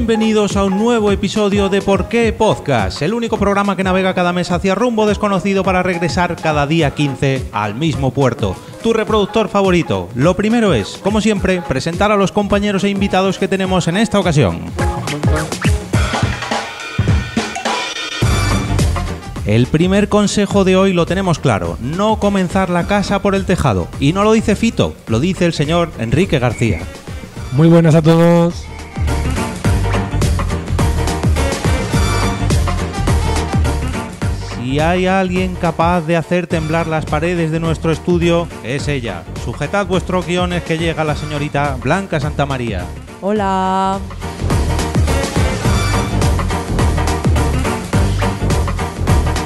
Bienvenidos a un nuevo episodio de Por qué Podcast, el único programa que navega cada mes hacia rumbo desconocido para regresar cada día 15 al mismo puerto. Tu reproductor favorito. Lo primero es, como siempre, presentar a los compañeros e invitados que tenemos en esta ocasión. El primer consejo de hoy lo tenemos claro, no comenzar la casa por el tejado. Y no lo dice Fito, lo dice el señor Enrique García. Muy buenas a todos. Si hay alguien capaz de hacer temblar las paredes de nuestro estudio, es ella. Sujetad vuestros guiones que llega la señorita Blanca Santamaría. Hola.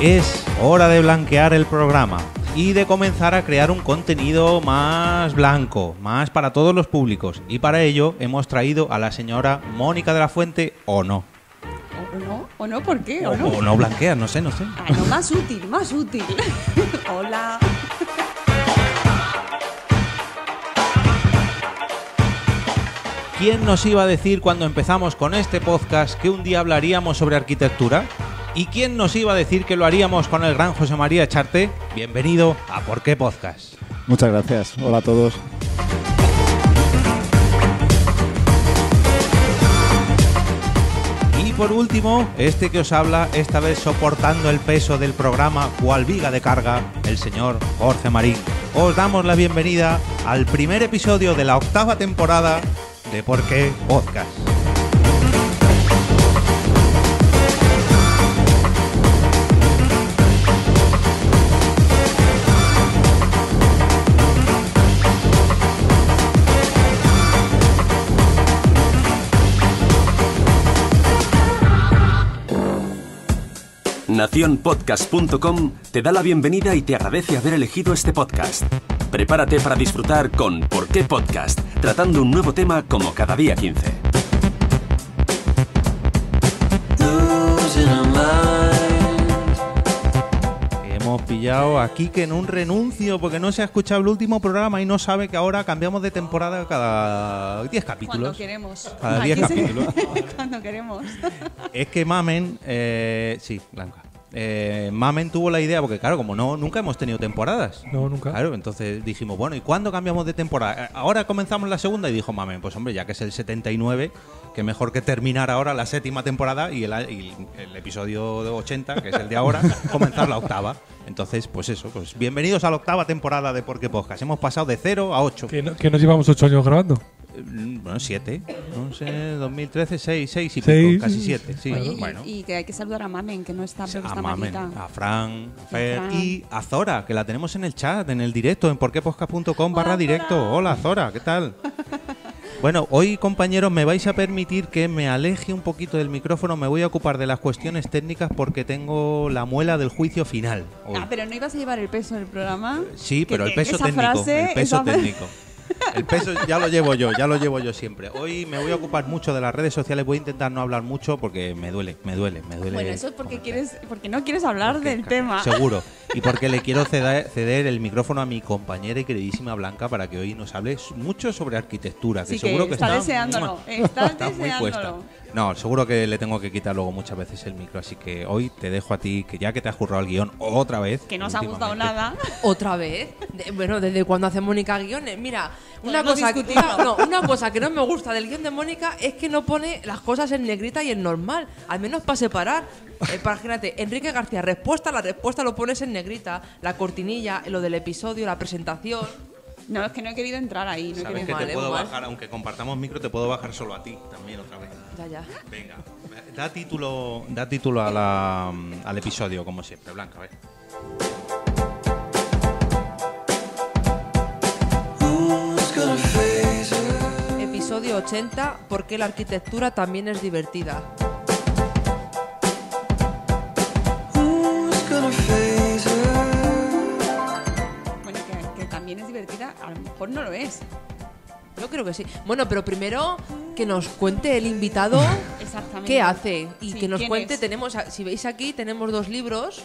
Es hora de blanquear el programa y de comenzar a crear un contenido más blanco, más para todos los públicos. Y para ello hemos traído a la señora Mónica de la Fuente, o no. ¿O no? ¿O no? ¿Por qué? O, ¿O no? o no blanquea, no sé, no sé. Ah, no, más útil, más útil. Hola. ¿Quién nos iba a decir cuando empezamos con este podcast que un día hablaríamos sobre arquitectura? ¿Y quién nos iba a decir que lo haríamos con el gran José María Echarte? Bienvenido a Por qué Podcast. Muchas gracias. Hola a todos. Por último, este que os habla, esta vez soportando el peso del programa cual viga de carga, el señor Jorge Marín. Os damos la bienvenida al primer episodio de la octava temporada de Por qué Podcast. Naciónpodcast.com te da la bienvenida y te agradece haber elegido este podcast. Prepárate para disfrutar con ¿Por qué Podcast? Tratando un nuevo tema como cada día 15. Hemos pillado a Kike en un renuncio porque no se ha escuchado el último programa y no sabe que ahora cambiamos de temporada cada 10 capítulos. Cuando queremos. Cada 10 Aquí se- capítulos. Cuando queremos. Es que Mamen, eh, sí, Blanca. Eh, Mamen tuvo la idea, porque claro, como no, nunca hemos tenido temporadas. No, nunca. Claro, entonces dijimos, bueno, ¿y cuándo cambiamos de temporada? Eh, Ahora comenzamos la segunda y dijo Mamen, pues hombre, ya que es el 79, que mejor que terminar ahora la séptima temporada y el, y el episodio de 80, que es el de ahora, comenzar la octava. Entonces, pues eso, pues bienvenidos a la octava temporada de Porque Podcast. Hemos pasado de 0 a 8. Que, no- que nos llevamos ocho años grabando. Bueno, 7. No sé, 2013, 6, 6 y Seis. pico, casi 7. Sí, Oye, y- bueno. y, que hay que saludar a Mamen, que no está, porque a está Mamen, malita. a Fran, a Fer Fran. y a Zora, que la tenemos en el chat, en el directo, en porquepodcast.com barra directo. Hola Zora, ¿qué tal? Bueno, hoy compañeros me vais a permitir que me aleje un poquito del micrófono, me voy a ocupar de las cuestiones técnicas porque tengo la muela del juicio final. hoy. Ah, pero no ibas a llevar el peso del programa. Sí, pero el peso técnico. frase, el peso esa técnico. El peso ya lo llevo yo, ya lo llevo yo siempre. Hoy me voy a ocupar mucho de las redes sociales, voy a intentar no hablar mucho porque me duele, me duele, me duele. Bueno, eso es porque quieres, porque no quieres hablar Porque, del tema. Seguro. Y porque le quiero ceder, ceder el micrófono a mi compañera y queridísima Blanca para que hoy nos hable mucho sobre arquitectura. Que Sí, seguro que está está, deseándolo, ¡mua! está muy deseándolo. puesta. No, seguro que le tengo que quitar luego muchas veces el micro. Así que hoy te dejo a ti, que ya que te has currado el guion otra vez. Que no os ha gustado nada. ¿Otra vez? De- bueno, ¿desde cuando hace Mónica guiones? Mira, una Podemos cosa, una, no, una cosa que no me gusta del guion de Mónica es que no pone las cosas en negrita y en normal. Al menos para separar. Eh, para, imagínate, Enrique García, respuesta, la respuesta lo pones en negrita. La cortinilla, lo del episodio, la presentación. No, es que no he querido entrar ahí. No he Sabes que mal, te puedo mal. bajar, aunque compartamos micro, te puedo bajar solo a ti también otra vez. Ya, ya. Venga, da título, da título a la- al episodio, como siempre. Blanca, a ver. Episodio 80, ¿por qué la arquitectura también es divertida? Bueno, que, que también es divertida, a lo mejor no lo es. Yo creo que sí. Bueno, pero primero que nos cuente el invitado qué hace y Sí, que nos ¿quién cuente. es? Tenemos, si veis aquí, tenemos dos libros.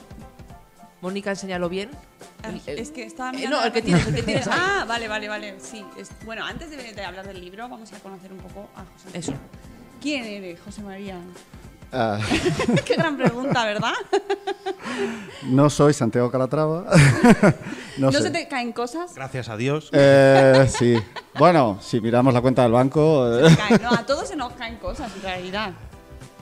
Mónica, enséñalo bien. Ah, El- es que estaba eh, mirando no, la el que tienes, el que tienes ahí. Ah, vale, vale, vale. Sí. es- bueno, antes de, de hablar del libro, vamos a conocer un poco a José. Eso. ¿Quién eres, José María? Ah, Qué gran pregunta, ¿verdad? no soy Santiago Calatrava. no ¿No, sé. se te caen cosas? Gracias a Dios. Eh, sí. Bueno, si miramos la cuenta del banco, eh, Caen, no, a todos se nos caen cosas, en realidad.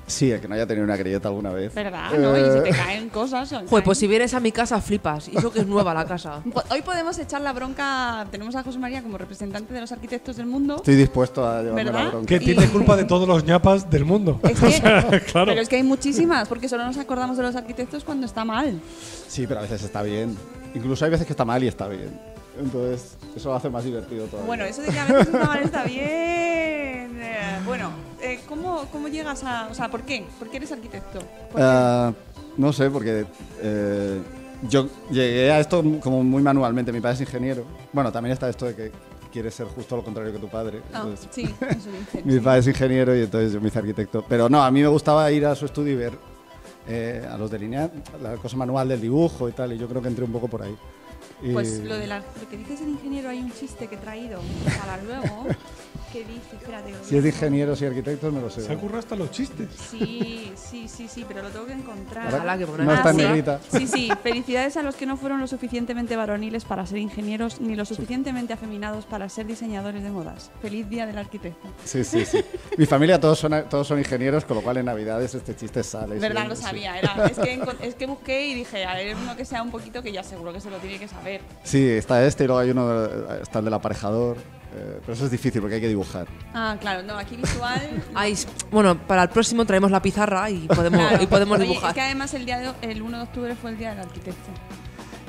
Sí, el que no haya tenido una grieta alguna vez. ¿Verdad? ¿No? Y si te Eh, caen cosas. se Joder, caen. pues si vienes a mi casa flipas. Y eso que es nueva la casa. Po- Hoy podemos echar la bronca. Tenemos a José María como representante de los arquitectos del mundo. Estoy dispuesto a llevarme ¿Verdad? la bronca. Que tiene Y- culpa de todos los ñapas del mundo. Es que, claro. Pero es que hay muchísimas, porque solo nos acordamos de los arquitectos cuando está mal. Sí, pero a veces está bien. Incluso hay veces que está mal y está bien. Entonces, eso lo hace más divertido todavía. Bueno, eso de que a veces está mal está bien. Eh, bueno, eh, ¿cómo, ¿cómo llegas a...? O sea, ¿por qué? ¿Por qué eres arquitecto? ¿Por qué? Ah, no sé, porque eh, yo llegué a esto como muy manualmente. Mi padre es ingeniero. Bueno, también está esto de que quieres ser justo lo contrario que tu padre. Ah, Entonces, sí, eso dice. Mi padre es ingeniero y entonces yo me hice arquitecto. Pero no, a mí me gustaba ir a su estudio y ver eh, a los delinear, la cosa manual del dibujo y tal, y yo creo que entré un poco por ahí. Pues lo, de la, lo que dices el ingeniero, hay un chiste que he traído para luego, que dice, espérate. Si es de ingenieros y arquitectos, me lo sé. Se ocurre hasta los chistes. Sí, sí, sí, sí, pero lo tengo que encontrar. Ahora, Ojalá que no está en sí. negrita. Sí, sí, felicidades a los que no fueron lo suficientemente varoniles para ser ingenieros ni lo suficientemente afeminados para ser diseñadores de modas. Feliz día del arquitecto. Sí, sí, sí. Mi familia todos son, todos son ingenieros, con lo cual en Navidades este chiste sale. Verdad, sí, lo sí. sabía. Era, es, que, es que busqué y dije, a ver, uno que sea un poquito que ya seguro que se lo tiene que saber. Sí, está este y luego hay uno, de- está el del aparejador. Eh, pero eso es difícil porque hay que dibujar. Ah, claro, no, aquí visual. Ay, bueno, para el próximo traemos la pizarra y podemos, Claro. y podemos Oye, dibujar. Es que además el, día de- el 1 de octubre fue el día del arquitecto.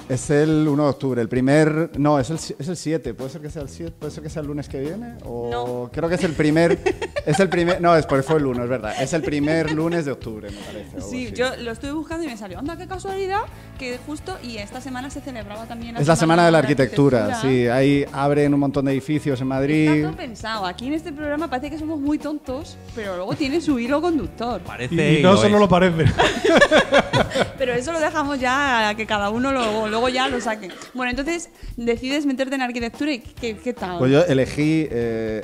Es el 1 de octubre, el primer... No, es el, si- es el 7, ¿puede ser que sea el 7? ¿Puede ser que sea el lunes que viene? O No. Creo que es el primer... es el primer... No, es porque fue el 1, es verdad. Es el primer lunes de octubre, me parece. Sí, yo lo estuve buscando y me salió. Anda, qué casualidad que justo y esta semana se celebraba también Es la semana de la arquitectura, sí. Ahí abren un montón de edificios en Madrid. Está todo pensado. Aquí en este programa parece que somos muy tontos, pero luego tiene su hilo conductor. Parece Y, no lo solo lo parece. Pero eso lo dejamos ya a que cada uno lo, luego ya lo saque. Bueno, entonces decides meterte en arquitectura y ¿qué, qué tal? Pues yo elegí... eh,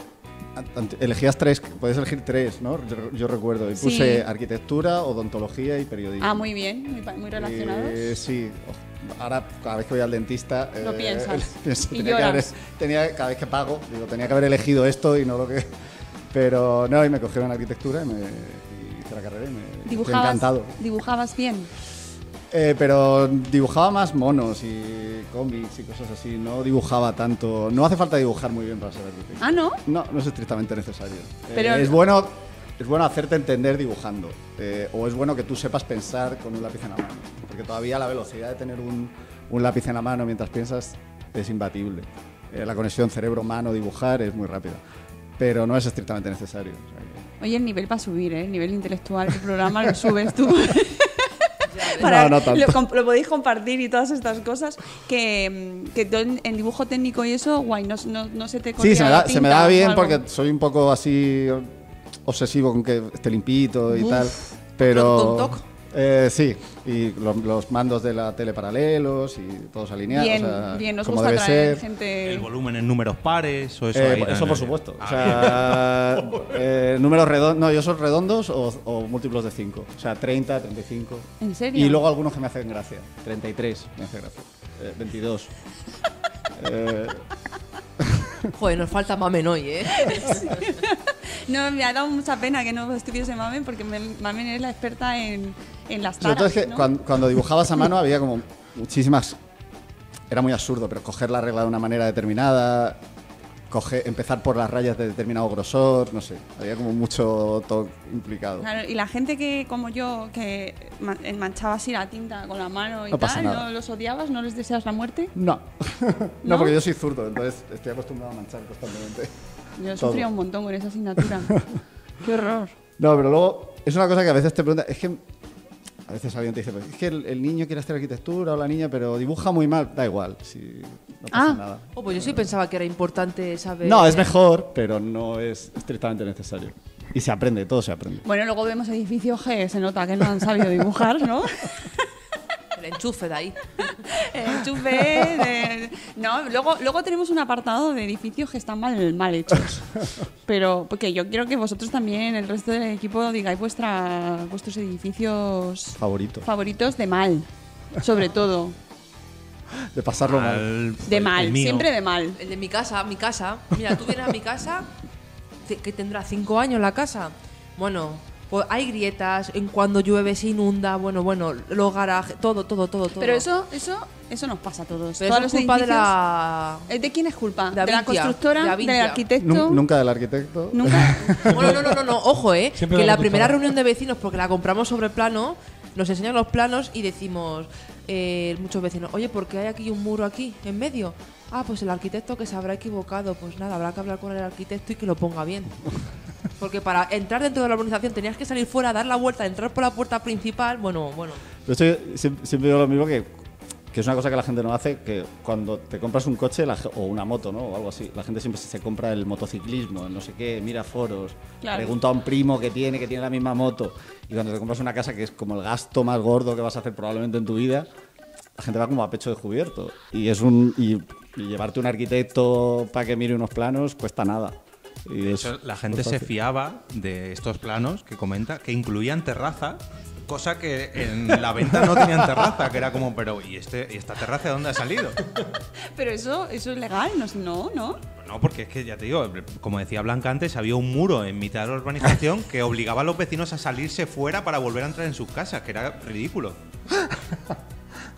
elegías tres, puedes elegir tres, ¿no? Yo, yo recuerdo. Y Sí. puse arquitectura, odontología y periodismo. Ah, muy bien, muy, muy relacionados. Eh, sí. Ahora, cada vez que voy al dentista. Lo eh, piensas. pienso, Y tenía que haber- tenía, cada vez que pago, digo, tenía que haber elegido esto y no lo que. Pero no, y me cogieron arquitectura y, me, la carrera y me. Dibujabas, encantado. dibujabas bien. Eh, pero dibujaba más monos y cómics y cosas así. No dibujaba tanto. No hace falta dibujar muy bien para ser arquitecto. Ah, ¿no? No, no es estrictamente necesario. Eh, Pero- es bueno es bueno hacerte entender dibujando. eh, o es bueno que tú sepas pensar con un lápiz en la mano. Porque todavía la velocidad de tener un, un lápiz en la mano mientras piensas es imbatible. Eh, la conexión cerebro-mano-dibujar es muy rápida. Pero no es estrictamente necesario. o sea que- Oye, el nivel va a subir, ¿eh? El nivel intelectual del programa lo subes tú. No, no tanto. Lo, podéis compartir y todas estas cosas. Que, que tú en, en dibujo técnico y eso, guay, no, no, no se te Sí, se me, da, se me da bien porque soy un poco así obsesivo con que esté limpito y Uf, tal. toc, Pero. toc, toc. Eh, sí, y lo- los mandos de la tele paralelos y todos alineados. Bien, o sea, bien, nos como gusta debe traer ser. gente. El volumen en números pares o eso. Eh, ahí eso también. por supuesto. O Ah, sea, eh, números redondos. No, yo son redondos o, o múltiplos de 5. O sea, 30, 35. ¿En serio? Y luego algunos que me hacen gracia. 33 me hace gracia. Eh, 22. Eh, Joder, nos falta mamen hoy, ¿eh? No, me ha dado mucha pena que no estuviese Mamen porque me- Mamen es la experta en, en las taras. es que ¿no? cuan- cuando, dibujabas a mano había como muchísimas. Era muy absurdo, pero coger la regla de una manera determinada, coger, empezar por las rayas de determinado grosor, no sé. Había como mucho toque implicado. Claro, y la gente que, como yo, que ma- manchaba así la tinta con la mano y No tal. ¿no los odiabas? ¿No les deseas la muerte? No. no, ¿No? porque yo soy zurdo, entonces estoy acostumbrado a manchar constantemente. Yo Todo. sufría un montón con esa asignatura. Qué horror. No, pero luego es una cosa que a veces te pregunta, es que a veces alguien te dice, pues, es que el, el niño quiere hacer arquitectura o la niña, pero dibuja muy mal, da igual, si no pasa Ah. nada. Oh, pues yo sí pensaba que era importante saber. No, es mejor, pero no es estrictamente necesario. Y se aprende, todo se aprende. Bueno, luego vemos edificios G, se nota que no han sabido dibujar, ¿no? El enchufe de ahí. El enchufe de- No, luego, luego tenemos un apartado de edificios que están mal, mal hechos. Pero porque yo quiero que vosotros también, el resto del equipo, digáis vuestra, vuestros edificios Favorito. favoritos de mal. Sobre todo. De pasarlo mal. Al- De mal, siempre de mal. El de mi casa, mi casa. Mira, tú vienes a mi casa, que tendrá cinco años la casa. Bueno, pues hay grietas, en cuando llueve se inunda, bueno, bueno, los garajes, todo, todo, todo, todo. Pero eso, eso, eso nos pasa a todos. Pero Todos eso es culpa de edificios- la... ¿Eh, ¿De quién es culpa? De ¿De, la Avintia, constructora? de ¿Del Avintia. arquitecto? Nun- Nunca del arquitecto. Nunca. Bueno, no, no, no, no, ojo, eh. Siempre que la la primera constructora. reunión de vecinos, porque la compramos sobre plano, nos enseñan los planos y decimos, eh, muchos vecinos, oye, ¿por qué hay aquí un muro aquí, en medio? Ah, pues el arquitecto que se habrá equivocado. Pues nada, habrá que hablar con el arquitecto y que lo ponga bien. Porque para entrar dentro de la urbanización tenías que salir fuera, dar la vuelta, entrar por la puerta principal. Bueno, bueno. Pero esto yo siempre, siempre digo lo mismo que, que es una cosa que la gente no hace, que cuando te compras un coche la o una moto, ¿no? O algo así, la gente siempre se compra el motociclismo, el no sé qué, mira foros, Claro. pregunta a un primo que tiene, que tiene la misma moto. Y cuando te compras una casa que es como el gasto más gordo que vas a hacer probablemente en tu vida, la gente va como a pecho descubierto. Y es un y, y llevarte un arquitecto para que mire unos planos cuesta nada. Y De es- hecho, la gente se fiaba de estos planos que comenta que incluían terraza, cosa que en la venta no tenían terraza, que era como, pero ¿y, este, ¿y esta terraza de dónde ha salido? Pero eso, eso es legal, no, no. No, porque es que ya te digo, como decía Blanca antes, había un muro en mitad de la urbanización que obligaba a los vecinos a salirse fuera para volver a entrar en sus casas, que era ridículo.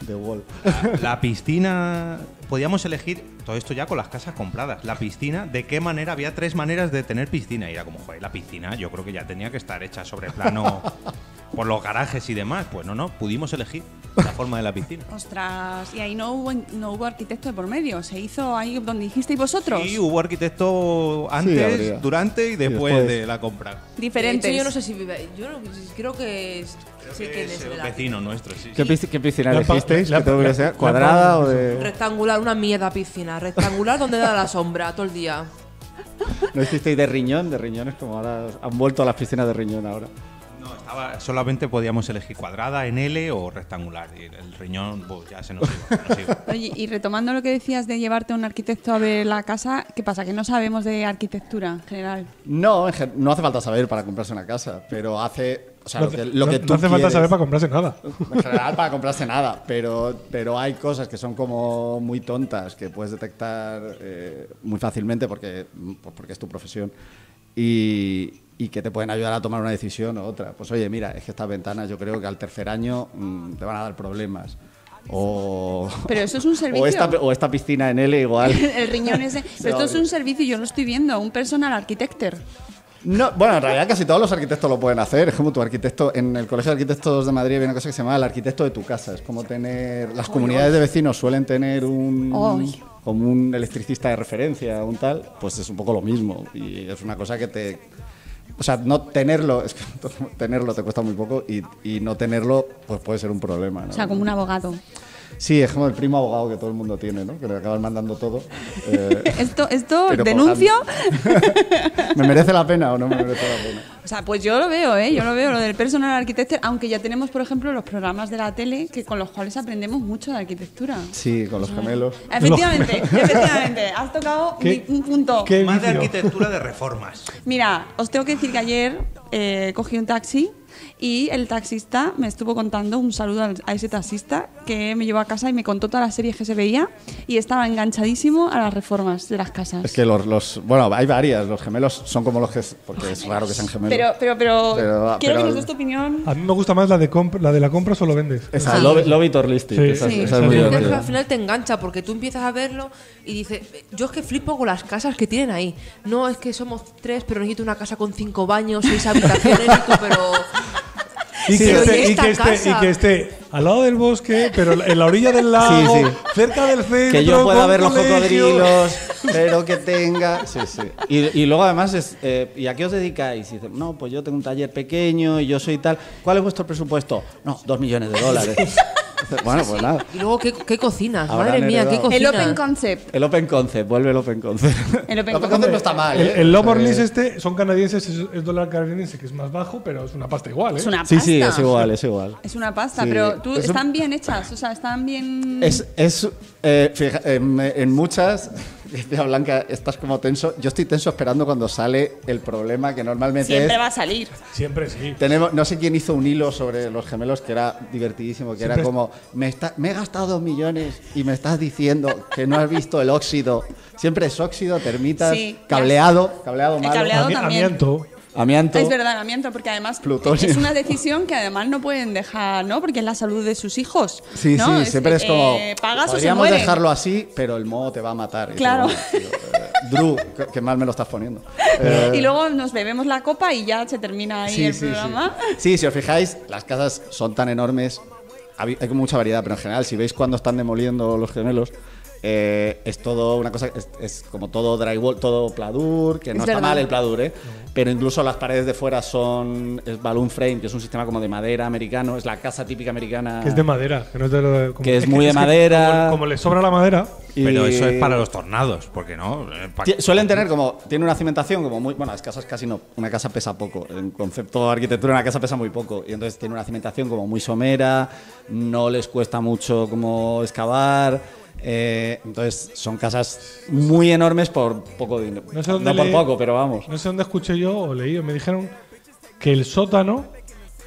The Wall. La, la piscina, podíamos elegir, todo esto ya con las casas compradas, la piscina, de qué manera, había tres maneras de tener piscina. Y era como, joder, la piscina yo creo que ya tenía que estar hecha sobre plano por los garajes y demás. Pues no, no, pudimos elegir la forma de la piscina. Ostras, y ahí no hubo, no hubo arquitecto de por medio. Se hizo ahí donde dijisteis vosotros. Y hubo arquitecto antes, durante y después, después. de la compra. De hecho, yo no sé si. Yo creo que sé quién es el vecino nuestro, sí. ¿Qué, sí. pisci- qué piscina La que ser? ¿Cuadrada o de.? Rectangular, una mierda piscina. Rectangular donde da la sombra todo el día. ¿No hicisteis de riñón? De riñones como ahora han vuelto a las piscinas de riñón ahora. No, estaba, solamente podíamos elegir cuadrada en L o rectangular. Y el riñón pues, ya se nos iba. nos iba. Oye, y retomando lo que decías de llevarte a un arquitecto a ver la casa, ¿qué pasa? Que no sabemos de arquitectura en general. No, en gen- no hace falta saber para comprarse una casa, pero hace. O sea, no, lo que, hace- lo que no tú hace falta quieres- saber para comprarse nada. En general para comprarse nada, pero, pero hay cosas que son como muy tontas que puedes detectar eh, muy fácilmente porque, pues porque es tu profesión y, y que te pueden ayudar a tomar una decisión u otra. Pues oye, mira, es que estas ventanas yo creo que al tercer año mm, te van a dar problemas. O, Pero eso es un servicio. o, esta, o esta piscina en L igual. el riñón ese. Pero esto es un servicio, yo lo estoy viendo, un personal architecter. No, bueno, en realidad casi todos los arquitectos lo pueden hacer. Es como tu arquitecto. En el Colegio de Arquitectos de Madrid había una cosa que se llama el arquitecto de tu casa. Es como tener. Las comunidades de vecinos suelen tener un. Ay. como un electricista de referencia, un tal. Pues es un poco lo mismo. Y es una cosa que te. O sea, no tenerlo, es que tenerlo te cuesta muy poco y, y no tenerlo, pues puede ser un problema. ¿no? O sea, como un abogado. Sí, es como el primo abogado que todo el mundo tiene, ¿no? Que le acaban mandando todo. Eh, Esto, esto denuncio. ¿Me merece la pena o no me merece la pena? O sea, pues yo lo veo, ¿eh? Yo lo veo, lo del personal arquitecter, aunque ya tenemos, por ejemplo, los programas de la tele que con los cuales aprendemos mucho de arquitectura. Sí, con los gemelos. Efectivamente, efectivamente. Has tocado ¿Qué- un punto. qué Más de arquitectura de reformas. Mira, os tengo que decir que ayer eh, cogí un taxi y el taxista me estuvo contando, un saludo al- a ese taxista, que me llevó a casa y me contó todas las series que se veía y estaba enganchadísimo a las reformas de las casas. Es que los, los- Bueno, hay varias. Los gemelos son como los que. Porque es raro que sean gemelos. pero, pero, pero, Pero- quiero pero- que nos des tu opinión. A mí me gusta más la de, comp- la de la compra solo vendes. Esa, Sí. Love, Love It or List It, Sí. Esa, es- Sí. esa es muy es que al final te engancha porque tú empiezas a verlo y dices, yo es que flipo con las casas que tienen ahí. No es que somos tres, pero necesito una casa con cinco baños, seis habitaciones, y tú, pero... Y, que esté, y, que esté, casa. y que esté al lado del bosque, pero en la orilla del lago, Sí, sí. cerca del centro. Que yo pueda ver los cocodrilos, pero que tenga. Sí, sí. Y, y luego además es. eh, ¿Y a qué os dedicáis? Y dicen, no, pues yo tengo un taller pequeño y yo soy tal. ¿Cuál es vuestro presupuesto? No, dos millones de dólares. Bueno, pues nada. Y luego, ¿qué, qué cocinas? Habrán Madre mía, ¿qué cocinas? El Open Concept. El Open Concept, vuelve el Open Concept. El Open Concept Concept. no está mal, El, ¿eh? el Eh, este son canadienses, es, es dólar canadiense, que es más bajo, pero es una pasta igual, ¿eh? Es una pasta. Sí, sí, es igual, es igual. Es una pasta, Sí, pero tú es un- están bien hechas, o sea, están bien. Es, es eh, fija- en, en muchas, decía Blanca, estás como tenso. Yo estoy tenso esperando cuando sale el problema que normalmente Siempre es. va a salir. Siempre sí. Tenemos, no sé quién hizo un hilo sobre los gemelos que era divertidísimo, que era Siempre- como, me, está, me he gastado dos millones y me estás diciendo que no has visto el óxido. Siempre es óxido, termitas, Sí, cableado, cableado El malo, cableado también. Amianto. Amianto. Es verdad, amianto, porque además Plutonio. es una decisión que además no pueden dejar, ¿no? Porque es la salud de sus hijos. Sí, ¿no? sí, siempre es como. eh, pagas o se podríamos dejarlo así, pero el moho te va a matar. Claro. eh, Drew, que- mal me lo estás poniendo. Eh, Y luego nos bebemos la copa y ya se termina ahí el programa. Sí, si os fijáis, las casas son tan enormes. Hay mucha variedad, pero en general, si veis cuando están demoliendo los gemelos, eh, es todo una cosa, es, es como todo drywall, todo pladur, que no Es está verdad. mal el pladur, ¿eh? Pero incluso las paredes de fuera son es balloon frame, que es un sistema como de madera americano, es la casa típica americana. Que es de madera, que no es de lo de- como- Que es muy de madera. Como, como le sobra la madera, y- Pero eso es para los tornados, porque no. Eh, Suelen tener como, tiene una cimentación como muy, bueno, las casas casi no, una casa pesa poco, en concepto de arquitectura una casa pesa muy poco, y entonces tiene una cimentación como muy somera, no les cuesta mucho como excavar, eh, entonces son casas muy enormes por poco dinero. no sé dónde no por leí- poco, pero vamos. No sé dónde escuché yo o leí, me dijeron que el sótano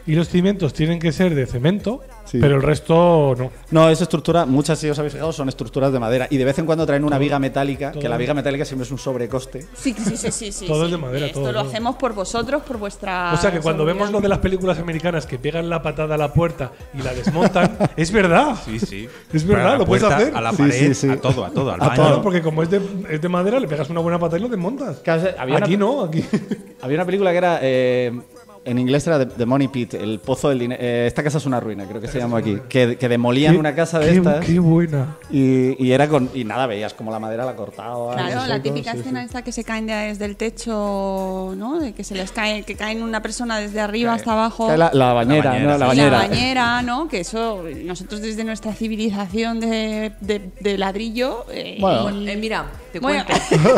y los cimientos tienen que ser de cemento, Sí. pero el resto no. No, es estructura, muchas si os habéis fijado son estructuras de madera, y de vez en cuando traen una viga metálica, que la viga metálica siempre es un sobrecoste. Sí, sí, sí, sí, sí. Todo es de madera, Esto todo, lo todo. hacemos por vosotros, por vuestra. O sea que cuando vemos lo de las películas americanas que pegan la patada a la puerta y la desmontan, es verdad. Sí, sí. Es verdad, lo puedes hacer. A la pared, sí, sí. a todo, a todo, al A baño. todo, porque como es de, es de madera, le pegas una buena patada y lo desmontas. Una- Aquí no, aquí. Había una película que era. eh, en inglés era The, Money Pit, el pozo del dinero. esta casa es una ruina, creo que se llama aquí. Que, que demolían una casa de qué, estas. Qué buena. Y, y era con. Y nada, veías como la madera la cortaba. Claro, no la típica sí, sí. escena esta que se caen desde el techo, ¿no? De que se les cae, que caen una persona desde arriba hasta abajo. Cae La, la bañera, bañera, ¿no? La sí. y la bañera. bañera, ¿no? Que eso, nosotros desde nuestra civilización de, de- de ladrillo. eh, Bueno. Eh, mira, te Bueno. cuento.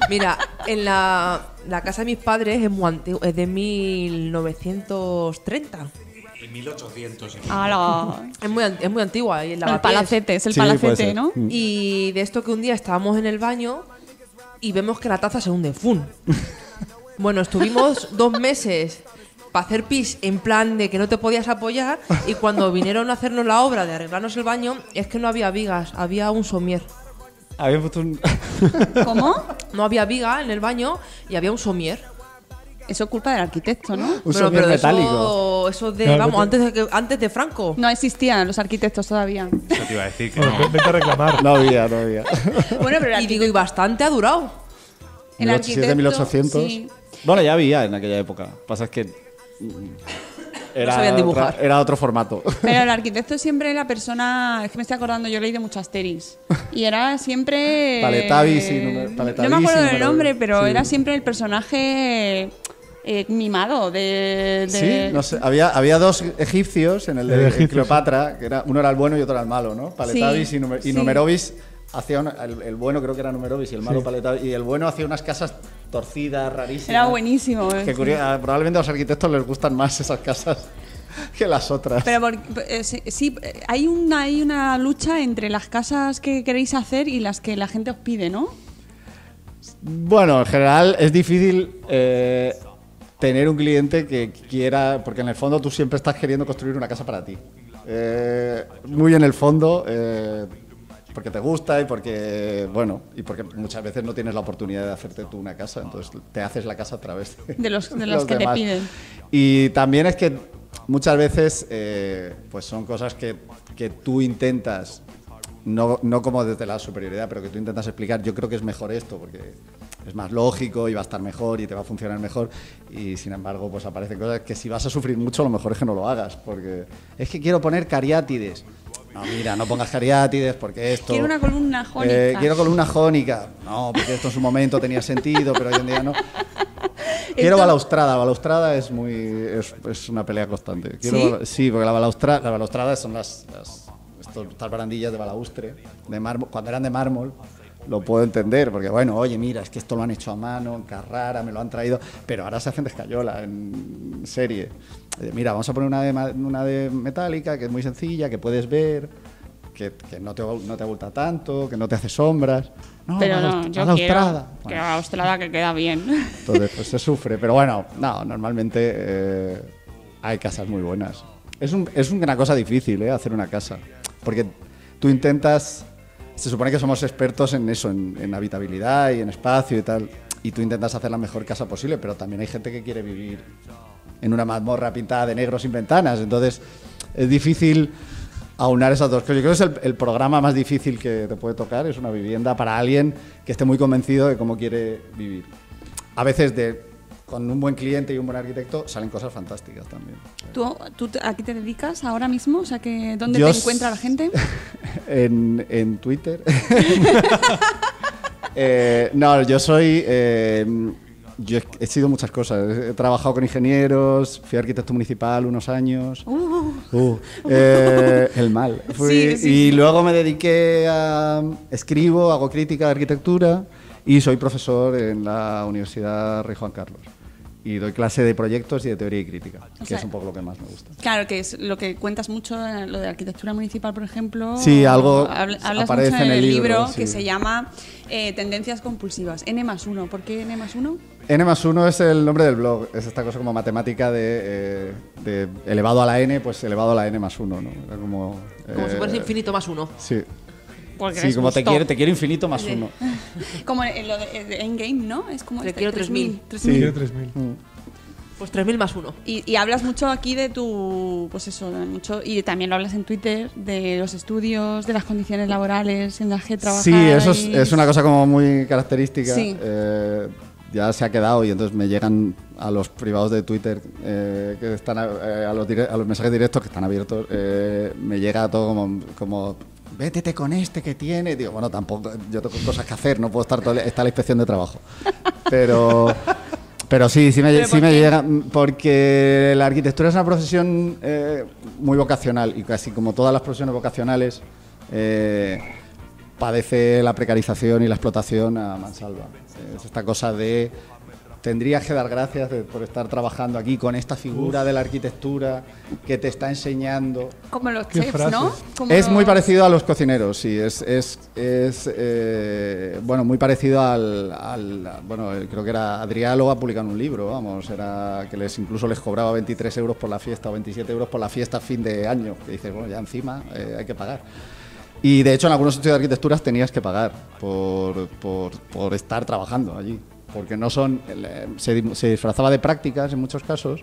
mira, en la, la casa de mis padres es, muy antigua, es de 1930. En 1800. y- ¡Hala! Es muy, es muy antigua. Y el, palacete, es el Sí, palacete. ¿no? Mm. Y de esto que un día estábamos en el baño y vemos que la taza se hunde. ¡Fun! Bueno, estuvimos dos meses para hacer pis en plan de que no te podías apoyar y cuando vinieron a hacernos la obra de arreglarnos el baño es que no había vigas, había un somier. Había puesto un. ¿Cómo? No había viga en el baño y había un somier. Eso es culpa del arquitecto, ¿no? un somier pero metálico. Eso, eso de, Claro, vamos, antes de, que- antes de Franco. No existían los arquitectos todavía. Eso te iba a decir que Bueno, no. vete a reclamar. No había, no había. Bueno, pero el Y digo, y bastante ha durado. el 1800, arquitecto 1800. sí. Bueno, ya había en aquella época. Pasa es que. mm, Era, sabían dibujar. otra- era otro formato. Pero el arquitecto siempre la persona, es que me estoy acordando, yo leí de mucho Asterix. Y era siempre. Paletavis y No Paletavis me acuerdo del número- nombre, pero sí. era siempre el personaje eh, mimado de. de- Sí, no sé. Había, había dos egipcios en el de Cleopatra, que era, uno era el bueno y otro era el malo, ¿no? Paletavis Sí, y, Numer- y. Numerovis hacía una- el, el bueno creo que era Numerovis y el malo Sí. Y el bueno hacía unas casas torcidas, rarísimas. Era buenísimo. Que curio- ah, probablemente a los arquitectos les gustan más esas casas que las otras. Pero por- eh, sí, sí, eh, hay una, hay una lucha entre las casas que queréis hacer y las que la gente os pide, ¿no? Bueno, en general es difícil eh, tener un cliente que quiera, porque en el fondo tú siempre estás queriendo construir una casa para ti. Eh, muy en el fondo, eh, porque te gusta y porque, bueno, y porque muchas veces no tienes la oportunidad de hacerte tú una casa, entonces te haces la casa a través de, De los- de los que te piden. Y también es que muchas veces eh, pues son cosas que, que tú intentas, no, no como desde la superioridad, pero que tú intentas explicar, yo creo que es mejor esto, porque es más lógico y va a estar mejor y te va a funcionar mejor. Y sin embargo, pues aparecen cosas que si vas a sufrir mucho, lo mejor es que no lo hagas, porque es que quiero poner cariátides. No, mira, no pongas cariátides porque esto... Quiero una columna jónica. Eh, quiero columna jónica. No, porque esto en su momento tenía sentido, pero hoy en día no. Quiero Esto- balaustrada. La balaustrada es muy es, es una pelea constante. Quiero ¿Sí? sí, porque la balaustrada, la balaustrada son las, las, estos- estas barandillas de balaustre, de mármol, cuando eran de mármol, lo puedo entender, porque bueno, oye, mira, es que esto lo han hecho a mano, en Carrara, me lo han traído, pero ahora se hacen de escayola, en serie. Mira, vamos a poner una de, una de metálica, que es muy sencilla, que puedes ver, que, que no, te, no te abulta tanto, que no te hace sombras. No, Pero la no, yo la quiero austrada. que Bueno, la austrada que queda bien. entonces, pues se sufre. Pero bueno, no, normalmente eh, hay casas muy buenas. Es, un- es una cosa difícil, ¿eh? Hacer una casa. Porque tú intentas. Se supone que somos expertos en eso, en, habitabilidad y en espacio y tal. Y tú intentas hacer la mejor casa posible, pero también hay gente que quiere vivir en una mazmorra pintada de negro sin ventanas. Entonces, es difícil aunar esas dos cosas. Yo creo que es el, el programa más difícil que te puede tocar, es una vivienda para alguien que esté muy convencido de cómo quiere vivir. A veces de, con un buen cliente y un buen arquitecto salen cosas fantásticas también. ¿Tú, tú a qué te dedicas ahora mismo? O sea, que ¿dónde Yo te encuentra la gente? en, en Twitter. Eh, no, yo soy. eh, yo he, he sido muchas cosas. He trabajado con ingenieros, fui arquitecto municipal unos años. Uh, eh, el mal. Fui- Sí, sí, y sí. luego me dediqué a. Escribo, hago crítica de arquitectura y soy profesor en la Universidad Rey Juan Carlos. Y doy clase de proyectos y de teoría y crítica, que sea, es un poco lo que más me gusta. Claro, que es lo que cuentas mucho, eh, lo de arquitectura municipal, por ejemplo. Sí, algo Habl- hablas aparece mucho en en el libro, libro, sí. que se llama eh, Tendencias compulsivas. N más 1. ¿Por qué N más 1? N más 1 es el nombre del blog, es esta cosa como matemática de, eh, de elevado a la n, pues elevado a la n más 1, ¿no? Era como, Como eh, si fuese infinito más uno. Sí, Porque sí como te quiero, te quiero infinito más Sí. 1. Como en lo de, Endgame, ¿no? Es como Te este, quiero 3000. 3000. Quiero 3000. Pues 3.000 más uno. Y, y hablas mucho aquí de tu, pues eso, mucho, y también lo hablas en Twitter, de los estudios, de las condiciones laborales en las que trabajas. Sí, eso es, es una cosa como muy característica. Sí. eh, ya se ha quedado y entonces me llegan a los privados de Twitter, eh, que están a, eh, a los, dire- a los mensajes directos que están abiertos, eh, me llega todo como, como vétete con este que tiene. Digo, bueno, tampoco, yo tengo cosas que hacer, no puedo estar todo el- está la inspección de trabajo. Pero, pero sí, sí me, ¿Pero sí por me qué? llega, porque la arquitectura es una profesión eh, muy vocacional y casi como todas las profesiones vocacionales. eh, padece la precarización y la explotación a mansalva. Es esta cosa de tendrías que dar gracias de- por estar trabajando aquí con esta figura de la arquitectura que te está enseñando. Como los chefs, frases. ¿no? Como Es muy los- parecido a los cocineros, sí, es, es, es, eh, bueno, muy parecido al, al- bueno, eh, creo que era Adriálogo ha publicado un libro, vamos, era que les incluso les cobraba 23 euros por la fiesta o 27 euros por la fiesta a fin de año, que dices, bueno, ya encima eh, hay que pagar. Y de hecho en algunos estudios de arquitecturas tenías que pagar por, por, por estar trabajando allí, porque no son, eh, se, se disfrazaba de prácticas en muchos casos,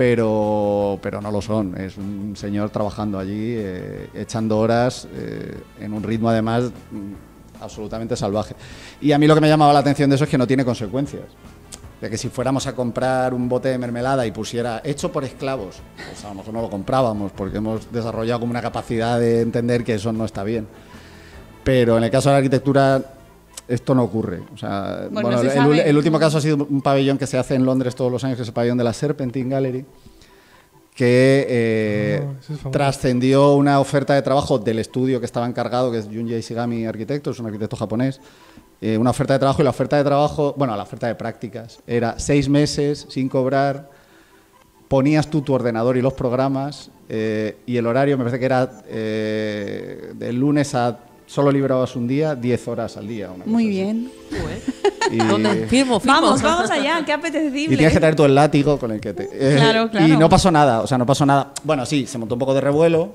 pero, pero no lo son. Es un señor trabajando allí, eh, echando horas eh, en un ritmo además mm, absolutamente salvaje. Y a mí lo que me llamaba la atención de eso es que no tiene consecuencias. De que si fuéramos a comprar un bote de mermelada y pusiera hecho por esclavos, pues a lo mejor no lo comprábamos porque hemos desarrollado como una capacidad de entender que eso no está bien. Pero en el caso de la arquitectura esto no ocurre. O sea, Bueno, bueno, se el, último caso ha sido un pabellón que se hace en Londres todos los años, que es el pabellón de la Serpentine Gallery, que eh, Ah, es trascendió una oferta de trabajo del estudio que estaba encargado, que es Junji Ishigami Arquitecto, es un arquitecto japonés. eh, una oferta de trabajo y la oferta de trabajo, bueno, la oferta de prácticas, era seis meses sin cobrar, ponías tú tu ordenador y los programas eh, y el horario me parece que era eh, de lunes a solo librabas un día, 10 horas al día. una Muy cosa así. bien. Y, ¿Dónde? Firmo, firmo. Vamos, vamos allá, qué apetecible. y tienes que traer tú el látigo con el que te... eh, Claro, claro. Y no pasó nada, o sea, no pasó nada. Bueno, sí, se montó un poco de revuelo.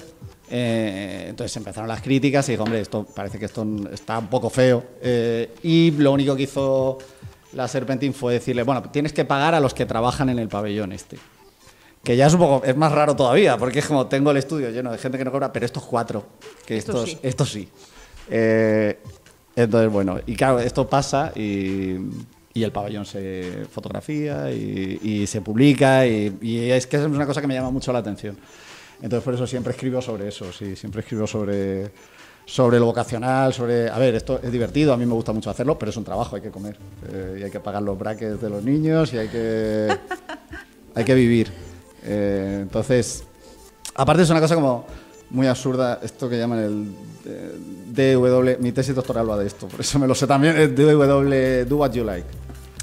eh, entonces empezaron las críticas y dijo, hombre, esto parece que esto está un poco feo. eh, y lo único que hizo la Serpentín fue decirle, bueno, tienes que pagar a los que trabajan en el pabellón este. Que ya es un poco, es más raro todavía, porque es como tengo el estudio lleno de gente que no cobra, pero estos cuatro, que Estos estos, sí. estos sí. Eh, entonces, bueno, y claro, esto pasa y, y el pabellón se fotografía y, y se publica y, y es que es una cosa que me llama mucho la atención. Entonces, por eso siempre escribo sobre eso, sí, siempre escribo sobre, sobre lo vocacional, sobre... A ver, esto es divertido, a mí me gusta mucho hacerlo, pero es un trabajo, hay que comer eh, y hay que pagar los brackets de los niños y hay que, hay que vivir. Eh, entonces, aparte es una cosa como muy absurda, esto que llaman el eh, DW, mi tesis doctoral va de esto, por eso me lo sé también, es DW, Do What You Like.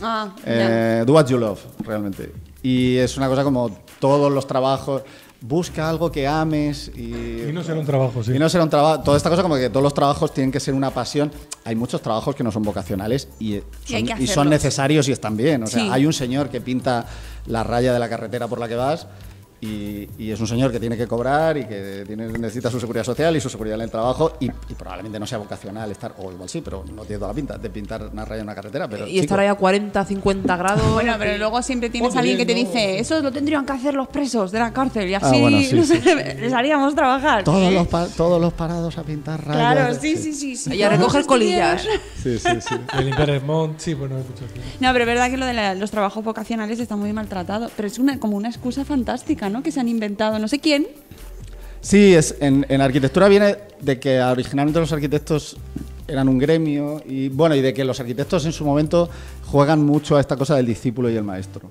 Ah. Eh, do what you love, realmente. Y es una cosa como todos los trabajos. Busca algo que ames y. Y no será un trabajo, sí. Y no será un trabajo. Toda esta cosa como que todos los trabajos tienen que ser una pasión. Hay muchos trabajos que no son vocacionales y, eh, Y son, y son necesarios y están bien. O sea, Sí. hay un señor que pinta la raya de la carretera por la que vas. Y, y es un señor que tiene que cobrar y que tiene, necesita su seguridad social y su seguridad en el trabajo y, y probablemente no sea vocacional estar, o igual sí, pero no tiene toda la pinta de pintar una raya en una carretera. Pero, y estar ahí a 40, 50 grados. Bueno, pero luego siempre tienes a alguien que te dice, eso lo tendrían que hacer los presos de la cárcel y así Ah, bueno, sí, no sí. sé, les haríamos trabajar. Todos los, pa- todos los parados a pintar rayas. Claro, sí, sí, sí. sí. Y a recoger colillas. Sí, sí, sí. De limpiar el mont, sí, bueno, cosas. No, pero es verdad que lo de la- los trabajos vocacionales está muy maltratado. Pero es una, como una excusa fantástica, ¿no? Que se han inventado no sé quién. Sí, es, en, arquitectura viene de que originalmente los arquitectos eran un gremio y bueno, y de que los arquitectos en su momento juegan mucho a esta cosa del discípulo y el maestro.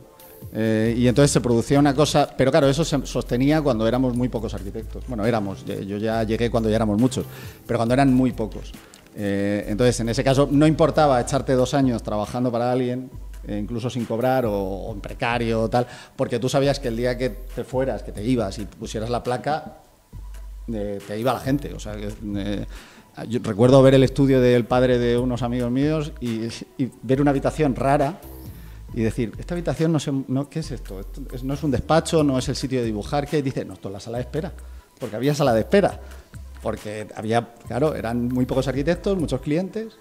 Eh, y entonces se producía una cosa, pero claro, eso se sostenía cuando éramos muy pocos arquitectos. Bueno, éramos, yo ya llegué cuando ya éramos muchos, pero cuando eran muy pocos. Eh, entonces, en ese caso, no importaba echarte dos años trabajando para alguien, incluso sin cobrar o, o en precario o tal, porque tú sabías que el día que te fueras, que te ibas y pusieras la placa, eh, te iba la gente. O sea, eh, yo recuerdo ver el estudio del padre de unos amigos míos y, y ver una habitación rara y decir, esta habitación no sé, no, ¿qué es esto? Esto es- no es un despacho, no es el sitio de dibujar, que dice, no, esto es la sala de espera, porque había sala de espera, porque había, claro, eran muy pocos arquitectos, muchos clientes.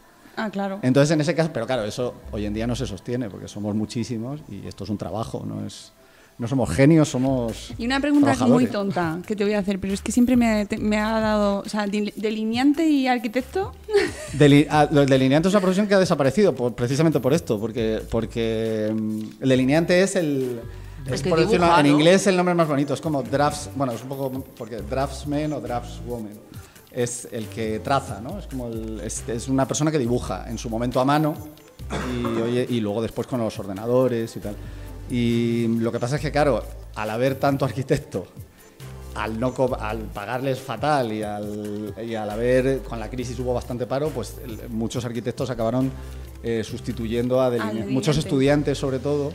Ah, claro. Entonces, en ese caso, pero claro, eso hoy en día no se sostiene, porque somos muchísimos y esto es un trabajo, no es no somos genios, somos Y una pregunta muy tonta que te voy a hacer, pero es que siempre me, te- me ha dado. O sea, deli- delineante y arquitecto. Deli- ah, lo- el delineante es una profesión que ha desaparecido por- precisamente por esto, porque, porque mm, el delineante es el... Es que por decirlo, dibuja, en inglés el nombre más bonito, es como drafts, bueno, es un poco porque draftsman o draftswoman es el que traza, ¿no? Es como el- es, es una persona que dibuja en su momento a mano y, oye, y luego después con los ordenadores y tal. Y lo que pasa es que, claro, al haber tanto arquitecto al no al pagarles fatal y al, y al haber con la crisis hubo bastante paro pues el- muchos arquitectos acabaron eh, sustituyendo a deline- delineante. muchos estudiantes sobre todo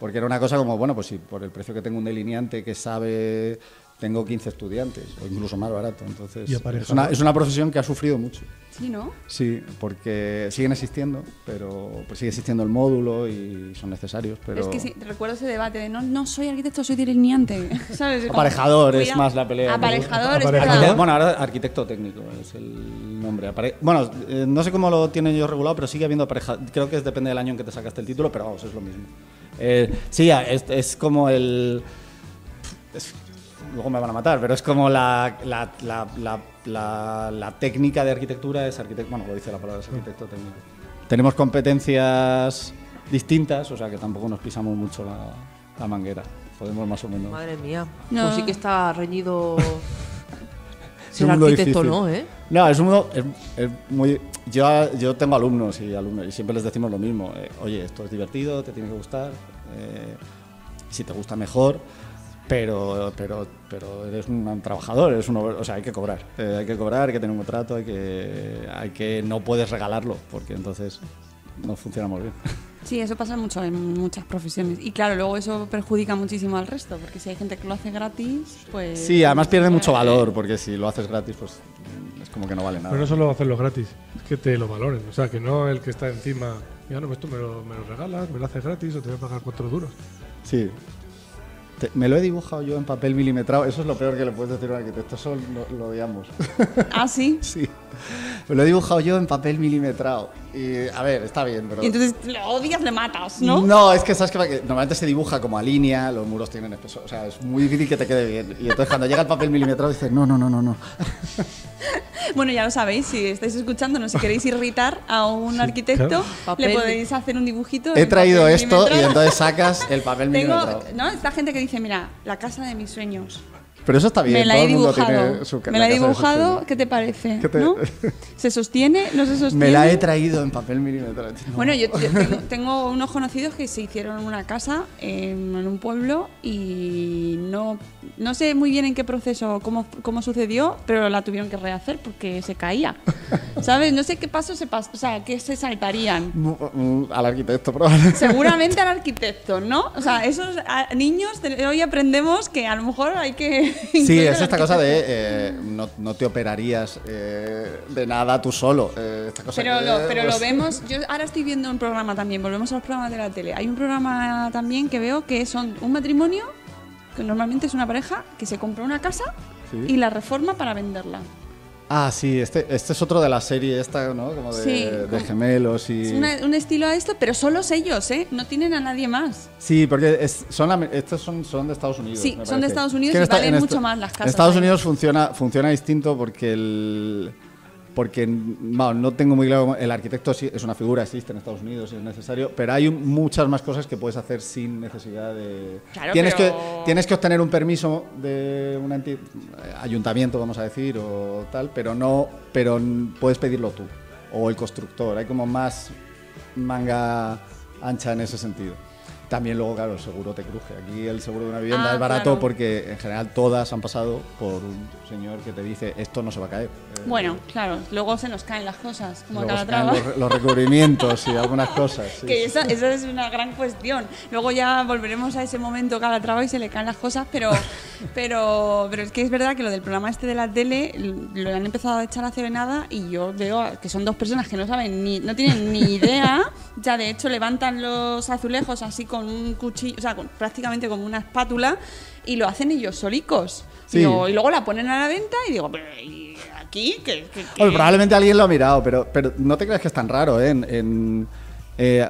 porque era una cosa como bueno pues si por el precio que tengo un delineante que sabe tengo 15 estudiantes o incluso más barato entonces Y es una, es una profesión que ha sufrido mucho Sí, ¿no? sí porque siguen existiendo pero pues sigue existiendo el módulo y son necesarios pero Es que sí, recuerdo ese debate de no, no soy arquitecto, soy delineante. ¿Sabes? Como, Aparejador es más la pelea, ¿no? Aparejador, es Aparejador. Bueno, ahora arquitecto técnico es el nombre. Apare- bueno, eh, no sé cómo lo tienen yo regulado, pero sigue habiendo pareja. Creo que es, depende del año en que te sacaste el título, pero vamos, es lo mismo. Eh, sí, es, es como el. es- luego me van a matar, pero es como la, la, la, la, la- la técnica de arquitectura es arquitecto. Bueno, lo dice la palabra, es arquitecto técnico. Tenemos competencias distintas, o sea que tampoco nos pisamos mucho la, la manguera. Podemos más o menos. Madre mía. No. Pues sí que está reñido ser arquitecto. ¿no? ¿Eh? No, es un mundo es, es muy. Yo, yo tengo alumnos y alumnos y siempre les decimos lo mismo. eh, Oye, esto es divertido, te tiene que gustar. eh, si te gusta mejor, pero, pero, pero eres un trabajador, eres un, o sea, hay que cobrar. eh, hay que cobrar, hay que tener un contrato, hay que, hay que no puedes regalarlo porque entonces no funcionamos bien. Sí, eso pasa mucho en muchas profesiones. Y claro, luego eso perjudica muchísimo al resto, porque si hay gente que lo hace gratis, pues... Sí, además pierde mucho valor porque si lo haces gratis, pues es como que no vale nada. Pero no solo hacerlo gratis, es que te lo valoren. O sea, que no el que está encima, ya no, pues esto me lo, me lo regalas, me lo haces gratis o te voy a pagar cuatro duros. Sí. Te- me lo he dibujado yo en papel milimetrado. Eso es lo peor que le puedes decir a un arquitecto. Eso lo, lo odiamos. Ah, sí. sí. Me lo he dibujado yo en papel milimetrado. Y, a ver, está bien, pero... Y entonces lo odias, le matas, ¿no? No, es que sabes que normalmente se dibuja como a línea, los muros tienen espesor, o sea, es muy difícil que te quede bien. Y entonces cuando llega el papel milimetrado dices, no, no, no, no, no. Bueno, ya lo sabéis, si estáis escuchándonos, si queréis irritar a un arquitecto, claro. le podéis hacer un dibujito. He traído esto y entonces sacas el papel Tengo, milimetrado. ¿no? Esta gente que dice, mira, la casa de mis sueños. Pero eso está bien. me la he dibujado. tiene su- me la he dibujado. ¿Qué te parece? ¿Qué te- ¿No? ¿Se sostiene? ¿No se sostiene? Me la he traído en papel milímetro. Bueno, yo, yo tengo, tengo unos conocidos que se hicieron una casa en, en un pueblo y no, no sé muy bien en qué proceso, cómo, cómo sucedió, pero la tuvieron que rehacer porque se caía. ¿Sabes? No sé qué paso se pasó, o sea, qué se saltarían. Mm, Al arquitecto, probablemente. Seguramente al arquitecto, ¿no? O sea, esos niños hoy aprendemos que a lo mejor hay que. Sí, es esta cosa de eh, no, no te operarías eh, de nada tú solo. eh, esta cosa Pero, que, lo, pero lo pues, vemos, yo ahora estoy viendo un programa también, volvemos a los programas de la tele. Hay un programa también que veo que son un matrimonio, que normalmente es una pareja, que se compra una casa Sí. y la reforma para venderla. Ah, sí, este, este es otro de la serie esta, ¿no? Como de, Sí. de gemelos y... Es una- un estilo a esto, pero solos ellos, ¿eh? No tienen a nadie más. Sí, porque es- son, estos son, son de Estados Unidos. Sí, me son de. Estados Unidos Que y valen en mucho más las casas En Estados. Unidos funciona, funciona distinto porque el... Porque bueno, no tengo muy claro, el arquitecto sí es una figura, existe en Estados Unidos si es necesario, pero hay muchas más cosas que puedes hacer sin necesidad de... Claro, tienes, pero- que, tienes que obtener un permiso de un ayuntamiento, vamos a decir, o tal, pero no, pero puedes pedirlo tú, o el constructor, hay como más manga ancha en ese sentido. También luego, claro, el seguro te cruje. Aquí el seguro de una vivienda Ah, es barato claro. porque en general todas han pasado por un señor que te dice esto no se va a caer. Eh, Bueno, claro, luego se nos caen las cosas, como luego se caen los, los recubrimientos y algunas cosas. sí. Que esa, esa es una gran cuestión. Luego ya volveremos a ese momento Calatrava y se le caen las cosas, pero, pero, pero es que es verdad que lo del programa este de la tele lo han empezado a echar hace nada y yo veo que son dos personas que no saben ni, no tienen ni idea. Ya de hecho levantan los azulejos así con un cuchillo, o sea, con- prácticamente como una espátula y lo hacen ellos solicos. Sí. Digo, y luego la ponen a la venta y digo, ¿y aquí? ¿Qué, qué- qué? Hombre, probablemente alguien lo ha mirado, pero, pero no te creas que es tan raro. ¿eh? En, en, eh,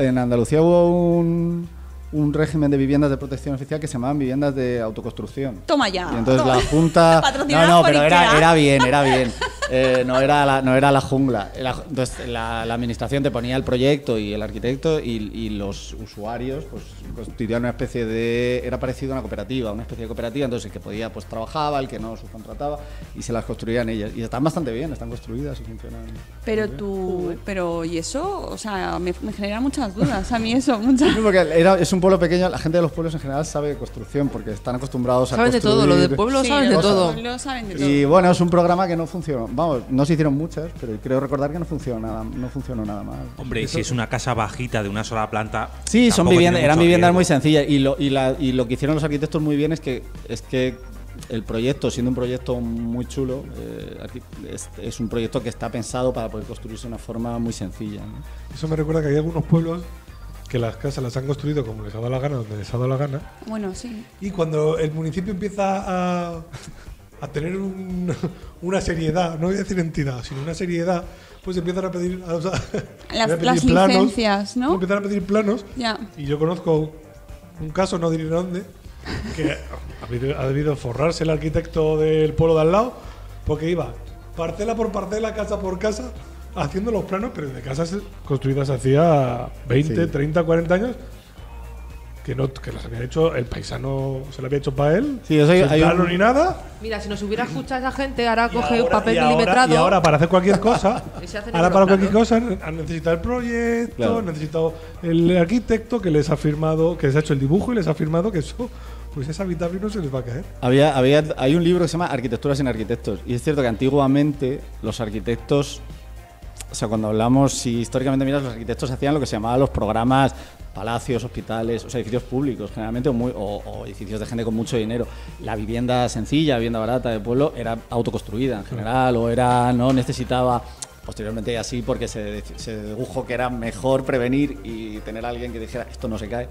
en Andalucía hubo un, un régimen de viviendas de protección oficial que se llamaban viviendas de autoconstrucción. Toma ya. Y entonces toma. la Junta. No, no, pero era, era bien, era bien. Eh, no, era la, no era la jungla. Era- entonces la, la administración te ponía el proyecto y el arquitecto y, y los usuarios pues constituían una especie de. Era parecido a una cooperativa, una especie de cooperativa. Entonces el que podía pues trabajaba, el que no subcontrataba y se las construían ellas. Y están bastante bien, están construidas y funcionan. Pero tú, pero y eso, o sea, me, me genera muchas dudas. A mí eso, muchas. Sí, porque era, es un pueblo pequeño, la gente de los pueblos en general sabe de construcción porque están acostumbrados a Saben de construir. todo, lo del pueblo Sí, saben de todo. saben de todo. Y bueno, es un programa que no funcionó. Vamos, no se hicieron muchas, pero creo recordar que no funcionó nada, no funcionó nada mal. Hombre, y si es una casa bajita de una sola planta. Sí, son viviendas, eran viviendas riesgo. muy sencillas y lo, y, la- y lo que hicieron los arquitectos muy bien es que es que el proyecto, siendo un proyecto muy chulo, eh, es, es un proyecto que está pensado para poder construirse de una forma muy sencilla. ¿no? Eso me recuerda que hay algunos pueblos que las casas las han construido como les ha dado la gana, donde les ha dado la gana. Bueno, sí. Y cuando el municipio empieza a, a tener un- una seriedad, no voy a decir entidad, sino una seriedad, pues empiezan a pedir, o sea, Las- a pedir las licencias, ¿no? Empiezan a pedir planos. Ya. Y yo conozco un caso, no diré dónde, que ha debido, ha debido forrarse el arquitecto del pueblo de al lado, porque iba parcela por parcela, casa por casa, haciendo los planos, pero de casas construidas hacía 20, Sí. 30, 40 años, que, no, que las había hecho, el paisano se lo había hecho para él, Sí, eso hay- sin hay un- plano ni nada. Mira, si nos hubiera escuchado esa gente, ahora y coge un ahora- papel y ahora- milimetrado. Y ahora para hacer cualquier cosa, ahora para cualquier cosa han necesitado el proyecto, Claro. han necesitado el arquitecto que les ha firmado, que les ha hecho el dibujo y les ha firmado que eso pues es habitable y no se les va a caer. Había, había, hay un libro que se llama Arquitectura sin arquitectos. Y es cierto que antiguamente los arquitectos, o sea, cuando hablamos, si históricamente miras, los arquitectos hacían lo que se llamaba los programas, palacios, hospitales, o sea, edificios públicos, generalmente, o, muy- o- o edificios de gente con mucho dinero. La vivienda sencilla, vivienda barata de pueblo, era autoconstruida en general, o era, no necesitaba. Posteriormente así porque se, se dedujo que era mejor prevenir y tener a alguien que dijera esto no se cae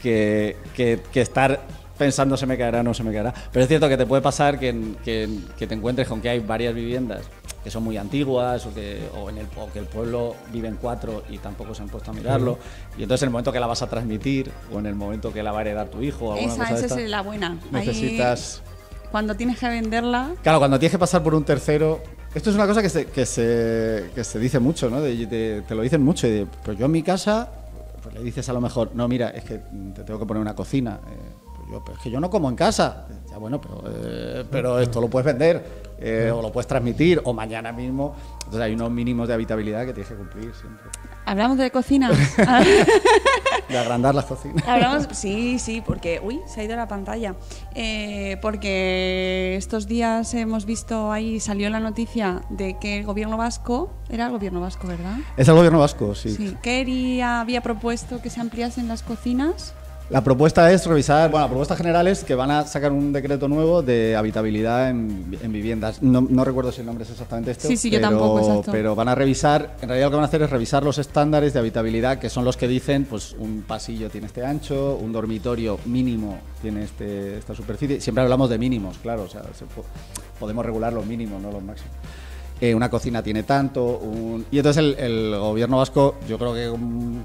que, que- que estar pensando se me caerá no se me caerá. Pero es cierto que te puede pasar que, que- que te encuentres con que hay varias viviendas que son muy antiguas o que, o en el, o que el pueblo vive en cuatro y tampoco se han puesto a mirarlo. Y entonces en el momento que la vas a transmitir o en el momento que la va a heredar tu hijo o alguna Esa, cosa de esa esta, es la buena. Ahí, necesitas... cuando tienes que venderla, Claro, cuando tienes que pasar por un tercero. Esto es una cosa que se, que se, que se dice mucho, ¿no? De- de- te lo dicen mucho. Y de, pues yo en mi casa, pues le dices a lo mejor, no, mira, es que te tengo que poner una cocina. eh, pues Yo, "Pero es que yo no como en casa. Ya bueno, pero, eh, pero esto lo puedes vender eh, o lo puedes transmitir o mañana mismo. Entonces hay unos mínimos de habitabilidad que tienes que cumplir siempre. Hablamos de cocina. De agrandar las cocinas. Hablamos, sí, sí, porque, uy, se ha ido la pantalla. Eh, porque estos días hemos visto ahí, salió la noticia de que el gobierno vasco, era el gobierno vasco, ¿verdad? Es el gobierno vasco, sí. Sí, quería, había propuesto que se ampliasen las cocinas. La propuesta es revisar, bueno, la propuesta general es que van a sacar un decreto nuevo de habitabilidad en, en viviendas. No, no recuerdo si el nombre es exactamente este. Sí, sí, yo pero, tampoco, exacto. Pero van a revisar, en realidad lo que van a hacer es revisar los estándares de habitabilidad, que son los que dicen, pues un pasillo tiene este ancho, un dormitorio mínimo tiene este, esta superficie. Siempre hablamos de mínimos, claro, o sea, se po- podemos regular los mínimos, no los máximos. Eh, una cocina tiene tanto, un- y entonces el, el gobierno vasco, yo creo que um,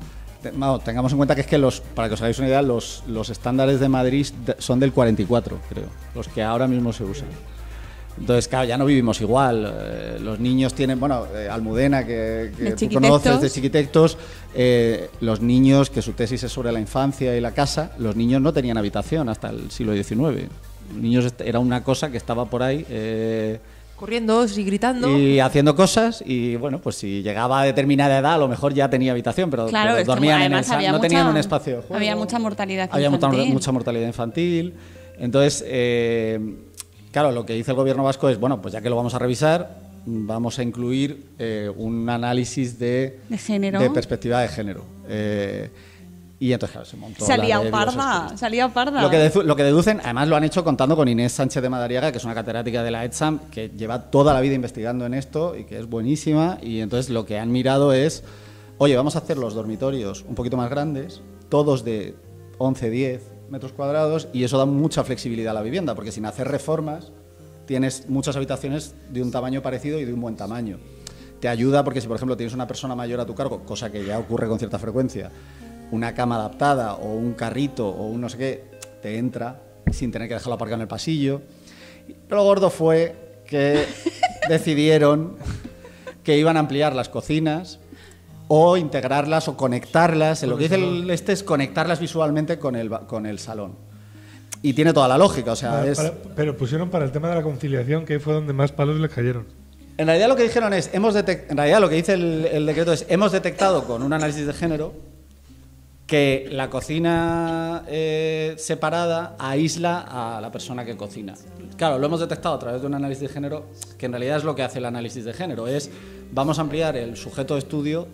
vamos, tengamos en cuenta que es que los, para que os hagáis una idea, los, los estándares de Madrid son del 44, creo, los que ahora mismo se usan. Entonces, claro, ya no vivimos igual. eh, los niños tienen, bueno, eh, Almudena, que, que tú conoces de chiquitectos, eh, los niños, que su tesis es sobre la infancia y la casa, los niños no tenían habitación hasta el siglo XIX. Los niños era una cosa que estaba por ahí. Corriendo y gritando. y haciendo cosas y bueno, pues si llegaba a determinada edad a lo mejor ya tenía habitación, pero, Claro, pero dormían en el había no mucha- tenían un espacio juego. había mucha mortalidad Había mucha, infantil. mucha mortalidad infantil. Entonces, eh, claro, lo que dice el gobierno vasco es, bueno, pues ya que lo vamos a revisar, vamos a incluir eh, un análisis de, De género. de perspectiva de género. Eh, y entonces, claro, se montó Salía parda, salía parda. Lo que, lo que deducen, además lo han hecho contando con Inés Sánchez de Madariaga, que es una catedrática de la ETSAM, que lleva toda la vida investigando en esto y que es buenísima. Y entonces lo que han mirado es, oye, vamos a hacer los dormitorios un poquito más grandes, todos de 11, 10 metros cuadrados, y eso da mucha flexibilidad a la vivienda, porque sin hacer reformas tienes muchas habitaciones de un tamaño parecido y de un buen tamaño. Te ayuda porque si, por ejemplo, tienes una persona mayor a tu cargo, cosa que ya ocurre con cierta frecuencia, una cama adaptada o un carrito o un no sé qué, te entra sin tener que dejarlo aparcado en el pasillo. Pero lo gordo fue que decidieron que iban a ampliar las cocinas o integrarlas o conectarlas. Lo que dice el este es conectarlas visualmente con el, con el salón. Y tiene toda la lógica, o sea, Para- es... para- pero pusieron para el tema de la conciliación, que ahí fue donde más palos les cayeron. En realidad lo que dijeron es, hemos en realidad lo que dice el, el decreto es, hemos detectado con un análisis de género que la cocina eh, separada aísla a la persona que cocina. Claro, lo hemos detectado a través de un análisis de género, que en realidad es lo que hace el análisis de género, es vamos a ampliar el sujeto de estudio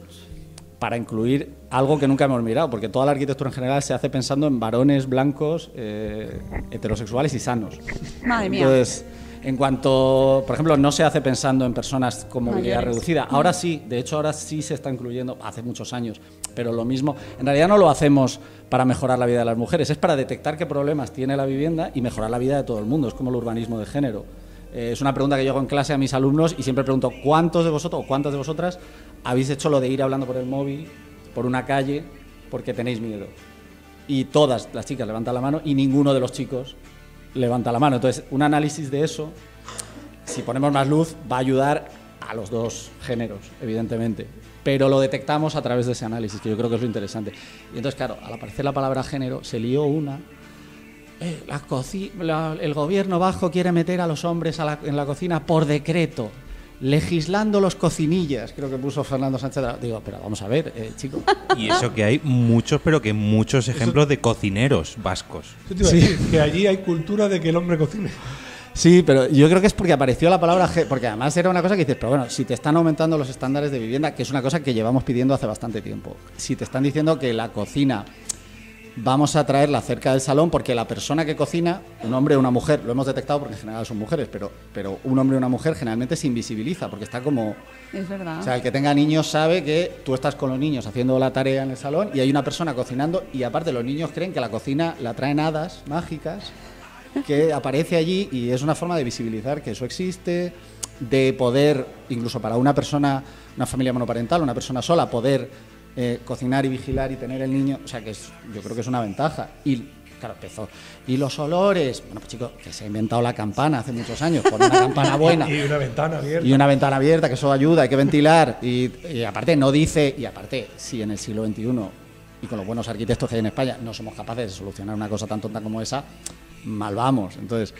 para incluir algo que nunca hemos mirado, porque toda la arquitectura en general se hace pensando en varones blancos, eh, heterosexuales y sanos. Madre mía. Entonces, en cuanto, por ejemplo, no se hace pensando en personas con movilidad Mayores. reducida. Ahora sí, de hecho ahora sí se está incluyendo, hace muchos años, pero lo mismo, en realidad no lo hacemos para mejorar la vida de las mujeres, es para detectar qué problemas tiene la vivienda y mejorar la vida de todo el mundo, es como el urbanismo de género. Eh, es una pregunta que yo hago en clase a mis alumnos y siempre pregunto, ¿cuántos de vosotros o cuántas de vosotras habéis hecho lo de ir hablando por el móvil, por una calle, porque tenéis miedo? y todas las chicas levantan la mano y ninguno de los chicos levanta la mano. Entonces, un análisis de eso, si ponemos más luz, va a ayudar a los dos géneros, evidentemente. Pero lo detectamos a través de ese análisis, que yo creo que es lo interesante. Y entonces, claro, al aparecer la palabra género, se lió una. eh, la la- el gobierno bajo quiere meter a los hombres a la- en la cocina por decreto, legislando los cocinillas, creo que puso Fernando Sánchez. Digo, pero vamos a ver, eh, chicos. Y eso que hay muchos, pero que muchos ejemplos de cocineros vascos. Yo te iba a decir que allí hay cultura de que el hombre cocine. Sí, pero yo creo que es porque apareció la palabra ge- porque además era una cosa que dices, pero bueno, si te están aumentando los estándares de vivienda, que es una cosa que llevamos pidiendo hace bastante tiempo, si te están diciendo que la cocina vamos a traerla cerca del salón porque la persona que cocina, un hombre o una mujer, lo hemos detectado porque en general son mujeres, pero, pero un hombre o una mujer generalmente se invisibiliza porque está como... Es verdad. O sea, el que tenga niños sabe que tú estás con los niños haciendo la tarea en el salón y hay una persona cocinando y aparte los niños creen que la cocina la traen hadas mágicas que aparece allí y es una forma de visibilizar que eso existe, de poder, incluso para una persona, una familia monoparental, una persona sola, poder eh, cocinar y vigilar y tener el niño, o sea que es, yo creo que es una ventaja. Y claro, empezó. Y los olores, bueno, pues chicos, que se ha inventado la campana hace muchos años, con una campana buena. Y una ventana abierta. Y una ventana abierta, que eso ayuda, hay que ventilar. Y, y aparte no dice, y aparte, si en el siglo XXI y con los buenos arquitectos que hay en España no somos capaces de solucionar una cosa tan tonta como esa, mal vamos. Entonces,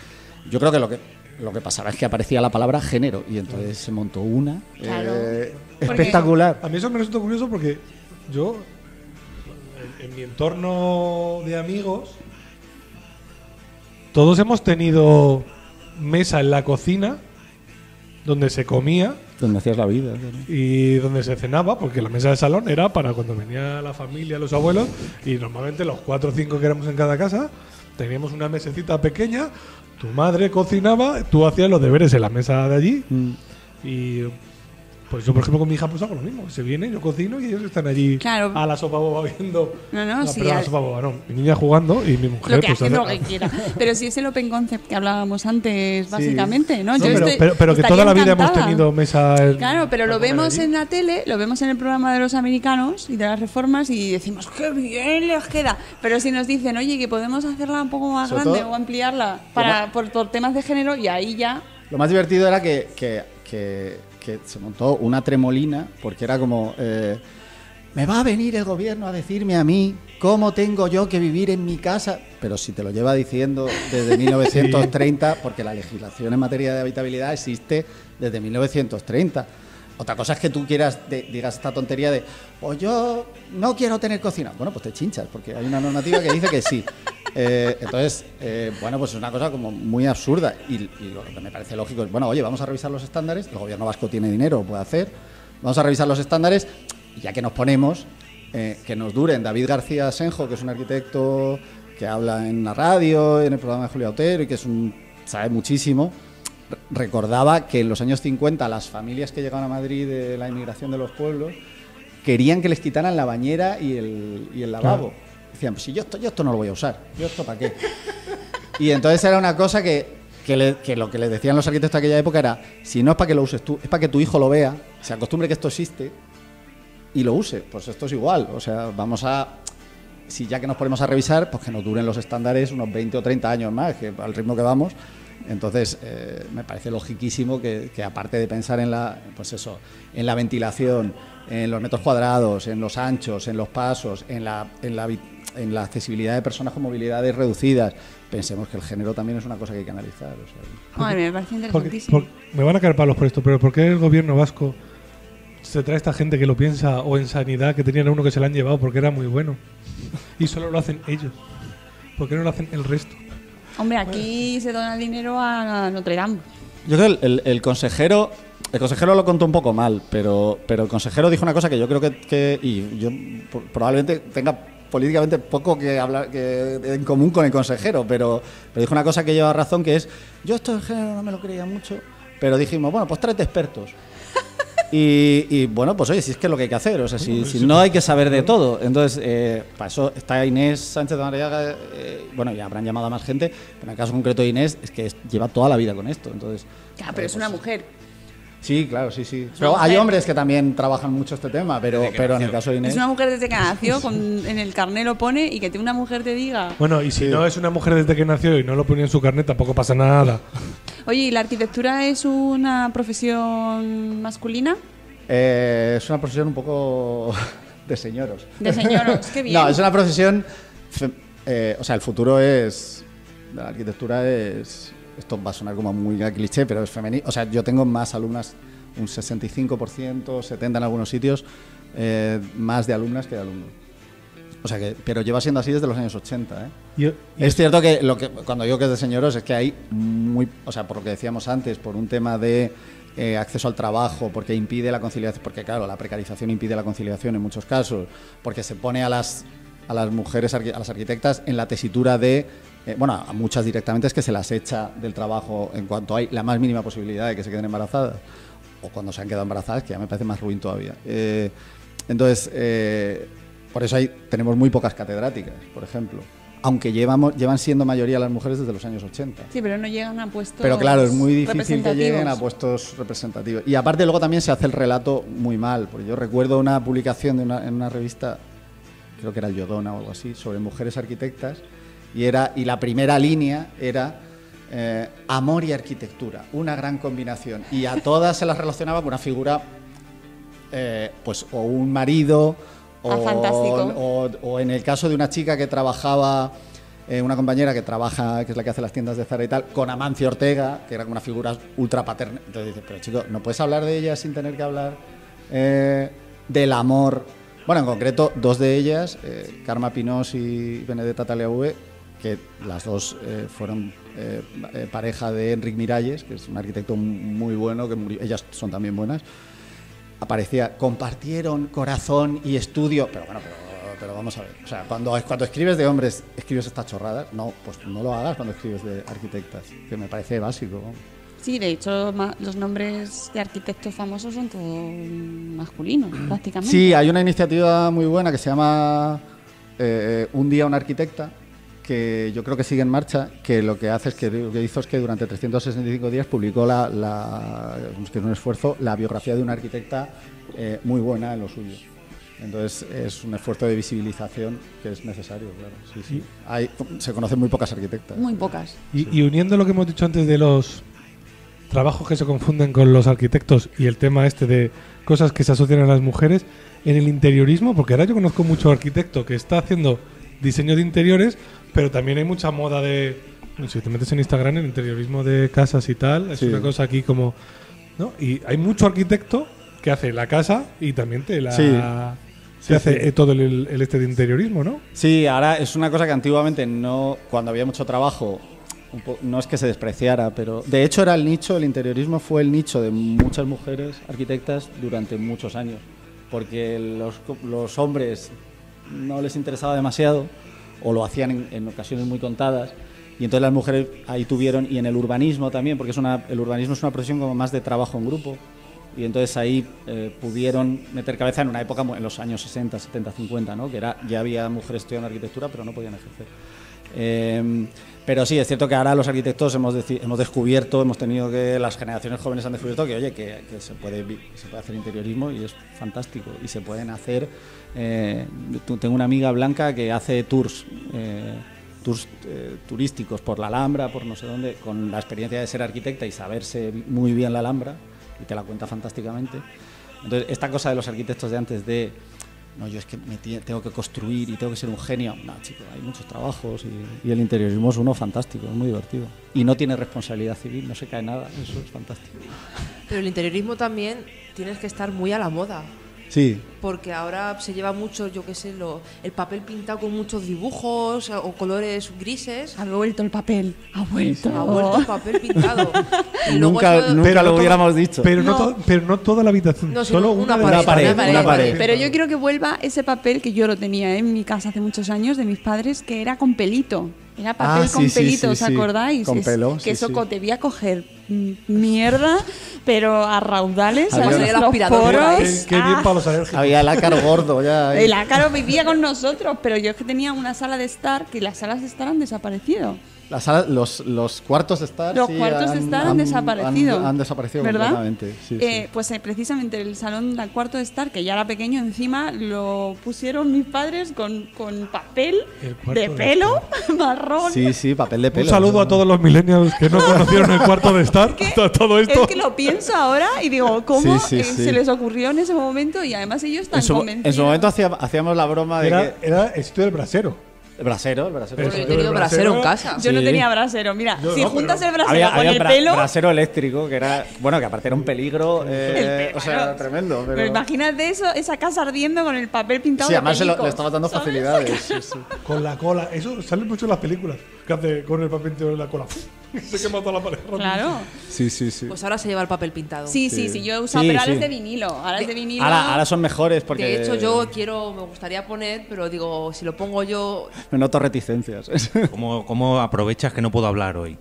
yo creo que lo que lo que pasaba es que aparecía la palabra género y entonces se montó una Claro. eh, Porque- espectacular. A mí eso me resulta curioso porque yo, en, en mi entorno de amigos, todos hemos tenido mesa en la cocina donde se comía Donde hacías la vida. ¿no? y donde se cenaba, porque la mesa de salón era para cuando venía la familia, los abuelos, y normalmente los cuatro o cinco que éramos en cada casa, teníamos una mesecita pequeña, tu madre cocinaba, tú hacías los deberes en la mesa de allí, Mm. y pues yo, por ejemplo, con mi hija pues hago lo mismo. Se viene, yo cocino y ellos están allí Claro. a la sopa boba viendo. No, no, la, sí, perdón, la sopa boba, no. Mi niña jugando y mi mujer Lo que pues hace lo que quiera. Pero si es el open concept que hablábamos antes, básicamente, ¿no? No, Yo pero, estoy- pero- pero que toda la vida hemos tenido mesa. en- Claro, pero lo vemos allí. en la tele, lo vemos en el programa de los americanos y de las reformas y decimos, qué bien les queda. Pero si nos dicen, oye, que podemos hacerla un poco más Sobre grande todo- o ampliarla para, por, por temas de género, y ahí ya. Lo más divertido era que, que- que- que se montó una tremolina, porque era como, eh, me va a venir el gobierno a decirme a mí cómo tengo yo que vivir en mi casa, pero si te lo lleva diciendo desde 1930, porque la legislación en materia de habitabilidad existe desde 1930. Otra cosa es que tú quieras, de- digas esta tontería de, pues yo no quiero tener cocina. Bueno, pues te chinchas, porque hay una normativa que dice que sí. Eh, entonces, eh, bueno, pues es una cosa como muy absurda. Y, y lo que me parece lógico es, bueno, oye, vamos a revisar los estándares. El gobierno vasco tiene dinero, lo puede hacer. Vamos a revisar los estándares. Y ya que nos ponemos, eh, que nos duren. David García Senjo, que es un arquitecto que habla en la radio, en el programa de Julio Otero y que es un, sabe muchísimo recordaba que en los años 50 las familias que llegaban a Madrid de la inmigración de los pueblos querían que les quitaran la bañera y el, y el lavabo. Decían, pues si yo esto, yo esto no lo voy a usar, yo esto para qué. Y entonces era una cosa que, que, le- que lo que le decían los arquitectos de aquella época era, si no es para que lo uses tú, es para que tu hijo lo vea, se acostumbre que esto existe y lo use. Pues esto es igual, o sea, vamos a... Si ya que nos ponemos a revisar, pues que nos duren los estándares unos 20 o 30 años más, que al ritmo que vamos. Entonces, eh, me parece logiquísimo que, que aparte de pensar en la, pues eso, en la ventilación, en los metros cuadrados, en los anchos, en los pasos, en la, en la, en la accesibilidad de personas con movilidades reducidas, pensemos que el género también es una cosa que hay que analizar. o sea. Madre, me parece Porque- interesantísimo. por- me van a caer palos por esto, pero ¿por qué el gobierno vasco se trae esta gente que lo piensa o en sanidad que tenían a uno que se lo han llevado porque era muy bueno? Y solo lo hacen ellos. ¿Por qué no lo hacen el resto? Hombre, aquí se dona dinero a Notre Dame. Yo creo que el, consejero, el consejero lo contó un poco mal, pero, pero el consejero dijo una cosa que yo creo que, que- y yo probablemente tenga políticamente poco que hablar en común con el consejero, pero, pero dijo una cosa que lleva razón, que es, yo esto del género no me lo creía mucho, pero dijimos, bueno, pues tráete expertos. Y, y, bueno, pues oye, si es que es lo que hay que hacer, o sea, si, si no hay que saber de todo. Entonces, eh, para eso está Inés Sánchez de Mariaga, eh, bueno, ya habrán llamado a más gente, pero en el caso concreto de Inés es que lleva toda la vida con esto. Entonces, Claro, pero es una mujer. Sí, claro, sí, sí. Pero hay hombres que también trabajan mucho este tema, pero, pero en el caso de Inés. Es una mujer desde que nació, con, en el carnet lo pone, y que te- una mujer te diga, Bueno, y si no es una mujer desde que nació y no lo ponía en su carnet, tampoco pasa nada. Oye, ¿y la arquitectura es una profesión masculina? Eh, es una profesión un poco de señoros. De señoros, qué bien. No, es una profesión. fe- eh, o sea, el futuro es. de la arquitectura es. Esto va a sonar como muy cliché, pero es femenino. O sea, yo tengo más alumnas, un 65%, 70% en algunos sitios, eh, más de alumnas que de alumnos. O sea que, pero lleva siendo así desde los años 80, ¿eh? Es cierto que, lo que cuando digo que es de señoros es que hay muy, o sea, por lo que decíamos antes, por un tema de eh, acceso al trabajo, porque impide la conciliación, porque claro, la precarización impide la conciliación en muchos casos, porque se pone a las a las mujeres, a las arquitectas, en la tesitura de, eh, bueno, a muchas directamente es que se las echa del trabajo en cuanto hay la más mínima posibilidad de que se queden embarazadas, o cuando se han quedado embarazadas, que ya me parece más ruin todavía. Eh, entonces, eh, por eso hay, tenemos muy pocas catedráticas, por ejemplo. Aunque llevamos, llevan siendo mayoría las mujeres desde los años 80. Sí, pero no llegan a puestos Pero claro, es muy difícil que lleguen a puestos representativos. Y aparte luego también se hace el relato muy mal, porque yo recuerdo una publicación de una, en una revista, creo que era el Yodona o algo así, sobre mujeres arquitectas, y, era, y la primera línea era eh, amor y arquitectura, una gran combinación. Y a todas se las relacionaba con una figura, eh, pues o un marido Ah, fantástico. o- o en el caso de una chica que trabajaba, eh, una compañera que trabaja, que es la que hace las tiendas de Zara y tal, con Amancio Ortega, que era una figura ultra paterna. Entonces dices, pero chico, ¿no puedes hablar de ella sin tener que hablar eh, del amor? Bueno, en concreto, dos de ellas, eh, Karma Pinós y Benedetta Taleaue, que las dos eh, fueron eh, eh, pareja de Enric Miralles, que es un arquitecto muy bueno, que murió, ellas son también buenas aparecía, compartieron corazón y estudio, pero bueno, pero, pero vamos a ver, o sea, cuando, cuando escribes de hombres, escribes estas chorradas, no, pues no lo hagas cuando escribes de arquitectas, que me parece básico. Sí, de hecho, los nombres de arquitectos famosos son todos masculinos, prácticamente. Sí, hay una iniciativa muy buena que se llama eh, Un día una arquitecta, que yo creo que sigue en marcha, que lo que hace es que lo que hizo es que durante 365 días publicó la, la que es un esfuerzo, la biografía de una arquitecta eh, muy buena en lo suyo. Entonces es un esfuerzo de visibilización que es necesario, claro. Sí, sí. Hay, se conocen muy pocas arquitectas. Muy pocas. Y, y uniendo lo que hemos dicho antes de los trabajos que se confunden con los arquitectos y el tema este de cosas que se asocian a las mujeres, en el interiorismo, porque ahora yo conozco mucho arquitecto que está haciendo diseño de interiores, pero también hay mucha moda de... Si te metes en Instagram, el interiorismo de casas y tal, es Sí. una cosa aquí como... ¿no? Y hay mucho arquitecto que hace la casa y también te la... Sí. Se Sí, hace sí. todo el, el este de interiorismo, ¿no? Sí, ahora es una cosa que antiguamente no, cuando había mucho trabajo, no es que se despreciara, pero de hecho era el nicho, el interiorismo fue el nicho de muchas mujeres arquitectas durante muchos años, porque los, los hombres no les interesaba demasiado o lo hacían en, ocasiones muy contadas. Y entonces las mujeres ahí tuvieron, y en el urbanismo también, porque es una, el urbanismo es una profesión como más de trabajo en grupo, y entonces ahí eh, pudieron meter cabeza en una época en los años 60, 70, 50, ¿no? que era, ya había mujeres estudiando arquitectura pero no podían ejercer. Eh, pero sí, es cierto que ahora los arquitectos hemos, hemos descubierto, hemos tenido que, las generaciones jóvenes han descubierto que, oye, que, que se, puede, se puede hacer interiorismo y es fantástico. Y se pueden hacer, eh, tengo una amiga blanca que hace tours, eh, tours eh, turísticos por la Alhambra, por no sé dónde, con la experiencia de ser arquitecta y saberse muy bien la Alhambra, y te la cuenta fantásticamente. Entonces, esta cosa de los arquitectos de antes de, no, yo es que me tengo que construir y tengo que ser un genio. No, chicos, hay muchos trabajos y, y el interiorismo es uno fantástico, es muy divertido. Y no tiene responsabilidad civil, no se cae nada, eso es fantástico. Pero el interiorismo también tienes que estar muy a la moda. Sí, Porque ahora se lleva mucho, yo qué sé, lo, el papel pintado con muchos dibujos o colores grises. Ha vuelto el papel. Ha vuelto. Ha vuelto el papel pintado. Y luego nunca, eso- nunca Pero lo hubiéramos dicho. Pero no, pero no toda la habitación, No, solo una una, de pared, las pared, una pared, una pared. Pero yo quiero que vuelva ese papel que yo lo tenía en mi casa hace muchos años de mis padres, que era con pelito. Era papel Ah, sí, con sí, pelito, sí, ¿os sí. acordáis? Con Es- pelo, Que sí, eso debía coger mierda, pero a raudales, el Los poros. Qué, qué bien ah. para los alérgicos. Había el ácaro gordo ya. ahí. El ácaro vivía con nosotros, pero yo es que tenía una sala de estar, que las salas de estar han desaparecido. La sala- los, los cuartos de estar. Los sí, cuartos de estar han, desaparecido. Han, han desaparecido ¿verdad? completamente. sí, Eh, sí. Pues eh, precisamente el salón del cuarto de estar, que ya era pequeño, encima lo pusieron mis padres con, con papel de de pelo marrón. Sí, sí, papel de pelo. Un saludo a todos los millennials que no conocieron el cuarto de estar. que- Todo esto. Es que lo pienso ahora y digo, ¿cómo Sí, sí, eh, sí. se les ocurrió en ese momento? Y además ellos están en, su, convencidos. en su momento hacía- hacíamos la broma de Era, que. era el sitio del brasero. El brasero, el brasero. Yo he Eso, tenido el brasero en casa. Yo no Sí. tenía brasero. Mira, Yo si no, juntas pero- el brasero había, con había el bra- pelo. brasero eléctrico que era bueno que aparte era un peligro eh, o sea bueno, tremendo pero, Pero imagínate eso, esa casa ardiendo con el papel pintado sí de además se lo- pelico. le estaba dando ¿Sabes? facilidades sí, sí. Con la cola. Eso sale mucho en las películas. Que hace con el papel de la cola. Se quema toda la pared. Claro. sí sí sí Pues ahora se lleva el papel pintado. Sí, sí, sí, yo he usado, Sí, pero ahora sí. es de vinilo. Ahora es de vinilo. ahora, ahora son mejores porque De hecho, yo quiero, me gustaría poner, pero digo, si lo pongo yo, me noto reticencias ¿Cómo, cómo aprovechas que no puedo hablar hoy?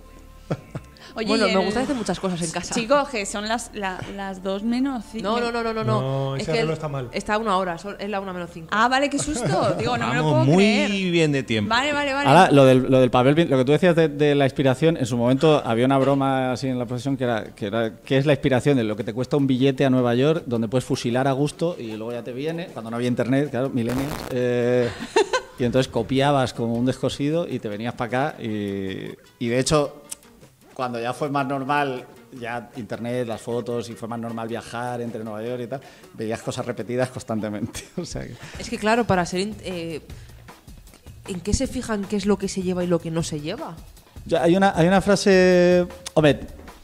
Oye, bueno, me gusta hacer muchas cosas en casa. Chicos, que son las, la- las dos menos cinco. No, no, no, no, no. No, es ese que reloj está mal. Está a una hora, es la una menos cinco. Ah, vale, qué susto. Digo, no me lo Vamos puedo muy creer. bien de tiempo. Vale, vale, vale. ahora lo del, lo del papel lo que tú decías de, de la inspiración en su momento había una broma así en la profesión que era que era que es la inspiración de lo que te cuesta un billete a Nueva York donde puedes fusilar a gusto y luego ya te viene cuando no había internet claro millennials eh, y entonces copiabas como un descosido y te venías para acá y, y de hecho cuando ya fue más normal ya internet, las fotos y fue más normal viajar entre Nueva York y tal, veías cosas repetidas constantemente. O sea que- Es que claro, para ser... in- eh, ¿En qué se fijan qué es lo que se lleva y lo que no se lleva? Ya, hay, una, hay una frase. Hombre,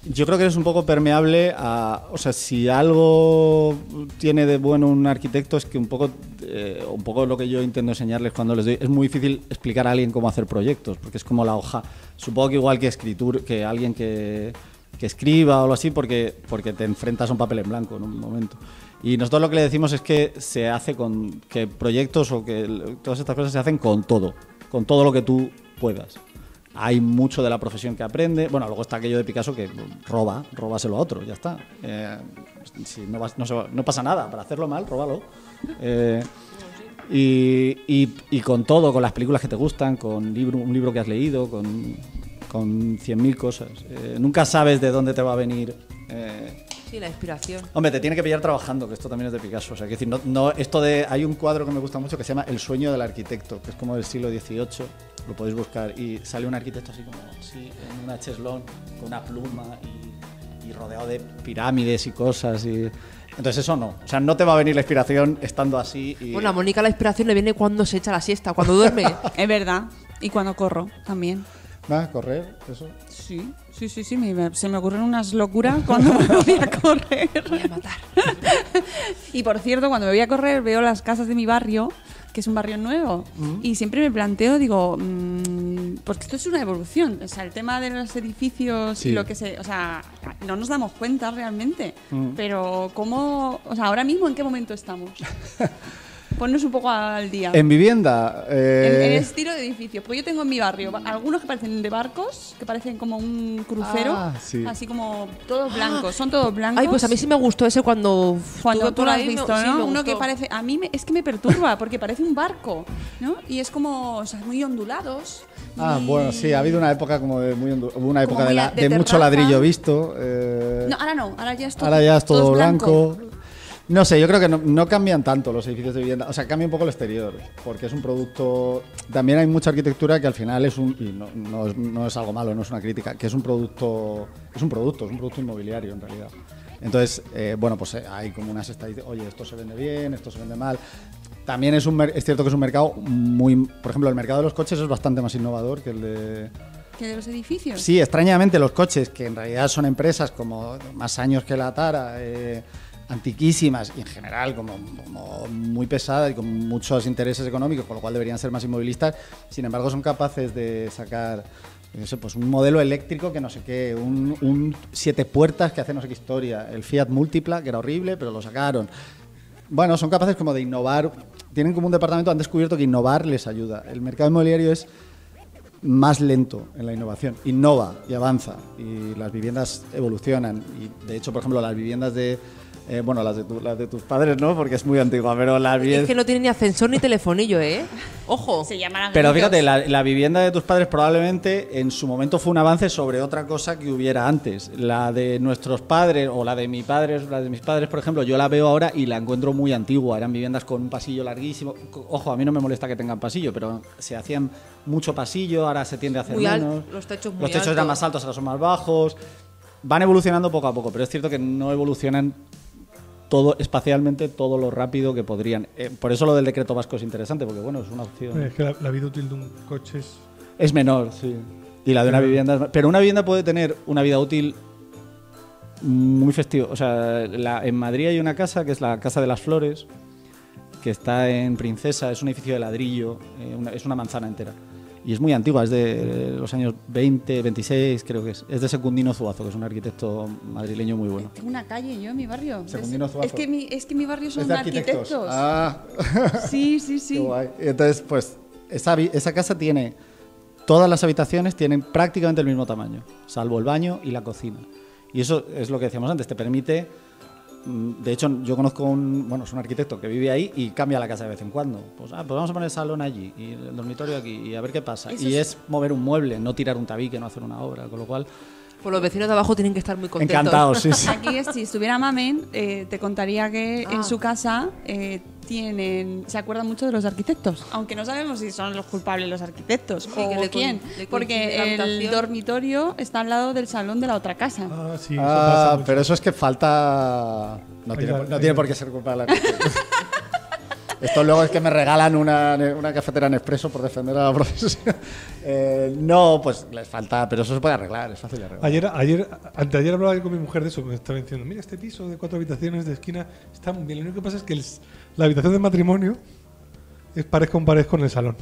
yo creo que es un poco permeable a. O sea, si algo tiene de bueno un arquitecto es que un poco. eh, un poco lo que yo intento enseñarles cuando les doy. Es muy difícil explicar a alguien cómo hacer proyectos, porque es como la hoja. Supongo que igual que escritura, que alguien que, que escriba o algo así, porque, porque te enfrentas a un papel en blanco en un momento. Y nosotros lo que le decimos es que se hace con. que proyectos o que todas estas cosas se hacen con todo. Con todo lo que tú puedas hay mucho de la profesión que aprende. Bueno, luego está aquello de Picasso que roba, róbaselo a otro, ya está. Eh, no pasa nada, para hacerlo mal, róbalo. Eh, y, y- y con todo, con las películas que te gustan, con libro, un libro que has leído, con, con 100.000 cosas. Eh, nunca sabes de dónde te va a venir. eh, Sí, la inspiración. Hombre, te tiene que pillar trabajando, que esto también es de Picasso. O sea, que decir, no, no, esto de, hay un cuadro que me gusta mucho que se llama El sueño del arquitecto, que es como del siglo XVIII, lo podéis buscar, y sale un arquitecto así como así, en una cheslón, con una pluma y, y rodeado de pirámides y cosas. Y... Entonces eso no, o sea, no te va a venir la inspiración estando así. Y... Bueno, a Mónica la inspiración le viene cuando se echa la siesta, cuando duerme. Es verdad. Y cuando corro también. Va a correr, eso. Sí, sí, sí, sí. me- se me ocurren unas locuras cuando me voy a correr. Voy a matar. Y por cierto, cuando me voy a correr veo las casas de mi barrio, que es un barrio nuevo, y siempre me planteo, digo, mm, porque esto es una evolución. O sea, el tema de los edificios Sí. y lo que se. O sea, no nos damos cuenta realmente. Pero, ¿cómo. O sea, ahora mismo en qué momento estamos? Ponnos un poco al día. En vivienda. En, eh, en el estilo de edificios. Porque yo tengo en mi barrio ba- algunos que parecen de barcos, que parecen como un crucero, Ah, sí. así como todos blancos, son todos blancos. Ay, pues a mí sí me gustó ese cuando. Cuando tú por lo has visto, sí, ¿no? me Uno que parece. A mí me- es que me perturba, porque parece un barco, ¿no? Y es como. O sea, muy ondulados. Ah, muy- bueno, sí, ha habido una época como de muy una época de, la- de de mucho ladrillo visto. eh, No, ahora no, ahora ya es todo. Ahora ya es todo, blanco. blanco. No sé, yo creo que no, no cambian tanto los edificios de vivienda. O sea, cambia un poco el exterior, porque es un producto... También hay mucha arquitectura que al final es un... Y no, no es, no es algo malo, no es una crítica, que es un producto... Es un producto, es un producto inmobiliario en realidad. Entonces, eh, bueno, pues eh, hay como unas estadísticas, oye, esto se vende bien, esto se vende mal. También es, un es cierto que es un mercado muy... Por ejemplo, el mercado de los coches es bastante más innovador que el de... ¿Que de los edificios? Sí, extrañamente los coches, que en realidad son empresas como más años que la Tara, eh, antiquísimas y en general como, como muy pesadas y con muchos intereses económicos, con lo cual deberían ser más inmovilistas, sin embargo son capaces de sacar sé, pues un modelo eléctrico que no sé qué, un, un siete puertas que hace no sé qué historia, el Fiat Multipla, que era horrible, pero lo sacaron. Bueno, son capaces como de innovar, tienen como un departamento, han descubierto que innovar les ayuda. El mercado inmobiliario es más lento en la innovación. Innova y avanza y las viviendas evolucionan. Y de hecho, por ejemplo, las viviendas de. Eh, bueno, las de, tu- las de tus padres no, porque es muy antigua, pero las Es viviendas. que no tiene ni ascensor ni telefonillo, ¿eh? Ojo. Se llamarán Pero fíjate, la, la vivienda de tus padres probablemente en su momento fue un avance sobre otra cosa que hubiera antes. La de nuestros padres o la de mi padre, la de mis padres, por ejemplo, yo la veo ahora y la encuentro muy antigua. Eran viviendas con un pasillo larguísimo. Ojo, a mí no me molesta que tengan pasillo, pero se hacían mucho pasillo, ahora se tiende a hacer Muy al- menos. los techos muy Los techos eran más altos, ahora son más bajos. Van evolucionando poco a poco, pero es cierto que no evolucionan todo espacialmente todo lo rápido que podrían. Eh, por eso lo del decreto vasco es interesante, porque bueno, es una opción. Es que la, la vida útil de un coche es. Es menor, sí. Y la de una Pero- vivienda es Pero una vivienda puede tener una vida útil muy festiva. O sea, la- en Madrid hay una casa que es la Casa de las Flores, que está en Princesa, es un edificio de ladrillo, eh, una- es una manzana entera. Y es muy antigua, es de los años 20, 26, creo que es. Es de Secundino Zuazo, que es un arquitecto madrileño muy bueno. Tengo una calle yo en mi barrio. Secundino es, Zuazo. es que mi, es que mi barrio son Es de arquitectos. Ah, Sí, sí, sí. Qué guay. Y entonces, pues, esa, esa casa tiene. Todas las habitaciones tienen prácticamente el mismo tamaño, salvo el baño y la cocina. Y eso es lo que decíamos antes, te permite. Mm, De hecho, yo conozco un, bueno, es un arquitecto que vive ahí y cambia la casa de vez en cuando. Pues, ah, pues vamos a poner el salón allí y el dormitorio aquí y a ver qué pasa. Eso y es- es mover un mueble, no tirar un tabique, no hacer una obra, con lo cual, Pues los vecinos de abajo tienen que estar muy contentos. encantados, sí, sí. Aquí, si estuviera Mamen, eh, te contaría que Ah. en su casa eh, tienen se acuerdan mucho de los arquitectos, aunque no sabemos si son los culpables los arquitectos Sí, o que le quién, le porque el dormitorio está al lado del salón de la otra casa. Ah, sí, eso pasa Ah, mucho. pero eso es que falta. No tiene, por- no ahí tiene va. por qué ser culpa de la Esto luego es que me regalan una, una cafetera en expreso por defender a la profesión. Eh, no, pues les falta, pero eso se puede arreglar, es fácil de arreglar. Ayer, ayer, anteayer hablaba con mi mujer de eso, me estaba diciendo, mira, este piso de cuatro habitaciones de esquina está muy bien. Lo único que pasa es que el- la habitación de matrimonio es pared con pared con el salón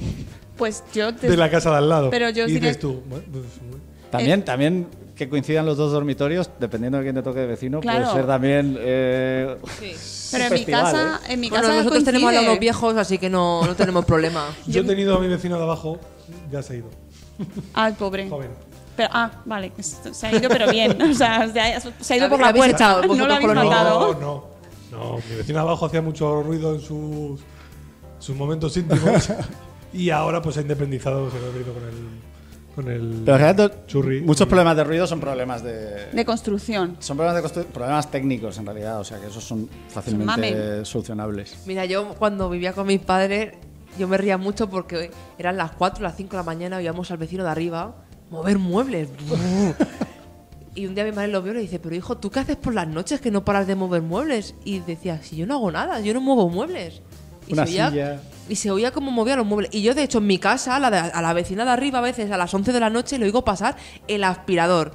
Pues yo te- de la casa de al lado. Pero yo y dices que- tú, bueno, pues, También, también que coincidan los dos dormitorios, dependiendo de quién te toque de vecino, Claro. puede ser también. eh, Sí. pero en mi festival, casa, ¿eh? en mi Bueno, casa nosotros tenemos coincide. unos viejos, así que no, no tenemos problema. yo he tenido a mi vecino de abajo, ya se ha ido, Ay, pobre. joven. Pero, ah, vale, se ha ido pero bien, o sea, se ha, ido por la puerta, no lo habéis matado. No, no, no. Mi vecino de abajo hacía mucho ruido en sus, sus momentos íntimos y ahora pues se ha independizado, se lo ha ido con el, con el Pero en general, churri. muchos problemas de ruido son problemas de. De construcción. Son problemas, de constru- problemas técnicos en realidad, o sea que esos son fácilmente mamen. solucionables. Mira, yo cuando vivía con mis padres, yo me ría mucho porque eran las 4, las 5 de la mañana, oíamos al vecino de arriba mover muebles. y un día mi madre lo vio y le dice, pero hijo, ¿tú qué haces por las noches que no paras de mover muebles? Y decía, si yo no hago nada, yo no muevo muebles. Y Una se oía, silla. Y se oía cómo movía los muebles. Y yo, de hecho, en mi casa, a la, de- a la vecina de arriba, a veces a las 11 de la noche, le oigo pasar el aspirador.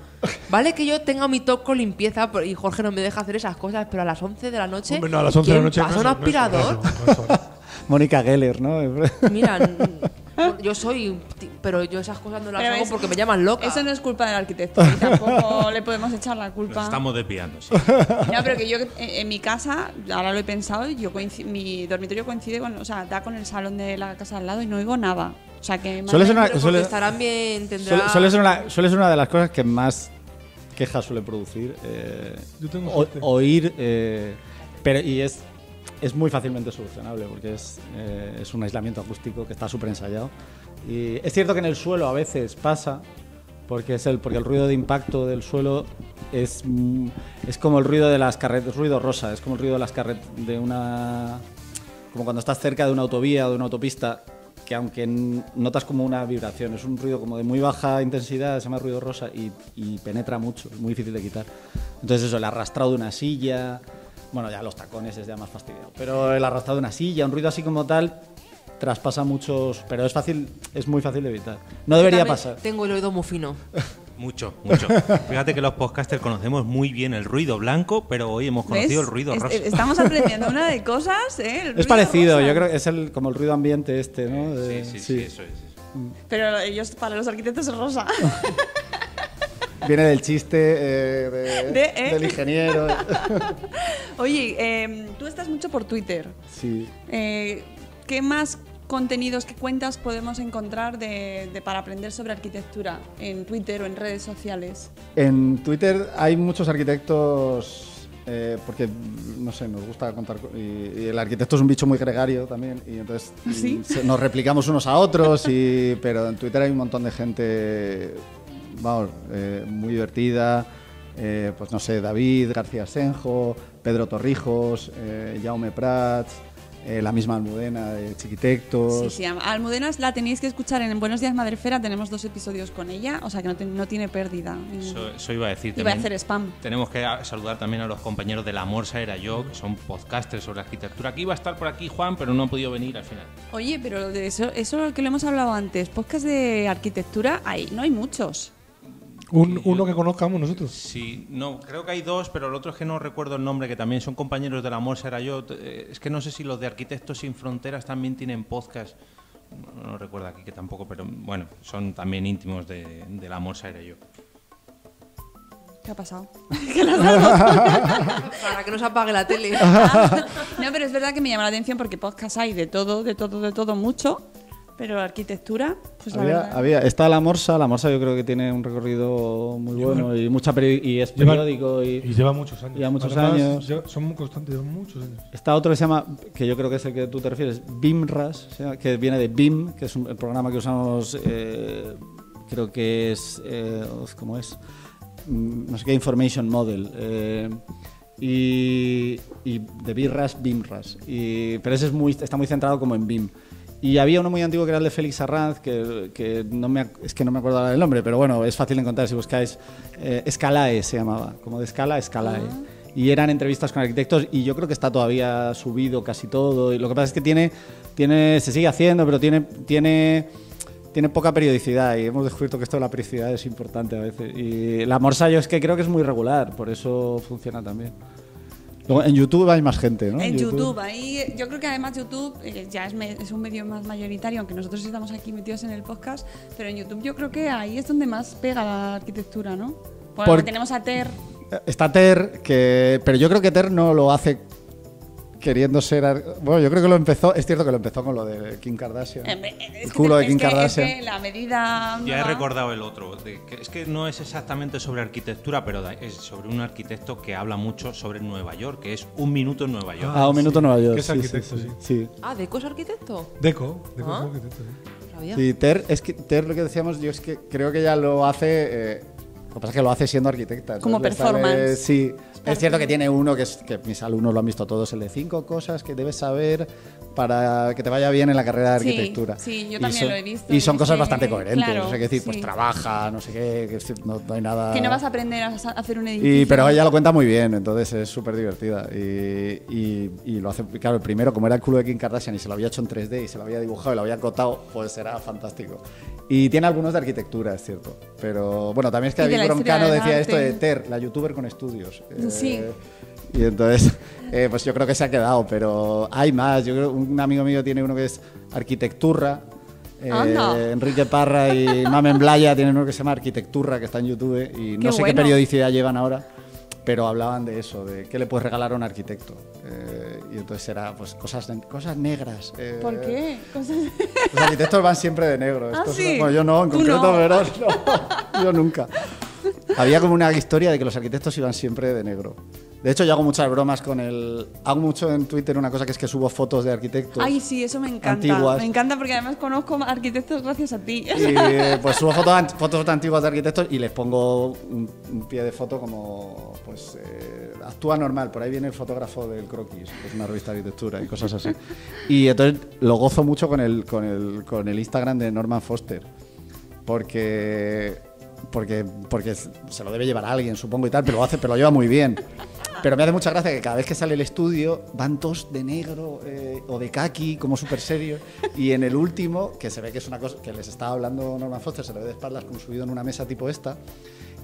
¿Vale? Que yo tenga mi toco limpieza por- y Jorge no me deja hacer esas cosas, pero a las 11 de la noche. Hombre, no, a las 11 de la ¿quién noche. pasa no un es- no es- aspirador? no. Mónica Geller, ¿no? Mira, yo soy. Pero yo esas cosas no las Pero hago es- porque me llaman loca. Eso no es culpa del arquitecto, y tampoco le podemos echar la Nos culpa. estamos desviando, sí. No, pero que yo en, en mi casa, ahora lo he pensado, yo mi dormitorio coincide con, o sea, da con el salón de la casa al lado y no oigo nada. O sea que Suele ser una- suele- estarán bien, tendrá. Suele, suele ser una, suele ser una de las cosas que más quejas suele producir. eh, Yo tengo o- oír, eh, pero y es, es muy fácilmente solucionable porque es, eh, es un aislamiento acústico que está súper ensayado. Y es cierto que en el suelo a veces pasa, porque, es el, porque el ruido de impacto del suelo es, mm, es como el ruido de las carreteras, ruido rosa, es como el ruido de las carreteras, de una... como cuando estás cerca de una autovía o de una autopista, que aunque notas como una vibración, es un ruido como de muy baja intensidad, se llama ruido rosa y, y penetra mucho, es muy difícil de quitar. Entonces eso, el arrastrado de una silla, bueno, ya los tacones es ya más fastidiado, pero el arrastrado de una silla, un ruido así como tal, traspasa muchos, pero es fácil, es muy fácil de evitar. No debería pasar. Tengo el oído muy fino. Mucho, mucho. Fíjate que los podcasters conocemos muy bien el ruido blanco, pero hoy hemos conocido ¿Ves? el ruido Es- rosa. Estamos aprendiendo una de cosas, ¿eh? El Es parecido, rosa. yo creo que es el, como el ruido ambiente este, ¿no? De- Sí, sí, sí, eso es. Pero ellos, para los arquitectos es rosa. Viene del chiste eh, de- De, ¿eh? del ingeniero. Oye, eh, tú estás mucho por Twitter. sí. Eh, ¿Qué más contenidos, qué cuentas podemos encontrar de, de- para aprender sobre arquitectura en Twitter o en redes sociales? En Twitter hay muchos arquitectos, eh, porque, no sé, nos gusta contar. co- Y, y el arquitecto es un bicho muy gregario también, y entonces ¿Sí? se- nos replicamos unos a otros, y, pero en Twitter hay un montón de gente, vamos, eh, muy divertida. eh, pues no sé, David García Senjo, Pedro Torrijos, Jaume Prats, eh, la misma Almudena de Chiquitectos. Sí, sí, a Almudenas la tenéis que escuchar en Buenos Días Madrefera, tenemos dos episodios con ella, o sea que no, te- no tiene pérdida. Eso, eso iba a decir. Iba a hacer spam. Tenemos que saludar también a los compañeros de La Morsa Era Yo, que son podcasters sobre arquitectura. Aquí iba a estar por aquí Juan, pero no ha podido venir al final. Oye, pero de eso, eso que lo hemos hablado antes, podcast de arquitectura, hay, no hay muchos. Un- uno que conozcamos nosotros. Sí, no, creo que hay dos, pero el otro es que no recuerdo el nombre, que también son compañeros de La Morsa Era Yo. Eh, Es que no sé si los de Arquitectos Sin Fronteras también tienen podcast. No, no recuerdo aquí que tampoco, pero bueno, son también íntimos de, de La Morsa Era Yo. ¿Qué ha pasado? Para que no se apague la tele. no, pero es verdad que me llama la atención porque podcast hay de todo, de todo, de todo, mucho. Pero arquitectura, pues la Había, verdad. había- está la Morsa, la Morsa yo creo que tiene un recorrido muy bueno y mucha peri- y es Lleva- periódico y, Y lleva muchos años. Lleva muchos Además, años. lleva- son muy constantes, llevan muchos años. está otro que se llama que yo creo que es el que tú te refieres BIMRAS o sea, que viene de BIM que es un, el programa que usamos eh, creo que es eh, cómo es Mm, no sé qué information model eh, Y, y de Birras, Bimras. Y, pero ese es muy, está muy centrado como en BIM. Y había uno muy antiguo que era el de Félix Arranz, que, que no me, es que no me acuerdo ahora del nombre, pero bueno, es fácil encontrar si buscáis. Eh, Scalae se llamaba, como de escala, Scalae. Y eran entrevistas con arquitectos y yo creo que está todavía subido casi todo. Y lo que pasa es que tiene, tiene se sigue haciendo, pero tiene, tiene, tiene poca periodicidad y hemos descubierto que esto de la periodicidad es importante a veces. Y la Morsa yo es que creo que es muy regular, por eso funciona también. Luego, en YouTube hay más gente, ¿no? En YouTube, ahí yo creo que además YouTube eh, ya es, me- es un medio más mayoritario, aunque nosotros estamos aquí metidos en el podcast, pero en YouTube yo creo que ahí es donde más pega la arquitectura, ¿no? Porque Por- tenemos a Ter, Está Ter, que, pero yo creo que Ter no lo hace queriendo ser... ar- Bueno, yo creo que lo empezó, es cierto que lo empezó con lo de Kim Kardashian. eh, eh, es el culo te- de Kim es que- es Kardashian. que la medida Ya he recordado el otro. de que es que no es exactamente sobre arquitectura, pero da- es sobre un arquitecto que habla mucho sobre Nueva York, que es un minuto en Nueva York. Ah, un minuto en Nueva York. Que es sí, arquitecto, sí, sí. sí. Ah, ¿Deco es arquitecto? Deco, Deco Ah. es arquitecto, sí. Ter, es que Ter lo que decíamos yo es que creo que ella lo hace. eh, lo que pasa es que lo hace siendo arquitecta. Como le sale- performance. sí. Es cierto que tiene uno que, es, que mis alumnos lo han visto todos, el de cinco cosas que debes saber para que te vaya bien en la carrera de Sí, arquitectura. sí, yo Y también son- lo he visto, Y son cosas dice, bastante coherentes. claro, o sea, que decir, pues sí. trabaja, no sé qué, que sí, no, no hay nada. que no vas a aprender a hacer un edificio. Y, pero ella lo cuenta muy bien, entonces es súper divertida. Y, y- y lo hace, claro, el primero, como era el culo de Kim Kardashian y se lo había hecho en 3D y se lo había dibujado y lo había acotado, pues era fantástico. Y tiene algunos de arquitectura, es cierto. Pero bueno, también es que de David historia Broncano del decía esto de Ter, la youtuber con estudios. Eh, Sí. Y entonces, eh, pues yo creo que se ha quedado, pero hay más. Yo creo un amigo mío tiene uno que es arquitecturra. Eh. Enrique Parra y Mamen Blaya tienen uno que se llama Arquitecturra, que está en YouTube y no Qué sé qué bueno. periodicidad llevan ahora, pero hablaban de eso, de qué le puedes regalar a un arquitecto. Eh, y entonces era pues cosas, cosas negras. eh, ¿Por qué? Cosas- Los arquitectos van siempre de negro. Ah, sí. una- bueno, yo no, en concreto, no. pero no, yo nunca. Había como una historia de que los arquitectos iban siempre de negro. De hecho, yo hago muchas bromas con el. Hago mucho en Twitter una cosa que es que subo fotos de arquitectos. Ay, sí, eso me encanta. Antiguas. Me encanta porque además conozco arquitectos gracias a ti. Y eh, pues subo fotos, fotos antiguas de arquitectos y les pongo un, un pie de foto como, pues, eh, actúa normal. Por ahí viene el fotógrafo del Croquis, que es una revista de arquitectura y cosas así. Y entonces lo gozo mucho con el, con el, con el Instagram de Norman Foster. Porque, porque, porque se lo debe llevar a alguien, supongo y tal, pero lo hace, pero lo lleva muy bien. Pero me hace mucha gracia que cada vez que sale el estudio van todos de negro eh, o de kaki, como súper serios. Y en el último, que se ve que es una cosa que les estaba hablando Norman Foster, se le ve de espaldas como subido en una mesa tipo esta.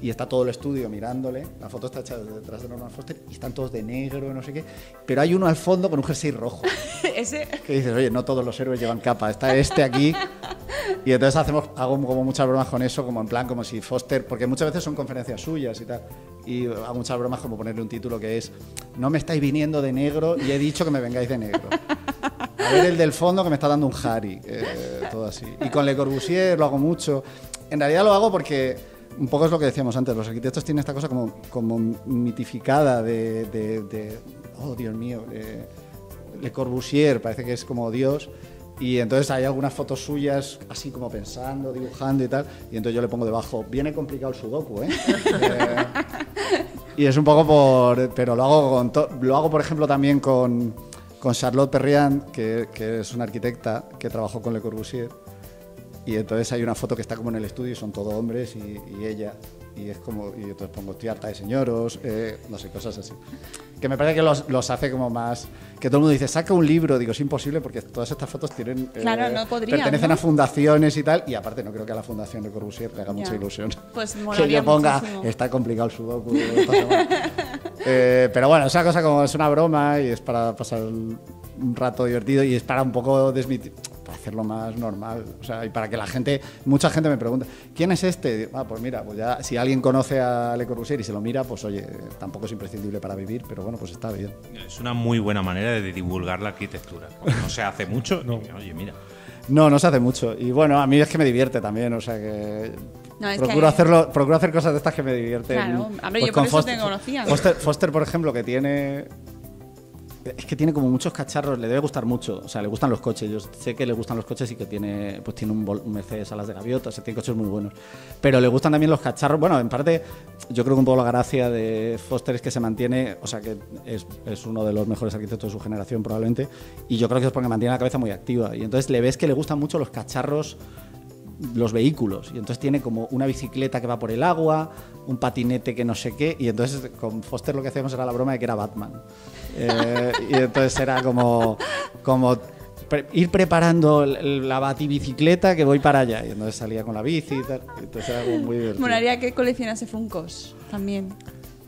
Y está todo el estudio mirándole. La foto está hecha detrás de Norman Foster y están todos de negro, no sé qué. Pero hay uno al fondo con un jersey rojo. Ese. Que dices, oye, no todos los héroes llevan capa, está este aquí. Y entonces hacemos, hago como muchas bromas con eso, como en plan, como si Foster, porque muchas veces son conferencias suyas y tal. Y hago muchas bromas como ponerle un título que es, no me estáis viniendo de negro y he dicho que me vengáis de negro. A ver el del fondo que me está dando un Harry, eh, todo así. Y con Le Corbusier lo hago mucho. En realidad lo hago porque un poco es lo que decíamos antes, los arquitectos tienen esta cosa como, como mitificada de, de- de, oh Dios mío, eh, Le Corbusier parece que es como Dios. Y entonces hay algunas fotos suyas así como pensando, dibujando y tal. Y entonces yo le pongo debajo, viene complicado el sudoku, ¿eh? Eh, y es un poco por... Pero lo hago, con to- lo hago por ejemplo, también con, con Charlotte Perriand, que, que es una arquitecta que trabajó con Le Corbusier. Y entonces hay una foto que está como en el estudio y son todos hombres y, y ella. Y es como, y entonces pongo estoy harta de señoros, eh, no sé, cosas así. Que me parece que los, los hace como más. Que todo el mundo dice, saca un libro. Digo, es imposible porque todas estas fotos tienen. eh, Claro, no podrían, Pertenecen ¿no? a fundaciones y tal. Y aparte, no creo que a la Fundación de Corbusier le haga mucha ilusión. Pues que yo ponga, muchísimo. está complicado el sudoku. esta semana". Eh, pero bueno, es una cosa como es una broma y es para pasar un rato divertido y es para un poco desmitir, hacerlo más normal. O sea, y para que la gente, mucha gente me pregunta, ¿quién es este? Ah, pues mira, pues ya, si alguien conoce a Le Corbusier y se lo mira, pues oye, tampoco es imprescindible para vivir, pero bueno, pues está bien. Es una muy buena manera de divulgar la arquitectura. No se hace mucho, No. oye, mira. No, no se hace mucho. Y bueno, a mí es que me divierte también, o sea que. No, es procuro, que- hacerlo, procuro hacer cosas de estas que me divierten. Claro, hombre, yo por eso te conocía. Foster, Foster, por ejemplo, que tiene. Es que tiene como muchos cacharros, le debe gustar mucho, o sea, le gustan los coches, yo sé que le gustan los coches y que tiene pues tiene un, un Mercedes alas de gaviota, o tiene coches muy buenos, pero le gustan también los cacharros, bueno, en parte yo creo que un poco la gracia de Foster es que se mantiene, o sea, que es uno de los mejores arquitectos de su generación probablemente, y yo creo que es porque mantiene la cabeza muy activa, y entonces le ves que le gustan mucho los cacharros los vehículos. Y entonces tiene como una bicicleta que va por el agua, un patinete que no sé qué. Y entonces con Foster lo que hacíamos era la broma de que era Batman. Eh, y entonces era como, como ir preparando la batibicicleta que voy para allá. Y entonces salía con la bici y tal. Entonces era como muy divertido. Que coleccionase Funcos también.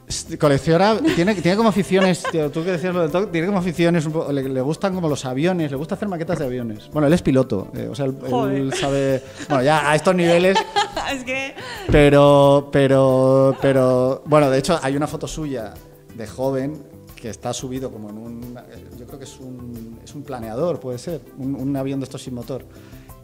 S- Colecciona, tiene, tiene como aficiones, tío, tú que decías lo del TOC, tiene como aficiones, le, le gustan como los aviones, le gusta hacer maquetas de aviones. Bueno, él es piloto, eh, o sea, él, él sabe, bueno, ya a estos niveles, es que. pero, pero, pero, bueno, de hecho hay una foto suya de joven que está subido como en un, yo creo que es un, es un planeador, puede ser, un, un avión de estos sin motor.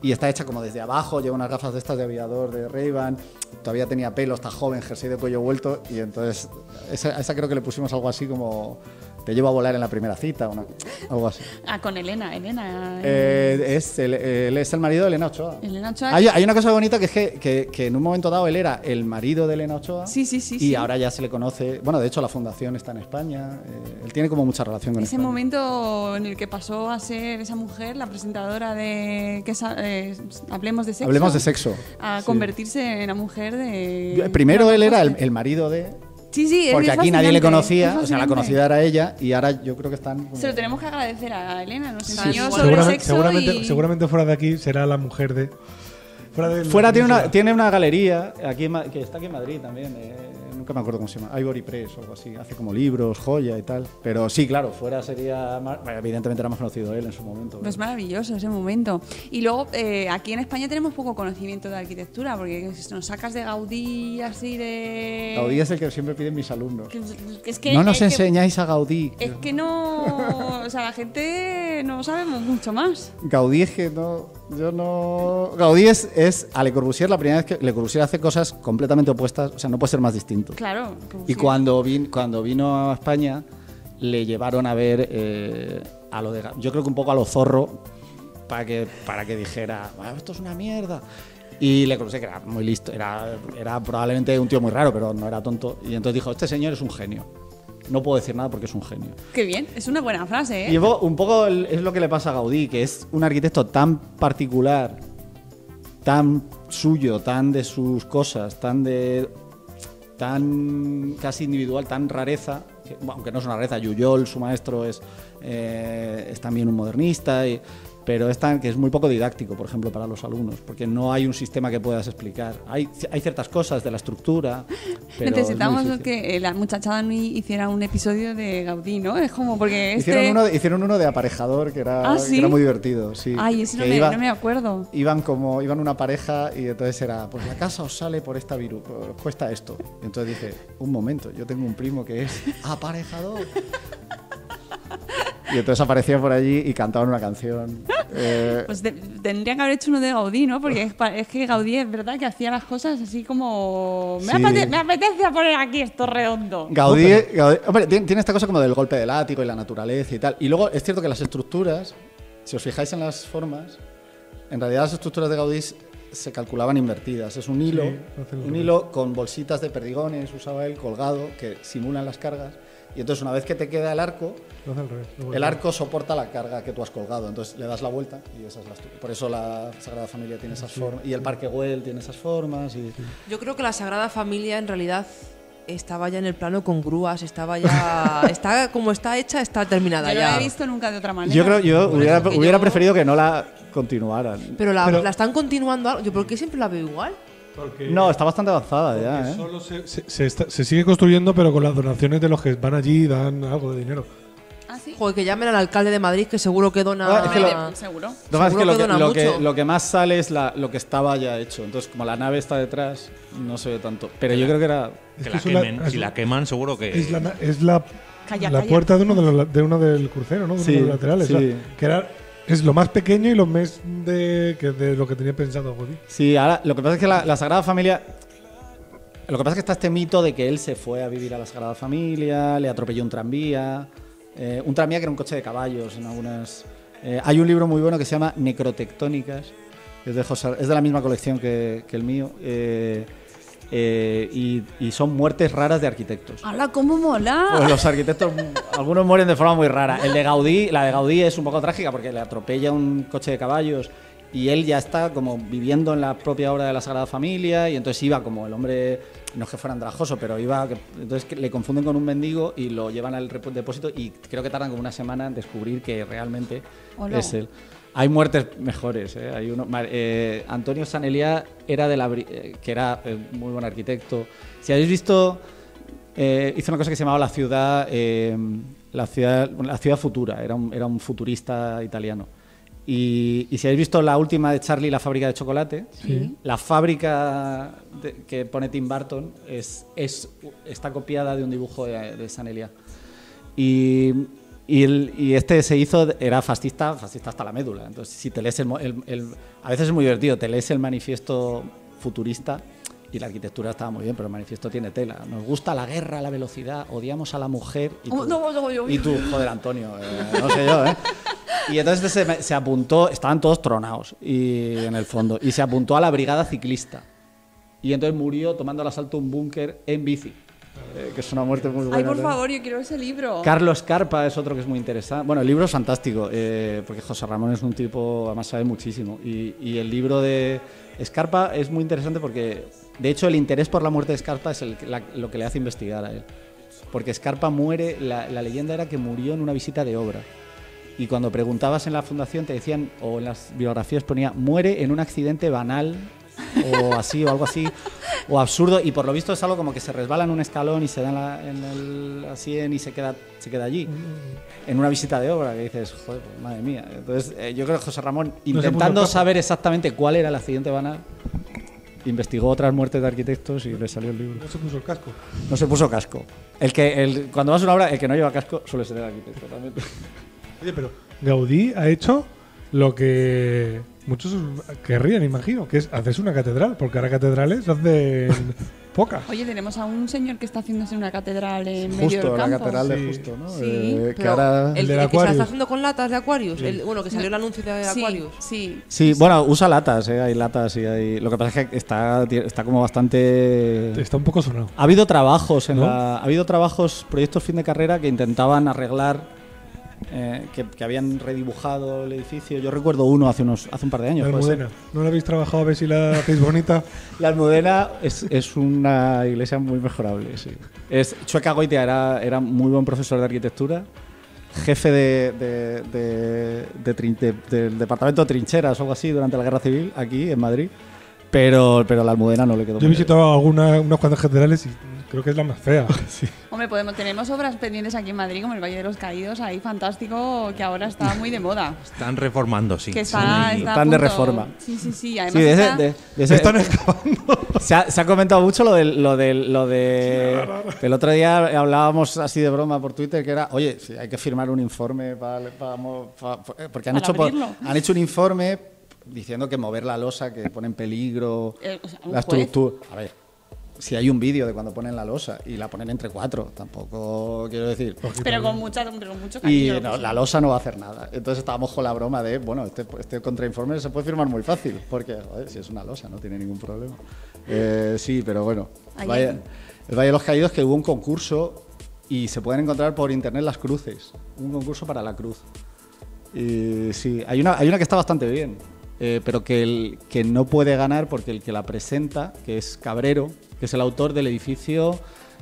Y está hecha como desde abajo, lleva unas gafas de estas de aviador de Ray-Ban, todavía tenía pelo, está joven, jersey de cuello vuelto, y entonces esa, esa creo que le pusimos algo así como te llevo a volar en la primera cita, una- algo así. Ah, con Elena. Elena. Eh, es el, él es el marido de Elena Ochoa. Elena Ochoa. Hay, hay una cosa bonita que es que, que- que en un momento dado él era el marido de Elena Ochoa. Sí, sí, sí, Y sí. ahora ya se le conoce. Bueno, de hecho, la fundación está en España. eh, él tiene como mucha relación con Ese España. momento en el que pasó a ser esa mujer, la presentadora de que eh, Hablemos de Sexo. Hablemos de sexo. A Sí. convertirse en la mujer de. Primero él era el, el marido de. Sí, sí, es Porque aquí nadie le conocía, o sea, la conocida era ella, y ahora yo creo que están. como- Se lo tenemos que agradecer a Elena, nos enseñó sí. sobre Seguramente, sexo seguramente, y... seguramente fuera de aquí será la mujer de. Fuera, de Fuera tiene una, tiene una galería aquí en que está aquí en Madrid también. eh, nunca me acuerdo cómo se llama. Ivory Press o algo así. Hace como libros, joya y tal. Pero sí, claro, fuera sería. más- evidentemente era más conocido él en su momento. Pues maravilloso ese momento. Y luego, eh, aquí en España tenemos poco conocimiento de arquitectura, porque si nos sacas de Gaudí así de... Gaudí es el que siempre piden mis alumnos. Que- que es que, no nos es que- enseñáis a Gaudí. Es que no... O sea, la gente no sabemos mucho más. Gaudí es que no. Yo no. Gaudí es, es a Le Corbusier la primera vez que Le Corbusier hace cosas completamente opuestas. O sea, no puede ser más distinto. Claro. Y cuando, vin- cuando vino a España, le llevaron a ver eh, a lo de. Yo creo que un poco a lo zorro, para que, para que dijera, "Ah, esto es una mierda. Y Le Corbusier, que era muy listo, era, era probablemente un tío muy raro, pero no era tonto. Y entonces dijo: Este señor es un genio. No puedo decir nada porque es un genio. Qué bien, es una buena frase, ¿eh? Y un poco, un poco el- es lo que le pasa a Gaudí, que es un arquitecto tan particular, tan suyo, tan de sus cosas, tan de tan casi individual, tan rareza, que, aunque no es una rareza, Yuyol, su maestro, es, eh, es también un modernista, y- pero es tan, que es muy poco didáctico, por ejemplo, para los alumnos, porque no hay un sistema que puedas explicar. Hay, hay ciertas cosas de la estructura, pero es Necesitamos difícil. que la muchachada Nui hiciera un episodio de Gaudí, ¿no? Es como porque este... Hicieron, uno de, hicieron uno de aparejador que era, Ah, que ¿sí? era muy divertido, sí. Ay, ese no Que me, iba- no me acuerdo. Iban como, iban una pareja y entonces era, pues la casa os sale por esta viru, os cuesta esto. Y entonces dije, un momento, yo tengo un primo que es aparejador. Y entonces aparecía por allí y cantaban una canción. Eh, Pues de- tendría que haber hecho uno de Gaudí, ¿no? Porque es, es que Gaudí es verdad que hacía las cosas así como... Me, Sí. apete- me apetece poner aquí esto redondo. Gaudí, Gaudí- hombre, tiene, tiene esta cosa como del golpe del látigo y la naturaleza y tal. Y luego es cierto que las estructuras, si os fijáis en las formas, en realidad las estructuras de Gaudí se calculaban invertidas. Es un hilo, al un hilo con bolsitas de perdigones, usaba él, colgado, que simulan las cargas. Y entonces una vez que te queda el arco, Lo hace al revés, lo vuelve el arco soporta la carga que tú has colgado. Entonces le das la vuelta y esa es la estructura. Por eso la Sagrada Familia tiene esas formas. Y el Parque Güell tiene esas formas. Y... Yo creo que la Sagrada Familia en realidad estaba ya en el plano con grúas, estaba ya. está como está hecha, está terminada Yo no la ya. he visto nunca de otra manera. Yo creo yo hubiera, eso que hubiera yo- preferido que no la continuaran. Pero la, Pero- la están continuando. algo- Yo, ¿por qué siempre la veo igual? Porque- No, está bastante avanzada ya, ¿eh? solo se, se- se está- se sigue construyendo, pero con las donaciones de los que van allí y dan algo de dinero. ¿Ah, sí? Joder, que llamen al alcalde de Madrid, que seguro que dona. Ah, es que lo- Seguro. Lo que es lo que que, dona lo, que, mucho. lo que más sale es la- lo que estaba ya hecho. Entonces, como la nave está detrás, no se ve tanto. Pero yo creo que era. Es Que que la quemen. es Si la queman, seguro que. Es la, es la, Calla, la calla. puerta de uno, de, los, de uno del crucero, ¿no? De Sí, uno de los laterales. sí. o sea, que era, es lo más pequeño y lo más de, lo que tenía pensado Gaudí. Sí, ahora lo que pasa es que la, Sagrada Familia. Lo que pasa es que está este mito de que él se fue a vivir a la Sagrada Familia, le atropelló un tranvía. Eh, un tranvía que era un coche de caballos en algunas... eh, hay un libro muy bueno que se llama Necrotectónicas, es de, José- es de la misma colección que, que el mío, eh, eh, y, y son muertes raras de arquitectos. ¡Hala, cómo mola! Pues los arquitectos, algunos mueren de forma muy rara. El de Gaudí, la de Gaudí es un poco trágica porque le atropella un coche de caballos y él ya está como viviendo en la propia obra de la Sagrada Familia y entonces iba como el hombre, no es que fuera andrajoso, pero iba, entonces le confunden con un mendigo y lo llevan al depósito y creo que tardan como una semana en descubrir que realmente Hola. es él. Hay muertes mejores, ¿eh? Hay uno, eh, Antonio Saneliá era de la, eh, que era eh, muy buen arquitecto. Si habéis visto hizo una cosa que se llamaba la ciudad, la ciudad, la ciudad futura. Era un, era un futurista italiano. Y, y si habéis visto la última de Charlie, la fábrica de chocolate, la fábrica de- que pone Tim Burton es, es, está copiada de un dibujo de, de Sanelia. Y, y, el- y este se hizo, era fascista, fascista hasta la médula. Entonces, si te lees el, el- el- a veces es muy divertido, te lees el manifiesto futurista y la arquitectura estaba muy bien, pero el manifiesto tiene tela. Nos gusta la guerra, la velocidad, odiamos a la mujer. Y tú, Oh, no, no, yo- y tú, joder, Antonio, eh, no sé yo, ¿eh? Y entonces se, se apuntó, estaban todos tronados y, en el fondo, y se apuntó a la brigada ciclista. Y entonces murió tomando al asalto un búnker en bici, eh, que es una muerte muy buena. Ay, por favor, yo quiero ese libro. Carlos Carpa es otro que es muy interesante. Bueno, el libro es fantástico, eh, porque José Ramón es un tipo, además sabe muchísimo. Y, y el libro de Escarpa es muy interesante porque, de hecho, el interés por la muerte de Escarpa es el que- la- lo que le hace investigar a él. Porque Escarpa muere, la, la leyenda era que murió en una visita de obra. Y cuando preguntabas en la fundación te decían, o en las biografías ponía, muere en un accidente banal, o así, o algo así, o absurdo. Y por lo visto es algo como que se resbala en un escalón y se da en la, en el- la sien y se queda, se queda allí. En una visita de obra, que dices, joder, pues, madre mía. Entonces, eh, yo creo que José Ramón, intentando saber exactamente cuál era el accidente banal, investigó otras muertes de arquitectos y le salió el libro. No se puso el casco. No se puso casco. El que, el, cuando vas a una obra, el que no lleva casco suele ser el arquitecto también. Oye, pero Gaudí ha hecho lo que muchos querrían, imagino, que es hacerse una catedral, porque ahora catedrales hacen pocas. Oye, tenemos a un señor que está haciéndose una catedral en medio Justo, del la campo. catedral de Sí. Justo, ¿no? Sí, Eh, que Pero ahora- el, El del el que se está haciendo con latas de Aquarius. el- bueno, que salió el anuncio de Sí, Aquarius. sí. Sí, bueno, usa latas, ¿eh? hay latas y hay... Lo que pasa es que está, está como bastante... Está un poco sonado. Ha habido trabajos en ¿No? la, ha habido trabajos, proyectos fin de carrera que intentaban arreglar, eh, que, que habían redibujado el edificio. Yo recuerdo uno hace unos, hace un par de años. La. Almudena. ¿No la habéis trabajado a ver si la hacéis bonita? La Almudena es, es una iglesia muy mejorable, sí. Es, Chueca Goitia era, era muy buen profesor de arquitectura, jefe de, de- de- del departamento de trincheras o algo así durante la guerra civil aquí en Madrid, pero, pero la Almudena no le quedó Yo he visitado alguna, unas cuantas catedrales y creo que es la más fea. Hombre, podemos, tenemos obras pendientes aquí en Madrid, como el Valle de los Caídos, ahí fantástico, que ahora está muy de moda. Están reformando, sí. Que está, Sí. está Están de reforma. Sí, sí, sí. Además Sí, de ese- está- de- de ese- Están excavando. se, ha, se ha comentado mucho lo del, lo del, lo de el otro día hablábamos así de broma por Twitter que era oye si hay que firmar un informe para, para porque han Para hecho abrirlo. han hecho un informe diciendo que mover la losa que pone en peligro Eh, o sea, un la estructura a ver si hay un vídeo de cuando ponen la losa y la ponen entre cuatro tampoco quiero decir Pero con, mucha, pero con mucho y cariño. lo no, puso. la losa no va a hacer nada. Entonces estábamos con la broma de, bueno, este, este contrainforme se puede firmar muy fácil, porque joder, si es una losa no tiene ningún problema. Eh, sí, pero bueno. Valle, el Valle de los Caídos que hubo un concurso y se pueden encontrar por internet las cruces. Un concurso para la cruz. Y sí, hay una, hay una que está bastante bien, eh, pero que, el, que no puede ganar porque el que la presenta, que es Cabrero, que es el autor del edificio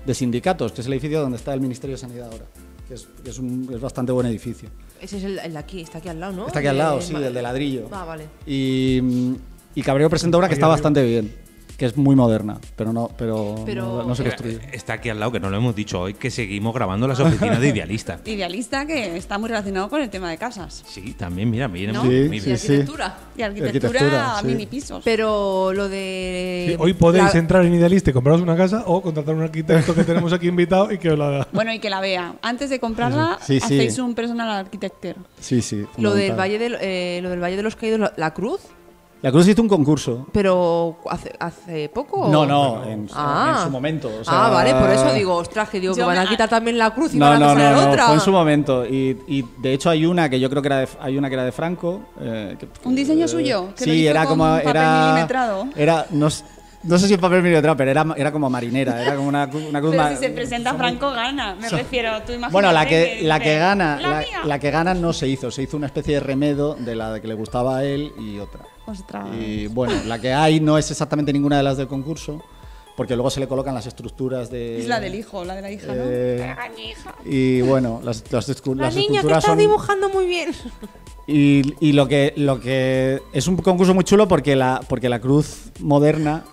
de sindicatos, que es el edificio donde está el Ministerio de Sanidad ahora, que es, que es, un, es bastante buen edificio. Ese es el, el de aquí, está aquí al lado, ¿no? Está aquí al lado, El- sí, del de ladrillo. Ah, vale. Y, y Cabrero presenta una que está bastante bien, que es muy moderna, pero no, pero, Pero- no, no se construye. Está aquí al lado, que no lo hemos dicho hoy, que seguimos grabando las oficinas de Idealista. Idealista que está muy relacionado con el tema de casas. Sí, también, mira, viene ¿No? muy, Sí, muy Y bien. sí. arquitectura. Y arquitectura, Arquitectura, mini pisos. Pero lo de. Sí, hoy podéis la- entrar en Idealista y compraros una casa o contratar a un arquitecto que tenemos aquí invitado y que os la haga. Bueno, y que la vea. Antes de comprarla, Sí, sí. hacéis un personal architector. Sí, sí. Lo del, valle del, eh, lo del Valle de los Caídos, la, la cruz. La Cruz hizo un concurso. Pero hace, hace poco. No, no, en, Ah. en su momento. o sea- ah, vale, por eso digo, ostras, que digo que van a quitar también la cruz y No, van a pasar no, a no, otra. fue en su momento. Y, y, de hecho hay una que yo creo que era de, hay una que era de Franco. eh, que- ¿Un diseño eh, suyo? Que lo sí, hizo era con como. papel era, milimetrado. Era, no, sé si en papel milimetrado, pero era, era como marinera. Era como una, una cruz Pero si se presenta Franco, gana. Me refiero, tú imagínate Bueno, la que, la que gana, "La la, mía". la que gana no se hizo, se hizo una especie de remedo de la que le gustaba a él y otra. Ostras. Y bueno, la que hay no es exactamente ninguna de las del concurso, porque luego se le colocan las estructuras de. Es la del hijo, la de la hija, ¿no? Eh, mi hija. Y bueno, las, las, La las niña que estás son. dibujando muy bien. Y, y lo que lo que es un concurso muy chulo porque la porque la cruz moderna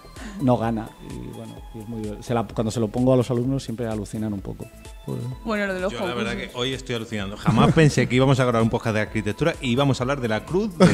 no gana y bueno es muy- se la- cuando se lo pongo a los alumnos siempre alucinan un poco. Pues- Bueno, lo de los Yo la verdad que hoy estoy alucinando. Jamás pensé que íbamos a grabar un podcast de arquitectura y íbamos a hablar de la cruz de- de-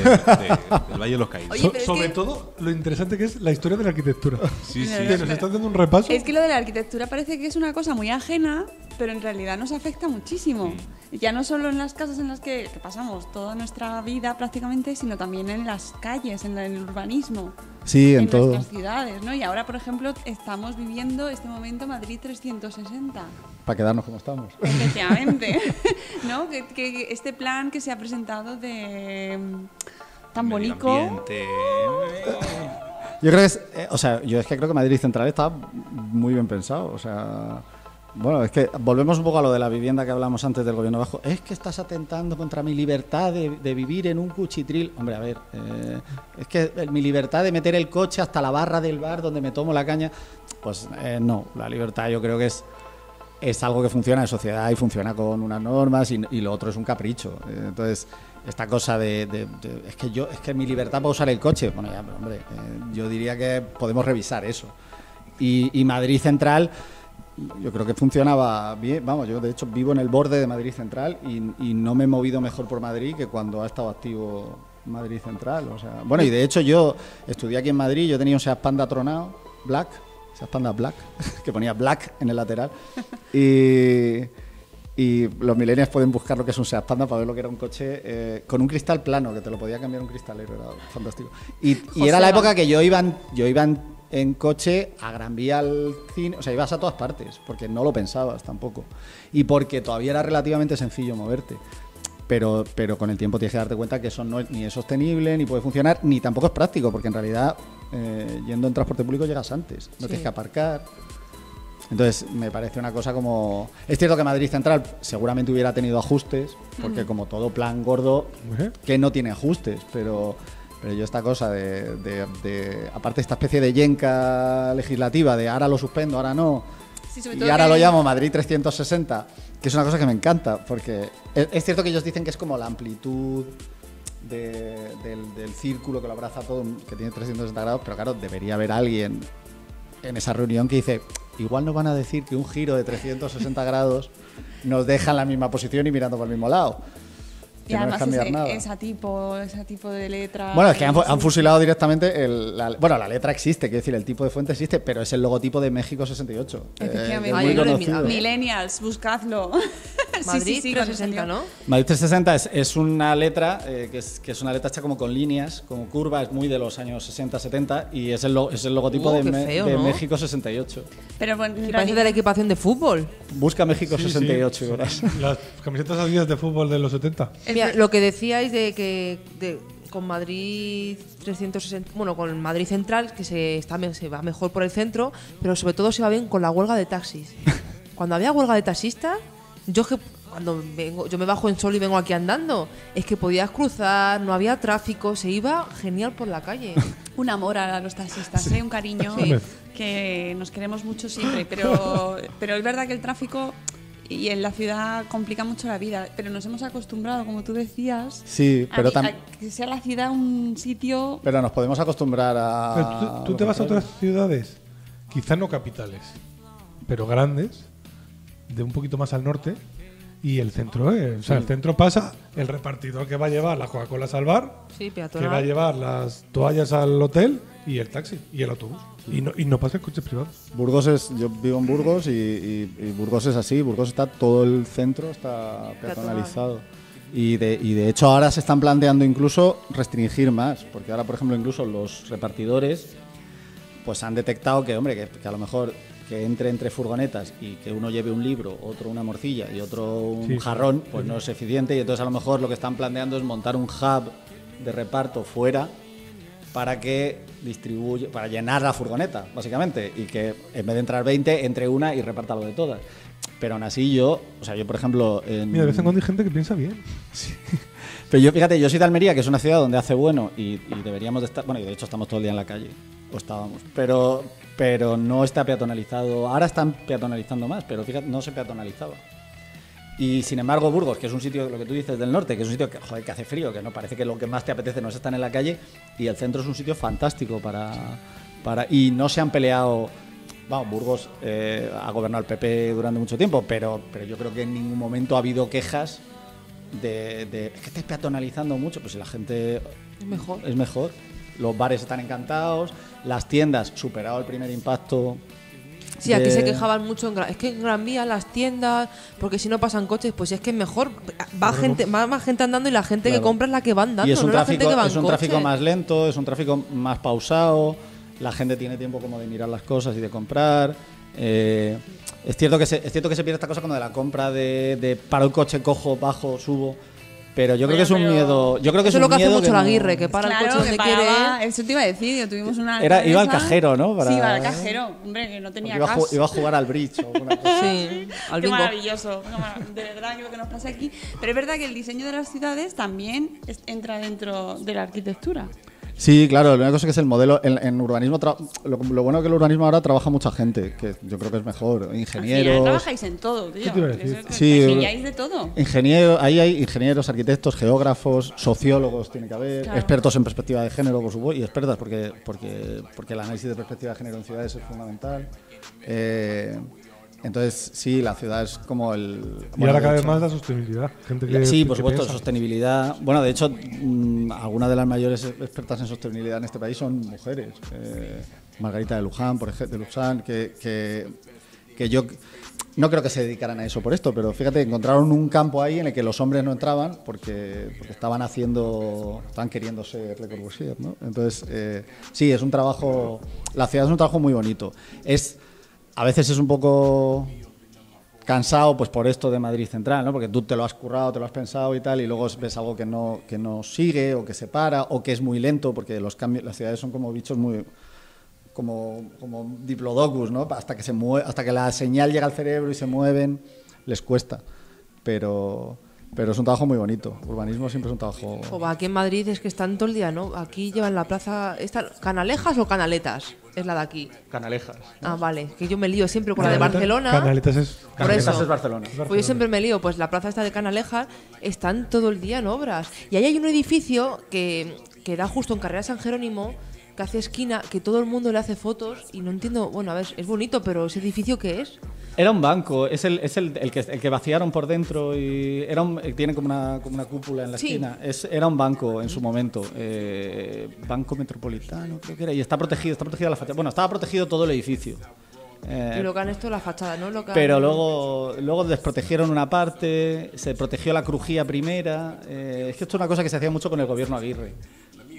del Valle de los Caídos. Oye, es sobre que- todo, lo interesante que es la historia de la arquitectura. Sí, sí. Que nos está haciendo un repaso. Es que lo de la arquitectura parece que es una cosa muy ajena, pero en realidad nos afecta muchísimo. Ya no solo en las casas en las que, que pasamos toda nuestra vida prácticamente, sino también en las calles, en, la- en el urbanismo. Sí, en, en todo. nuestras ciudades, ¿no? Y ahora, por ejemplo, estamos viviendo este momento Madrid 360. Para quedarnos como estamos. Efectivamente, ¿no? Que, que este plan que se ha presentado de mm, tan bonito. Yo creo que es, eh, o sea, yo es que creo que Madrid Central está muy bien pensado, o sea, bueno, es que volvemos un poco a lo de la vivienda que hablamos antes del gobierno bajo. Es que estás atentando contra mi libertad de, vivir en un cuchitril. Hombre, a ver, eh, es que mi libertad de meter el coche hasta la barra del bar donde me tomo la caña, pues eh, no, la libertad yo creo que es es algo que funciona en sociedad y funciona con unas normas y, lo otro es un capricho. Eh, Entonces, esta cosa de, es que yo es que mi libertad para usar el coche, bueno, ya, pero, hombre, eh, yo diría que podemos revisar eso. Y Madrid Central, yo creo que funcionaba bien. Vamos, yo de hecho vivo en el borde de Madrid Central y, y no me he movido mejor por Madrid que cuando ha estado activo Madrid Central. O sea, bueno, y de hecho yo estudié aquí en Madrid, yo tenía un Seat Panda tronado, Black, Seat Panda Black, que ponía Black en el lateral. Y, y los millennials pueden buscar lo que es un Seat Panda para ver lo que era un coche eh, con un cristal plano, que te lo podía cambiar un cristalero, era fantástico. Y, y era la época que yo iba, yo iba en, en coche a Gran Vía al cine, o sea, ibas a todas partes, porque no lo pensabas tampoco. Y porque todavía era relativamente sencillo moverte. Pero, pero con el tiempo tienes que darte cuenta que eso no es, ni es sostenible, ni puede funcionar, ni tampoco es práctico, porque en realidad eh, yendo en transporte público llegas antes, no tienes que aparcar. Entonces, me parece una cosa como... Es cierto que Madrid Central seguramente hubiera tenido ajustes, porque como todo plan gordo, que no tiene ajustes, pero, pero yo esta cosa de, de- de- Aparte esta especie de yenca legislativa, de ahora lo suspendo, ahora no, Sí, y ahora lo llamo Madrid 360, que es una cosa que me encanta, porque es, es cierto que ellos dicen que es como la amplitud de- del, del círculo que lo abraza todo, que tiene 360 grados, pero claro, debería haber alguien en esa reunión que dice, igual nos van a decir que un giro de 360 grados nos deja en la misma posición y mirando por el mismo lado. Y Que no además cambiar ese, nada. esa tipo, ese tipo de letra. Bueno, es que han, han fusilado directamente el, la, bueno, la letra existe, quiero decir, el tipo de fuente existe, pero es el logotipo de México 68. eh, Efectivamente. mirado. Millennials, buscadlo. Madrid sí, sí, cuando 360, salió. ¿no? Madrid 360 es, es una letra eh, que, es, que es una letra hecha como con líneas, como curva, es muy de los años 60-70 y es el, es el logotipo Uh, de, qué feo, de ¿no? México 68. Pero bueno, en Que parece de la equipación de fútbol. Busca México Sí, sí. 68 y verás. Las camisetas adidas de fútbol de los 70. Mira, lo que decíais de que de- con Madrid 360, bueno, con Madrid Central, que se, está, se va mejor por el centro, pero sobre todo se va bien con la huelga de taxis. Cuando había huelga de taxistas, yo que cuando vengo, yo me bajo en sol y vengo aquí andando, es que podías cruzar, no había tráfico, se iba genial por la calle. un amor a los taxistas, ¿eh? un cariño Sí. que nos queremos mucho siempre, pero, pero es verdad que el tráfico y en la ciudad complica mucho la vida, pero nos hemos acostumbrado, como tú decías, Sí, a pero, a que sea la ciudad un sitio... pero nos podemos acostumbrar a... Pero tú, te vas a otras ciudades, quizá no capitales, pero grandes, de un poquito más al norte, y el centro es. O sea, el centro pasa el repartidor que va a llevar las Coca-Colas al bar, Sí, que va a llevar las toallas al hotel, y el taxi, y el autobús. Y no, y no pasan coches privados. Burgos es, yo vivo en Burgos y, y- y Burgos es así, Burgos está todo el centro está peatonalizado. Y de, y de hecho ahora se están planteando incluso restringir más, porque ahora, por ejemplo, incluso los repartidores pues han detectado que, hombre, que, que a lo mejor que entre entre furgonetas y que uno lleve un libro, otro una morcilla y otro un Sí, jarrón, pues no es eficiente y entonces a lo mejor lo que están planteando es montar un hub de reparto fuera para que distribuya, para llenar la furgoneta, básicamente, y que en vez de entrar 20, entre una y reparta lo de todas. Pero aún así yo, o sea, yo por ejemplo... En, Mira, de vez en cuando hay gente que piensa bien. pero yo, fíjate, yo soy de Almería, que es una ciudad donde hace bueno y, y deberíamos de estar. Bueno, y de hecho estamos todo el día en la calle, o estábamos. Pero, pero no está peatonalizado. Ahora están peatonalizando más, pero fíjate, no se peatonalizaba. Y sin embargo, Burgos, que es un sitio, lo que tú dices del norte, que es un sitio que, joder, que hace frío, que no parece que lo que más te apetece no es estar en la calle, y el centro es un sitio fantástico para. para y no se han peleado. Vamos, Burgos eh, ha gobernado el PP durante mucho tiempo, pero, pero yo creo que en ningún momento ha habido quejas de, de, es que estáis peatonalizando mucho, pues si la gente Es mejor. es mejor. Los bares están encantados, las tiendas superado el primer impacto. Sí, aquí de- se quejaban mucho. En Gran, es que en Gran Vía, las tiendas, porque si no pasan coches, pues es que es mejor. Va, gente, va más gente andando y la gente que compra es la que va andando, y es un no la gente tráfico, que va en es un coche. tráfico más lento, es un tráfico más pausado, la gente tiene tiempo como de mirar las cosas y de comprar. eh, es cierto que se, es cierto que se pierde esta cosa como de la compra de, de paro el coche, cojo, bajo, subo. Pero yo creo que es un pero- miedo. Yo creo que Eso es es lo un que hace miedo mucho la no- Aguirre, que para el Claro, coche donde quiere. paraba- Eso te iba a decir, yo tuvimos una. Era- iba al alcaldesa- cajero, ¿no? Para- Sí, iba al cajero. Hombre, que no tenía Iba a, ju- iba a jugar al bridge o alguna cosa. Sí, al Qué bingo. maravilloso. Qué De verdad que lo que nos pasa aquí. Pero es verdad que el diseño de las ciudades también es- entra dentro de la arquitectura. Sí, claro, la única cosa que es el modelo. En, en urbanismo, tra- lo, lo bueno que el urbanismo ahora trabaja mucha gente, que yo creo que es mejor. Ingenieros. trabajáis en todo, tío. Sí, de todo. Ingenieros, ahí hay ingenieros, arquitectos, geógrafos, sociólogos, tiene que haber, Claro. expertos en perspectiva de género, por supuesto, y expertas, porque, porque, porque el análisis de perspectiva de género en ciudades es fundamental. Eh, entonces, sí, la ciudad es como el. Y bueno, ahora cada vez más la sostenibilidad. Gente que, Sí, por supuesto, sostenibilidad. Bueno, de hecho, mm, algunas de las mayores expertas en sostenibilidad en este país son mujeres. Eh, Margarita de Luján, por ejemplo, de Luján, que, que, que yo no creo que se dedicaran a eso por esto, pero fíjate, encontraron un campo ahí en el que los hombres no entraban porque, porque estaban haciendo, estaban queriendo ser Le Corbusier, ¿no? Entonces, eh, sí, es un trabajo, la ciudad es un trabajo muy bonito. Es, a veces es un poco cansado pues por esto de Madrid Central, ¿no? Porque tú te lo has currado, te lo has pensado y tal, y luego ves algo que no, que no sigue, o que se para, o que es muy lento, porque los cambios, las ciudades son como bichos muy como, como diplodocus, ¿no? Hasta que se mueve, hasta que la señal llega al cerebro y se mueven, les cuesta. Pero pero es un trabajo muy bonito. Urbanismo siempre es un trabajo. Jo, va, aquí en Madrid es que están todo el día, ¿no? Aquí llevan la plaza. ¿esta, ¿Canalejas o canaletas? Es la de aquí. Canalejas. Ah, vale. Que yo me lío siempre con la de Barcelona. Canaletas es. Por Canalejas eso. es Barcelona. Pues yo siempre me lío, pues la plaza esta de Canalejas están todo el día en obras. Y ahí hay un edificio que, que da justo en Carrera San Jerónimo, que hace esquina, que todo el mundo le hace fotos y no entiendo, bueno, a ver, es bonito, pero ese edificio qué es? Era un banco, es el, es el, el que, el que vaciaron por dentro y era un- tiene como una, como una cúpula en la Sí. esquina. Es, era un banco en su momento, eh, Banco Metropolitano creo que era, y está protegido, está protegida la fachada. Bueno, estaba protegido todo el edificio. Eh, y lo que han esto la fachada, ¿no? Lo que han- pero luego, luego desprotegieron una parte, se protegió la crujía primera. eh, es que esto es una cosa que se hacía mucho con el gobierno Aguirre,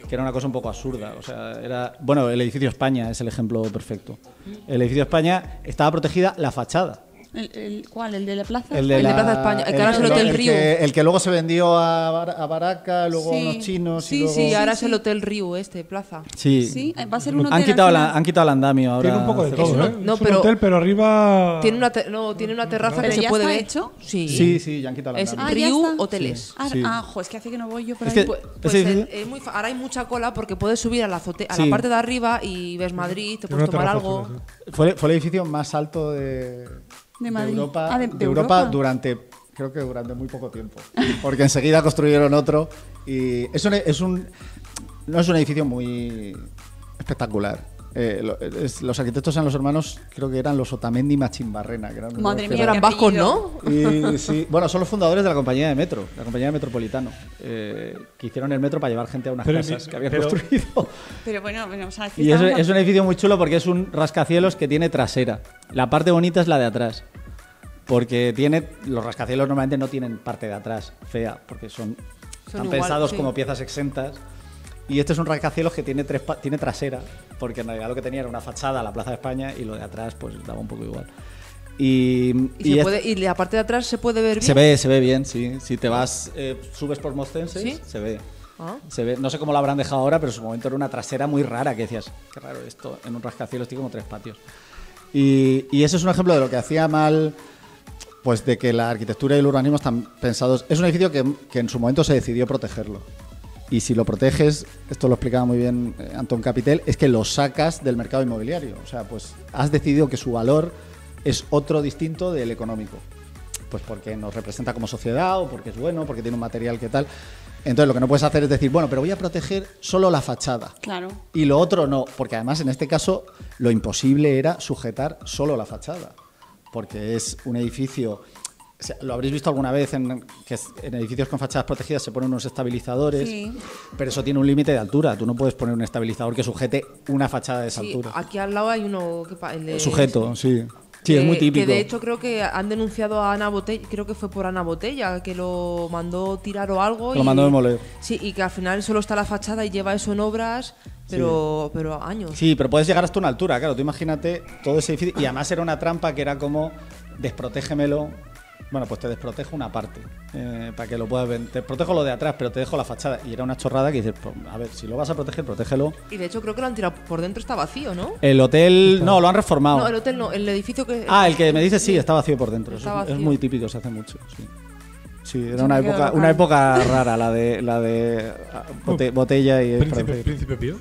que era una cosa un poco absurda. O sea, era, bueno, el edificio España es el ejemplo perfecto. El edificio España estaba protegida la fachada. ¿El, el- cuál? ¿El de la plaza? El de Plaza España, el que ahora es el Hotel Río. Que, el que luego se vendió a, Bar- a Baraca, luego Sí. a unos chinos. y Sí, luego- Sí, Sí, ahora sí. es el Hotel Río este, plaza. Sí. Sí, eh, va a ser un hotel. Han quitado, la, han quitado el andamio ahora. Tiene un poco de todo, un- ¿eh? no, es un pero- hotel, pero arriba. Tiene una, te- no, tiene una terraza ¿Pero que se ya puede está ver. hecho? Sí. Sí, sí, ya han quitado el Es andamio. Ah, Riu está. Hoteles. Ah, Sí. ah, jo, es que hace que no voy yo por Es ahí. que- Pues, ¿Ese pues edificio? es- es muy fa- ahora hay mucha cola porque puedes subir a la, a la parte de arriba y ves Madrid, te puedes tomar algo. Fue, fue el edificio más alto de, De. Europa, Ah, de- de de Europa Europa. durante, creo que durante muy poco tiempo. Porque enseguida construyeron otro y es un, es un no es un edificio muy espectacular. Eh, lo- es- los arquitectos eran los hermanos, creo que eran los Otamendi Machimbarrena. Que eran Madre mía, eran vascos. ¿no? y sí, bueno, son los fundadores de la compañía de metro, la compañía de Metropolitano, eh, que hicieron el metro para llevar gente a unas Pero casas mi- que habían pero- construido. Pero bueno, bueno, o sea, aquí Y es, un edificio muy chulo porque es un rascacielos que tiene trasera. La parte bonita es la de atrás. Porque tiene, los rascacielos normalmente no tienen parte de atrás fea, porque son, están igual, pensados sí. como piezas exentas. Y este es un rascacielos que tiene, tres, tiene trasera, porque en realidad lo que tenía era una fachada a la Plaza de España y lo de atrás pues daba un poco igual. Y, Y, y puede, y la parte de atrás se puede ver bien. se ve, se ve bien, sí. Si te vas, eh, subes por Mostenses, ¿Sí? se ve. Ah. Se ve. No sé cómo lo habrán dejado ahora, pero en su momento era una trasera muy rara que decías, qué raro esto, en un rascacielos tiene como tres patios. Y, y ese es un ejemplo de lo que hacía mal, pues de que la arquitectura y el urbanismo están pensados. Es un edificio que, que en su momento se decidió protegerlo. Y si lo proteges, esto lo explicaba muy bien eh, Anton Capitel, es que lo sacas del mercado inmobiliario. O sea, pues has decidido que su valor es otro distinto del económico. Pues porque nos representa como sociedad o porque es bueno, porque tiene un material que tal. Entonces lo que no puedes hacer es decir, bueno, pero voy a proteger solo la fachada. Claro. Y lo otro no, porque además en este caso lo imposible era sujetar solo la fachada, porque es un edificio, lo habréis visto alguna vez en, que en edificios con fachadas protegidas se ponen unos estabilizadores, Sí. pero eso tiene un límite de altura, tú no puedes poner un estabilizador que sujete una fachada de esa Sí, altura. aquí al lado hay uno que el de- Sujeto, sí. Sí, es muy típico. Que de hecho creo que han denunciado a Ana Botella, creo que fue por Ana Botella, que lo mandó tirar o algo. Lo y- mandó demoler. Sí, y que al final solo está la fachada y lleva eso en obras, pero, pero años. Sí, pero puedes llegar hasta una altura, claro. Tú imagínate todo ese edificio. Y además era una trampa que era como desprotégemelo. Bueno, pues te desprotejo una parte eh, para que lo puedas ver. Te protejo lo de atrás, pero te dejo la fachada. Y era una chorrada que dices, pues, a ver, si lo vas a proteger, protégelo. Y de hecho creo que lo han tirado por dentro, está vacío, ¿no? El hotel, no, lo han reformado. No, el hotel no, el edificio que. Ah, el que me dices sí, está vacío por dentro. Eso es, muy típico, se hace mucho. Sí, Sí, era una época, una época rara la de la de ah, bote- botella y Príncipe. Príncipe Pío.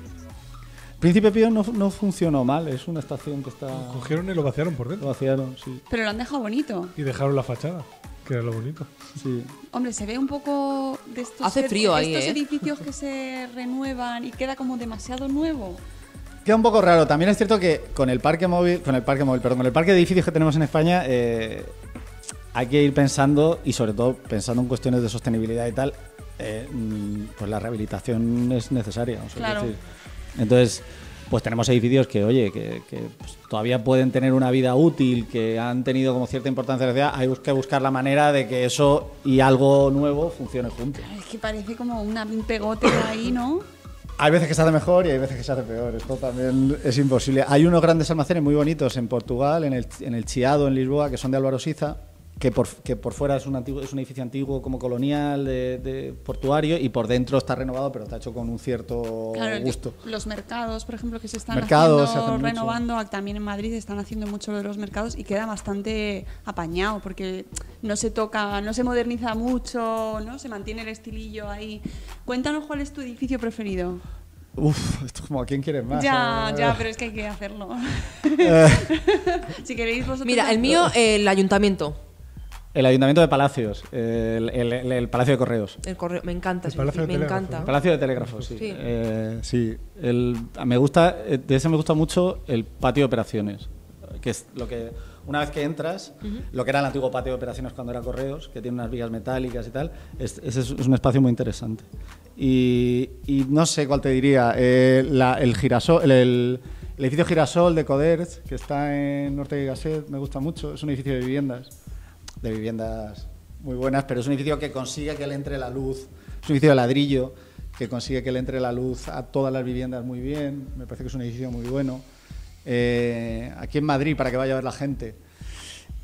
Príncipe Pío no, no funcionó mal, es una estación que está Cogieron y lo vaciaron por lo dentro. vaciaron, sí, Pero lo han dejado bonito. Y dejaron la fachada, que era lo bonito. sí. Hombre, se ve un poco de estos, Hace ed- frío ahí, estos ¿eh? edificios que se renuevan y queda como demasiado nuevo. Queda un poco raro. También es cierto que con el parque móvil, con el parque móvil, perdón, con el parque de edificios que tenemos en España, eh, hay que ir pensando y sobre todo pensando en cuestiones de sostenibilidad y tal. eh, mm, pues la rehabilitación es necesaria. o sea, Claro. es decir, entonces, pues tenemos edificios que, oye, que, que, pues, todavía pueden tener una vida útil, que han tenido como cierta importancia en la ciudad. Hay que buscar la manera de que eso y algo nuevo funcione juntos. Es que parece como una- un pegote ahí, ¿no? Hay veces que se hace mejor y hay veces que se hace peor. Esto también es imposible. Hay unos grandes almacenes muy bonitos en Portugal, en el, en el Chiado, en Lisboa, que son de Álvaro Siza, que por, que por fuera es un, antiguo, es un edificio antiguo como colonial, de, de portuario, y por dentro está renovado, pero está hecho con un cierto Claro, gusto. los mercados, por ejemplo, que se están Mercados se haciendo, mucho. renovando, también en Madrid están haciendo mucho lo de los mercados y queda bastante apañado porque no se toca, no se moderniza mucho, ¿no? Se mantiene el estilillo ahí. Cuéntanos cuál es tu edificio preferido. Uf, esto es como a quién quieres más. ya, Eh, ya, pero es que hay que hacerlo. si queréis vosotros. Mira, el mío, el ayuntamiento. El Ayuntamiento de Palacios, el, el- el- el Palacio de Correos. El correo, me encanta, El ese Palacio me Telégrafo, encanta. ¿no? Palacio de Telégrafo, sí. Sí. Eh, sí. El- me gusta, eh, de ese me gusta mucho el patio de operaciones, que es lo que una vez que entras, lo que era el antiguo patio de operaciones cuando era correos, que tiene unas vigas metálicas y tal, es, ese es, es un espacio muy interesante. Y, y no sé cuál te diría, eh, la- el girasol, el, el- el edificio Girasol de Coders, que está en Norte de Gasset, me gusta mucho, es un edificio de viviendas, de viviendas muy buenas, pero es un edificio que consigue que le entre la luz, es un edificio de ladrillo que consigue que le entre la luz a todas las viviendas muy bien, me parece que es un edificio muy bueno. Eh, aquí en Madrid, para que vaya a ver la gente,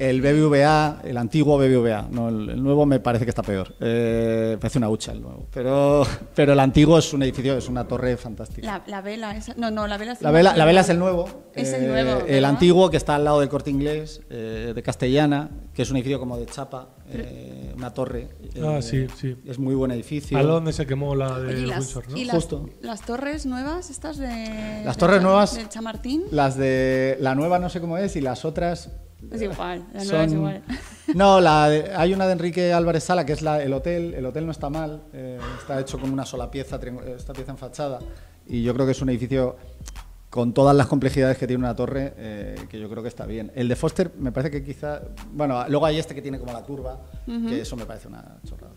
el BBVA, el antiguo BBVA, no, el, el nuevo me parece que está peor, eh, parece una hucha el nuevo, pero, pero el antiguo es un edificio, es una torre fantástica. La, la vela, esa, no, no, la vela es La vela, la vela es el nuevo. Es el eh, nuevo, El antiguo que está al lado del corte inglés, eh, de Castellana, que es un edificio como de chapa, eh, una torre. Ah, sí, sí. Es muy buen edificio. Al lado donde se quemó la de Oye, las, Windsor, ¿no? y las- Justo. las torres nuevas, estas de. Las torres nuevas- De Chamartín. Las de la nueva no sé cómo es y las otras. Es igual, la nueva son- es igual. No, la de- hay una de Enrique Álvarez Sala que es la, el hotel. El hotel no está mal, eh, está hecho con una sola pieza, triangu- esta pieza en fachada. Y yo creo que es un edificio con todas las complejidades que tiene una torre, eh, que yo creo que está bien. El de Foster me parece que quizá. Bueno, luego hay este que tiene como la curva, que eso me parece una chorrada.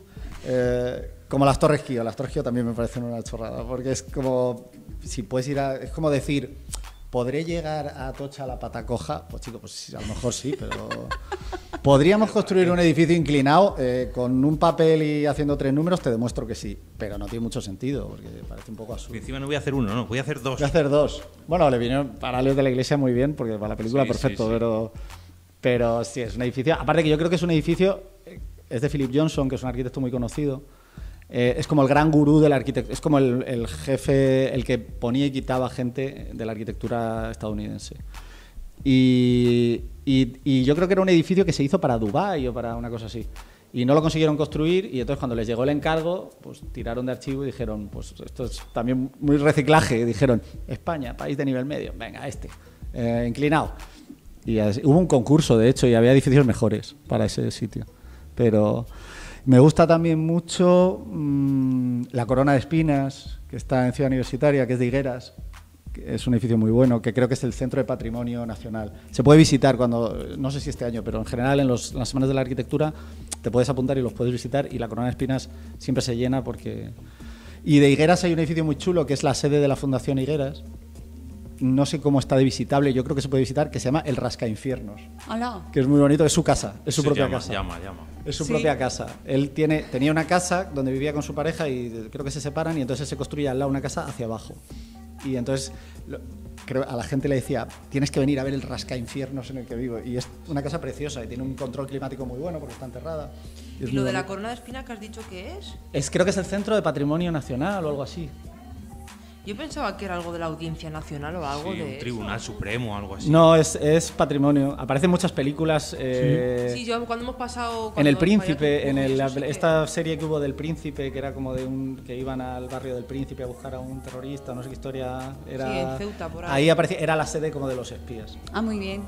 Eh, como las Torres Kio, las Torres Kio también me parecen una chorrada, porque es como. Si puedes ir a. Es como decir. ¿Podré llegar a Tocha a la pata coja? Pues chico, pues a lo mejor sí, pero, Podríamos construir un edificio inclinado eh, con un papel y haciendo tres números, te demuestro que sí, pero no tiene mucho sentido, porque parece un poco Y absurdo. encima no voy a hacer uno, no, voy a hacer dos. Voy a hacer dos. Bueno, le vinieron paralelos de la iglesia muy bien, porque para la película Sí, perfecto, sí, sí. pero pero sí, es un edificio. Aparte que yo creo que es un edificio, eh, es de Philip Johnson, que es un arquitecto muy conocido. Eh, es como el gran gurú de la arquitectura, es como el, jefe, el que ponía y quitaba gente de la arquitectura estadounidense. Y, yo creo que era un edificio que se hizo para Dubái o para una cosa así. Y no lo consiguieron construir y entonces cuando les llegó el encargo, pues tiraron de archivo y dijeron, pues esto es también muy reciclaje. Dijeron, España, país de nivel medio, venga, este, eh, inclinado. Y hubo un concurso, de hecho, y había edificios mejores para ese sitio. Pero me gusta también mucho mm, la Corona de Espinas, que está en Ciudad Universitaria, que es de Higueras. que Es un edificio muy bueno, que creo que es el Centro de Patrimonio Nacional. Se puede visitar cuando, no sé si este año, pero en general en, los- en las semanas de la arquitectura te puedes apuntar y los puedes visitar y la Corona de Espinas siempre se llena porque... Y de Higueras hay un edificio muy chulo que es la sede de la Fundación Higueras. No sé cómo está de visitable, yo creo que se puede visitar, que se llama El Rascainfiernos, Hola. que es muy bonito, es su casa, es su Sí, propia llama, casa. Llama, llama. Es su Sí. propia casa. Él tiene, tenía una casa donde vivía con su pareja y creo que se separan y entonces se construye al lado una casa hacia abajo. Y entonces lo- creo, a la gente le decía, tienes que venir a ver el rascainfiernos en el que vivo. Y es una casa preciosa y tiene un control climático muy bueno porque está enterrada. ¿Y es lo de la corona de espina que has dicho que es? Es, creo que es el Centro de Patrimonio Nacional o algo así. Yo pensaba que era algo de la Audiencia Nacional o algo Sí, de. un eso. tribunal supremo o algo así. No, es, es patrimonio. Aparecen muchas películas. eh, Sí, yo cuando hemos pasado. En cuando El hemos Príncipe, fallado en con el- eso sí que- esta serie que hubo del Príncipe, que era como de un que iban al barrio del Príncipe a buscar a un terrorista, no sé qué historia era. Sí, en Ceuta, por ahí. aparecía, era la sede como de los espías. Ah, muy bien.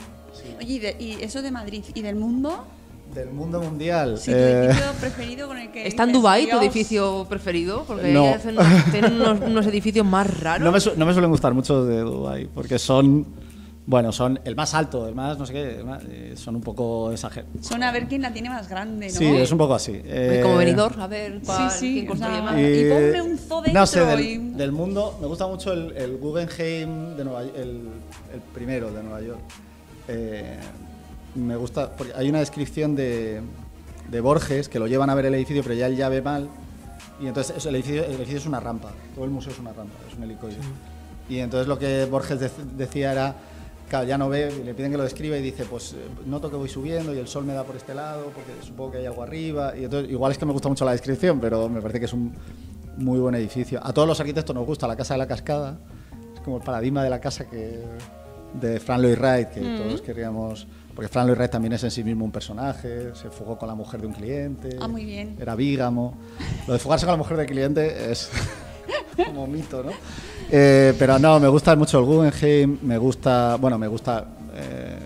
Oye, ¿y, de- y eso de Madrid y del mundo? Del mundo mundial. Sí, tu eh, edificio preferido con el que. ¿Está en Dubái tu edificio preferido? Porque No. hacen tienen unos, unos edificios más raros. no, me, su- no me suelen gustar mucho de Dubái, porque son. Bueno, son el más alto, el más no sé qué, más- eh, son un poco exagerados. Son a ver quién la tiene más grande, ¿no? Sí, es un poco así. eh, Como venidor, a ver cuál, Sí, sí, quién construye más. y ponme un zoo No sé, del, y- del mundo me gusta mucho el, el Guggenheim de Nueva el, el primero de Nueva York. Eh, me gusta, porque hay una descripción de, de Borges que lo llevan a ver el edificio, pero ya él ya ve mal. Y entonces el, edificio, el edificio es una rampa, todo el museo es una rampa, es un helicoide. Y entonces lo que Borges dec- decía era, claro, ya no ve, y le piden que lo describa y dice, pues eh, noto que voy subiendo y el sol me da por este lado, porque supongo que hay algo arriba. Y entonces, igual es que me gusta mucho la descripción, pero me parece que es un muy buen edificio. A todos los arquitectos nos gusta la Casa de la Cascada, es como el paradigma de la casa que de Frank Lloyd Wright, que todos queríamos... Porque Frank Lloyd Wright también es en sí mismo un personaje, se fugó con la mujer de un cliente. Ah, muy bien. Era vígamo. Lo de fugarse con la mujer del cliente es como mito, ¿no? Eh, pero no, me gusta mucho el Guggenheim, me gusta, bueno, me gusta, eh,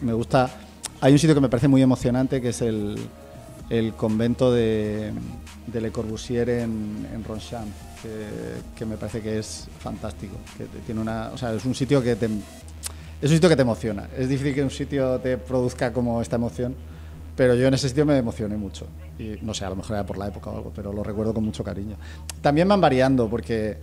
me gusta, hay un sitio que me parece muy emocionante que es el, el convento de, de Le Corbusier en, en Ronchamp, que, que me parece que es fantástico, que tiene una, o sea, es un sitio que te, es un sitio que te emociona. Es difícil que un sitio te produzca como esta emoción, pero yo en ese sitio me emocioné mucho. Y no sé, a lo mejor era por la época o algo, pero lo recuerdo con mucho cariño. También van variando, porque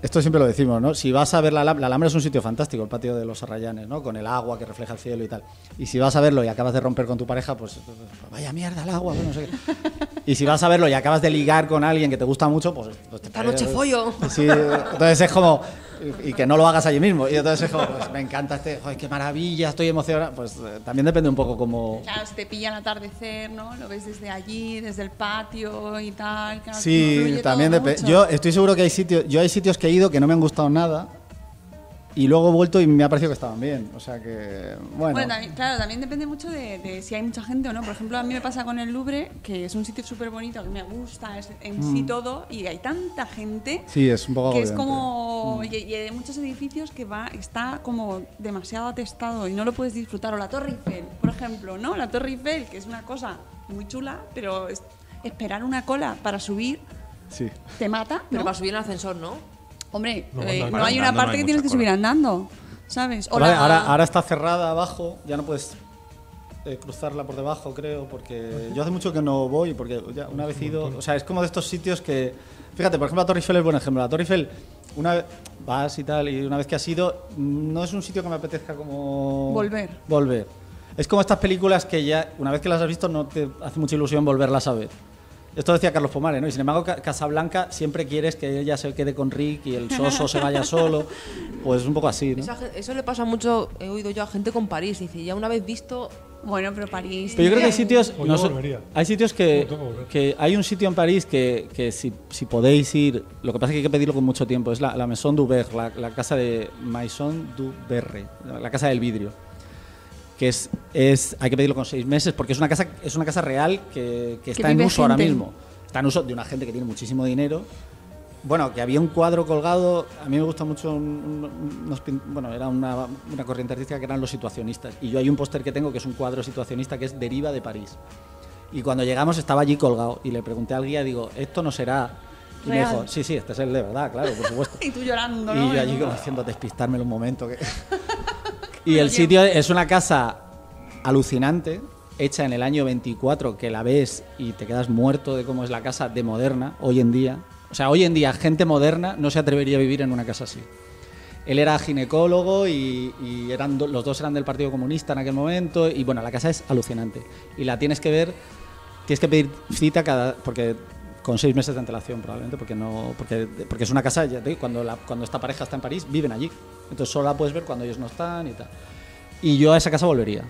esto siempre lo decimos, ¿no? Si vas a ver la Alhambra, la Alhambra es un sitio fantástico, el patio de los Arrayanes, ¿no? Con el agua que refleja el cielo y tal. Y si vas a verlo y acabas de romper con tu pareja, pues vaya mierda el agua, pues no sé qué. Y si vas a verlo y acabas de ligar con alguien que te gusta mucho, pues, pues te Esta noche follo. Sí, entonces es como. Y que no lo hagas allí mismo. Y entonces es como, pues me encanta este, joder, qué maravilla, estoy emocionado. Pues eh, también depende un poco como. Claro, te pilla el atardecer, ¿no? Lo ves desde allí, desde el patio y tal. claro, Sí, también depende. Yo estoy seguro que hay sitios, yo hay sitios que he ido que no me han gustado nada y luego he vuelto y me ha parecido que estaban bien. O sea que, bueno. Bueno, también- claro, también depende mucho de, de si hay mucha gente o no. Por ejemplo, a mí me pasa con el Louvre, que es un sitio súper bonito, que me gusta es- en sí todo, y hay tanta gente sí, es un poco que es como... Y, y hay muchos edificios que va está como demasiado atestado y no lo puedes disfrutar. O la Torre Eiffel, por ejemplo, ¿no? La Torre Eiffel, que es una cosa muy chula, pero es- esperar una cola para subir Sí. te mata, Pero ¿no? para subir en ascascensor, ¿no? Hombre, No, eh, no hay una Andando no parte hay que tienes que subir andando, ¿sabes? O Vale, la- ahora, ahora está cerrada abajo, ya no puedes eh, cruzarla por debajo, creo, porque yo hace mucho que no voy, porque ya una vez he ido, o sea, es como de estos sitios que, fíjate, por ejemplo, la Torre Eiffel es buen ejemplo. La Torre Eiffel, una vez vas y tal, y una vez que has ido, no es un sitio que me apetezca como... Volver. Volver. Es como estas películas que ya, una vez que las has visto, no te hace mucha ilusión volverlas a ver. Esto decía Carlos Pomares, ¿no? Y sin embargo, Ca- Casablanca siempre quieres que ella se quede con Rick y el soso se vaya solo. Pues es un poco así, ¿no? Esa eso le pasa mucho, he oído yo a gente con París. Dice, ya una vez visto, Bueno, pero París. Pero yo creo que hay sitios. Pues no hay sitios que, que. Hay un sitio en París que, que si, si podéis ir. Lo que pasa es que hay que pedirlo con mucho tiempo. Es la, la Maison du Verre, la, la casa de. Maison du Verre, la casa del vidrio. Que es, es. Hay que pedirlo con seis meses porque es una casa, es una casa real que, que está en uso ahora gente. mismo. Está en uso de una gente que tiene muchísimo dinero. Bueno, que había un cuadro colgado. A mí me gusta mucho. un- un- unos bueno, era una, una corriente artística que eran los situacionistas. Y yo hay un póster que tengo que es un cuadro situacionista que es Deriva de París. Y cuando llegamos estaba allí colgado. Y le pregunté al guía, digo, ¿esto no será.? Y me Real. dijo, sí, sí, este es el de verdad, claro, por supuesto. Y tú llorando, Y ¿no? yo allí como haciendo despistármelo un momento. que- y el sitio es una casa alucinante, hecha en el año 24, que la ves y te quedas muerto de cómo es la casa de moderna hoy en día. O sea, hoy en día gente moderna no se atrevería a vivir en una casa así. Él era ginecólogo y, y eran do- los dos eran del Partido Comunista en aquel momento. Y bueno, la casa es alucinante. Y la tienes que ver, tienes que pedir cita cada. porque con seis meses de antelación probablemente, porque no porque, porque es una casa, ya te digo, cuando, la, cuando esta pareja está en París, viven allí. Entonces solo la puedes ver cuando ellos no están y tal. Y yo a esa casa volvería.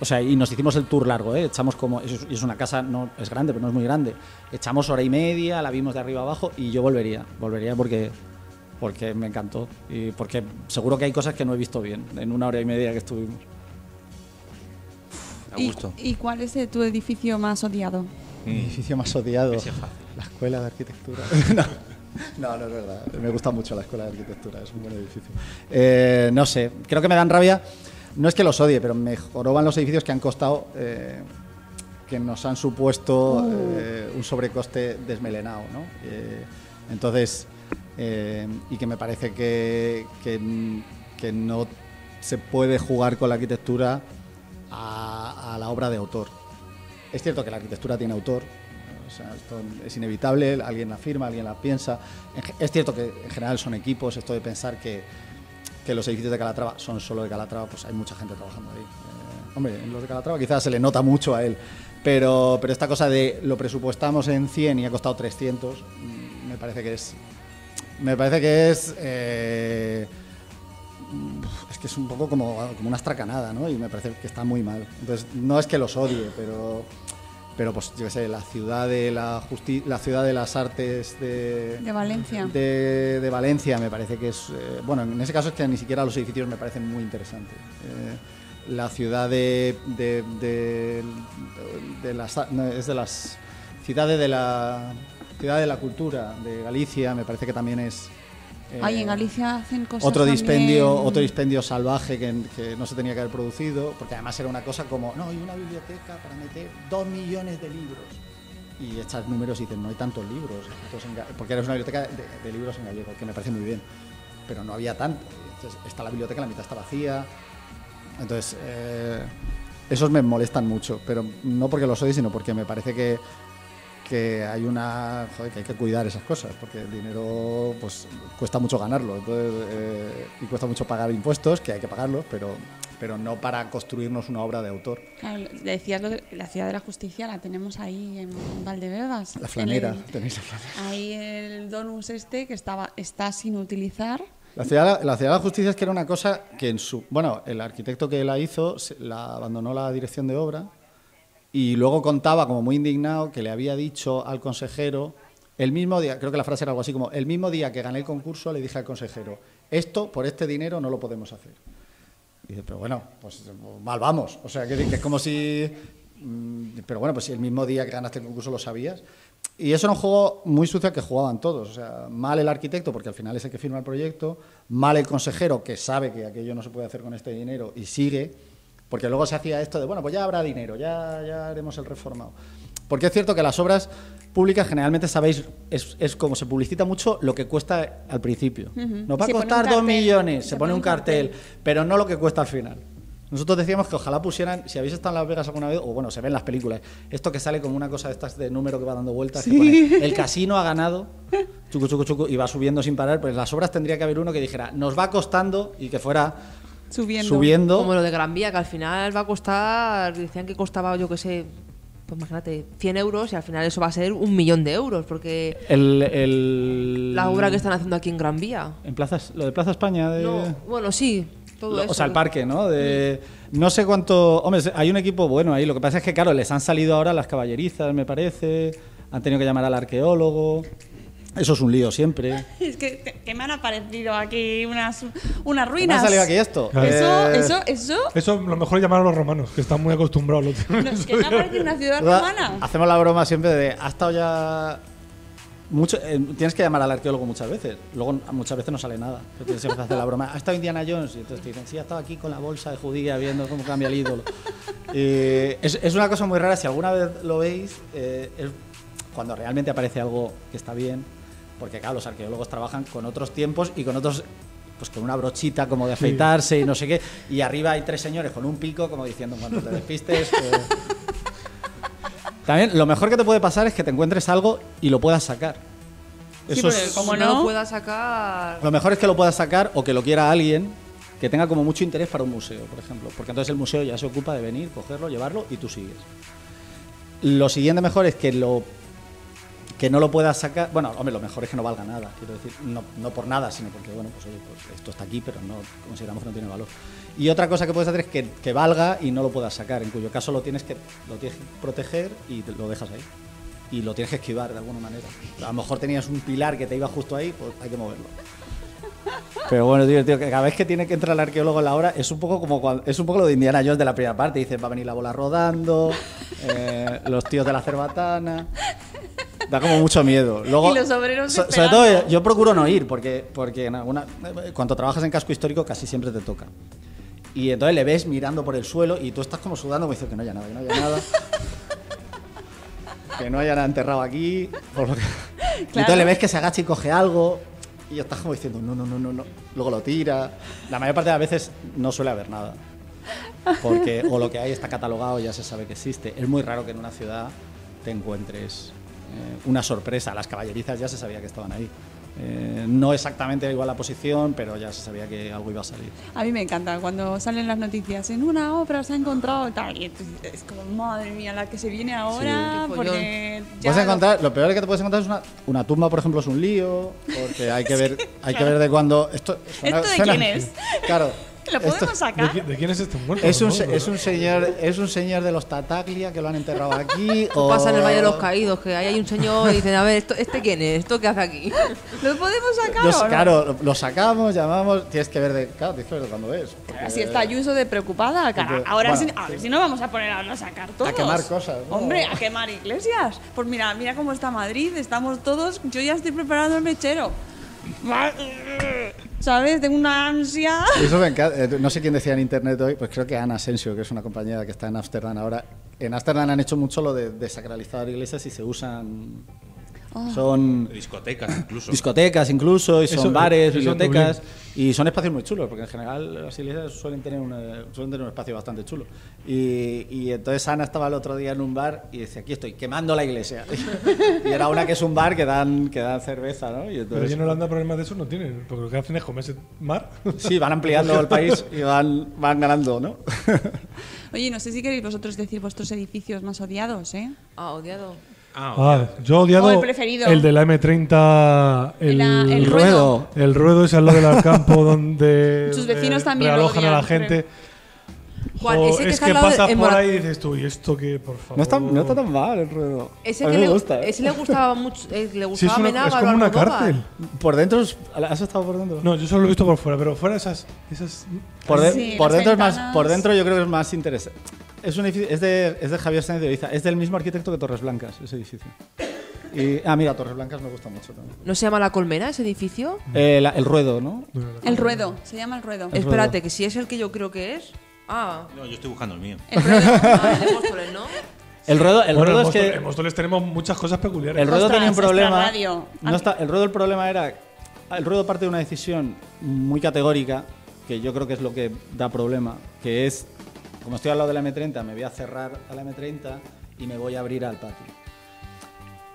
O sea, y nos hicimos el tour largo, ¿eh? Echamos como. Es, es una casa, no es grande, pero no es muy grande. Echamos hora y media, la vimos de arriba abajo y yo volvería. Volvería porque, porque me encantó. Y porque seguro que hay cosas que no he visto bien en una hora y media que estuvimos. A ¿Y, gusto. ¿Y cuál es eh, tu edificio más odiado? Mi edificio más odiado. Es. La escuela de arquitectura. no. no, es verdad. Me gusta mucho la escuela de arquitectura, es un buen edificio. Eh, no sé, creo que me dan rabia. No es que los odie, pero me joroban los edificios que han costado, eh, que nos han supuesto eh, un sobrecoste desmelenado, ¿no? Eh, entonces, eh, y que me parece que, que, que no se puede jugar con la arquitectura a, a la obra de autor. Es cierto que la arquitectura tiene autor, o sea, esto es inevitable, alguien la firma, alguien la piensa. Es cierto que en general son equipos, esto de pensar que, que los edificios de Calatrava son solo de Calatrava, pues hay mucha gente trabajando ahí. Eh, hombre, en los de Calatrava quizás se le nota mucho a él, pero, pero esta cosa de lo presupuestamos en 100 y ha costado 300, mm, me parece que es... Me parece que es... eh, es que es un poco como, como una astracanada, ¿no? Y me parece que está muy mal. Entonces, no es que los odie, pero, pero pues yo qué sé, la ciudad de la justi- la ciudad de las artes de, De Valencia. de, de Valencia me parece que es, eh, bueno, en ese caso es que ni siquiera los edificios me parecen muy interesantes. Eh, la ciudad de, de, de, las, no, es de las ciudades de la ciudad de la cultura de Galicia, me parece que también es eh, Ay, en Galicia hacen cosas otro dispendio, también- otro dispendio salvaje que, que no se tenía que haber producido, porque además era una cosa como, no, hay una biblioteca para meter dos millones de libros. Y echas números y dices, no hay tantos libros, porque era una biblioteca de, de libros en gallego, que me parece muy bien, pero no había tanto. Entonces, está la biblioteca, la mitad está vacía. Entonces, eh, esos me molestan mucho, pero no porque los odie, sino porque me parece que, que hay una joder, que hay que cuidar esas cosas porque el dinero pues cuesta mucho ganarlo entonces, eh, y cuesta mucho pagar impuestos que hay que pagarlos pero pero no para construirnos una obra de autor Claro, decías lo de la ciudad de la justicia, la tenemos ahí en Valdebebas. la flanera el- tenéis la flanera ahí el donus este que estaba está sin utilizar. la ciudad, la ciudad de la justicia es que era una cosa que en su bueno el arquitecto que la hizo la abandonó la dirección de obra y luego contaba como muy indignado que le había dicho al consejero el mismo día, creo que la frase era algo así como el mismo día que gané el concurso le dije al consejero esto por este dinero no lo podemos hacer. Y dice, pero bueno, pues mal vamos. O sea, que, es como si. mm, Pero bueno, pues el mismo día que ganaste el concurso lo sabías. Y eso era un juego muy sucio que jugaban todos. O sea, mal el arquitecto, porque al final es el que firma el proyecto. Mal el consejero, que sabe que aquello no se puede hacer con este dinero y sigue. Porque luego se hacía esto de, bueno, pues ya habrá dinero, ya, ya haremos el reformado. Porque es cierto que las obras públicas generalmente sabéis, es, es como se publicita mucho lo que cuesta al principio. Nos va a Se un costar dos cartel, millones, se, pone un cartel, pero no lo que cuesta al final. Nosotros decíamos que ojalá pusieran, si habéis estado en Las Vegas alguna vez, o bueno, se ve en las películas, esto que sale como una cosa de estas de número que va dando vueltas, que pone, el casino ha ganado, chucu, chucu, chucu, y va subiendo sin parar, pues en las obras tendría que haber uno que dijera, nos va costando, y que fuera Subiendo. subiendo. Como lo de Gran Vía, que al final va a costar, decían que costaba, yo qué sé, pues imagínate, 100 euros y al final eso va a ser un millón de euros, porque El, el- la obra que están haciendo aquí en Gran Vía. En plazas, lo de Plaza España. De, No, bueno, sí, todo lo- eso. o sea, el parque, ¿no? De, no sé cuánto. Hombre, hay un equipo bueno ahí. Lo que pasa es que, claro, les han salido ahora las caballerizas, me parece. Han tenido que llamar al arqueólogo. Eso es un lío siempre. Es que, que me han aparecido aquí unas, unas ¿Me ha ruinas. salido aquí esto? Eso, Eh, eso, eso. Eso lo mejor es llamar a los romanos, que están muy acostumbrados. los tíos. No, es que me ha parecido una ciudad romana. Hacemos la broma siempre de. Ha estado ya. Mucho, eh, tienes que llamar al arqueólogo muchas veces. Luego muchas veces no sale nada. Pero tienes que empezar a hacer la broma. Ha estado Indiana Jones. Y entonces te dicen, sí, ha estado aquí con la bolsa de judía viendo cómo cambia el ídolo. Y es, es una cosa muy rara. Si alguna vez lo veis, eh, es cuando realmente aparece algo que está bien. Porque claro, los arqueólogos trabajan con otros tiempos y con otros pues con una brochita como de afeitarse y no sé qué. Y arriba hay tres señores con un pico como diciendo, cuando te despistes... que- También lo mejor que te puede pasar es que te encuentres algo y lo puedas sacar. Sí, Eso es- como no no, lo pueda sacar. Lo mejor es que lo puedas sacar o que lo quiera alguien que tenga como mucho interés para un museo, por ejemplo. Porque entonces el museo ya se ocupa de venir, cogerlo, llevarlo y tú sigues. Lo siguiente mejor es que lo que no lo puedas sacar. Bueno, hombre, lo mejor es que no valga nada, quiero decir, no, no por nada, sino porque, bueno, pues, oye, pues esto está aquí, pero no consideramos que no tiene valor. Y otra cosa que puedes hacer es que, que valga y no lo puedas sacar, en cuyo caso lo tienes que, lo tienes que proteger y lo dejas ahí. Y lo tienes que esquivar de alguna manera. A lo mejor tenías un pilar que te iba justo ahí, pues hay que moverlo. Pero bueno, tío, tío, que cada vez que tiene que entrar el arqueólogo en la hora es un poco como cuando, es un poco lo de Indiana Jones de la primera parte. Dices, va a venir la bola rodando, eh, los tíos de la cerbatana. Da como mucho miedo. Luego, Y los obreros so- sobre todo, yo, yo procuro no ir, porque, porque en alguna- cuando trabajas en casco histórico casi siempre te toca. Y entonces le ves mirando por el suelo y tú estás como sudando, como diciendo que no haya nada, que no haya nada. que no haya nada enterrado aquí. por lo que- Y entonces le ves que se agacha y coge algo y estás como diciendo, no, no, no, no, no. Luego lo tira. La mayor parte de las veces no suele haber nada. Porque o lo que hay está catalogado ya se sabe que existe. Es muy raro que en una ciudad te encuentres eh, una sorpresa. Las caballerizas ya se sabía que estaban ahí. Eh, no exactamente igual la posición, pero ya se sabía que algo iba a salir. A mí me encanta cuando salen las noticias. En una obra se ha encontrado tal. Y es como, madre mía, la que se viene ahora. Qué porque ya lo- encontrar, lo peor que te puedes encontrar es una, una tumba, por ejemplo, es un lío, porque hay que ver, hay que ver de cuándo. ¿Esto, suena- ¿Esto de suena- quién es? Claro. ¿Lo esto- podemos ¿De, sacar? qui- de quién es este muerto? es un, es un señor es un señor de los Tataglia que lo han enterrado aquí o Pasa en el Valle de los Caídos, que ahí hay un señor y dicen, a ver, ¿esto, ¿este quién es? ¿Esto qué hace aquí? ¿Lo podemos sacar Los- o no? claro lo, lo sacamos llamamos tienes que ver de claro tienes que ver de cuándo es porque- Si está Ayuso de preocupada, cara. Porque- Ahora bueno, sí, a ver sí. si no vamos a poner a, a sacar todos. quemar cosas, ¿no? Hombre, a quemar iglesias. Pues mira, mira cómo está Madrid. Estamos todos. Yo ya estoy preparando el mechero. ¿Sabes? Tengo una ansia. Eh, No sé quién decía en internet hoy, pues creo que Ana Asensio, que es una compañera que está en Ámsterdam ahora. En Ámsterdam han hecho mucho lo de desacralizar iglesias y se usan. Son Discotecas incluso. discotecas incluso, y son Eso- bares, bibliotecas. Y son espacios muy chulos, porque en general las iglesias suelen tener, una- suelen tener un espacio bastante chulo. Y, y entonces Ana estaba el otro día en un bar y decía: Aquí estoy quemando la iglesia. y era una que es un bar que dan, que dan cerveza, ¿no? Y Pero entonces, allí en Holanda problemas de eso no tienen, porque lo que hacen es comerse mar. Sí, van ampliando el país y van, van ganando, ¿no? Oye, no sé si queréis vosotros decir vuestros edificios más odiados, ¿eh? Ah, odiado. Ah, Ah, yo he odiado el preferido. el de la M30, el, La- el ruedo. el ruedo es al lado del campo donde Sus vecinos eh, también lo realojan a la odian, gente. ¿Cuál? Jo, Ese que es que de- pasas en por ahí y dices tú, ¿y esto qué, por favor? No está, no está tan mal el ruedo. Ese a mí que me le, gusta. ¿eh? ese le gustaba mucho, eh, le Sí, gustaba es, una- es como una cárcel. Por dentro, ¿has estado por dentro? No, yo solo lo he visto por fuera, pero fuera esas... esas Por, de- Sí, por dentro es más, por dentro yo creo que es más interesante. Es un edificio, es de, es de Javier Sáenz de Oiza, es del mismo arquitecto que Torres Blancas, ese edificio. Y, ah, mira, Torres Blancas me gusta mucho también. ¿No se llama La Colmena ese edificio? Eh, la- el ruedo, ¿no? El ruedo, se llama el ruedo. El Espérate, ruedo. que si es el que yo creo que es. Ah, No, yo estoy buscando el mío. El ruedo. ah, el de Móstoles, ¿no? El ruedo, el bueno, ruedo en es que en Móstoles tenemos muchas cosas peculiares. el ruedo Ostras, tenía un problema. radio. No está, el ruedo el problema era el ruedo parte de una decisión muy categórica que yo creo que es lo que da problema, que es como estoy al lado de la M30, me voy a cerrar a la M30 y me voy a abrir al patio.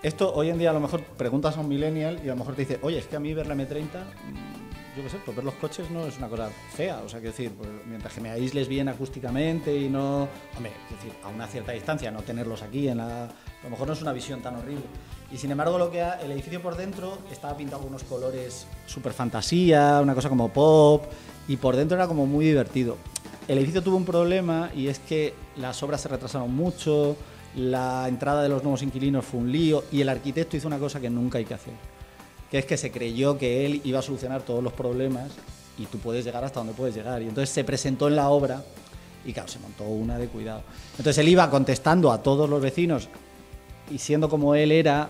Esto hoy en día a lo mejor preguntas a un millennial y a lo mejor te dice, oye, es que a mí ver la M30 mm, yo qué sé, pues ver los coches no es una cosa fea. O sea, que decir, pues, mientras que me aísles bien acústicamente y no. Hombre, es decir, a una cierta distancia, no tenerlos aquí en la. A lo mejor no es una visión tan horrible. Y sin embargo, lo que ha- el edificio por dentro estaba pintado con unos colores súper fantasía, una cosa como pop, y por dentro era como muy divertido. El edificio tuvo un problema y es que las obras se retrasaron mucho, la entrada de los nuevos inquilinos fue un lío y el arquitecto hizo una cosa que nunca hay que hacer, que es que se creyó que él iba a solucionar todos los problemas y tú puedes llegar hasta donde puedes llegar. Y entonces se presentó en la obra y claro, se montó una de cuidado. Entonces él iba contestando a todos los vecinos y siendo como él era,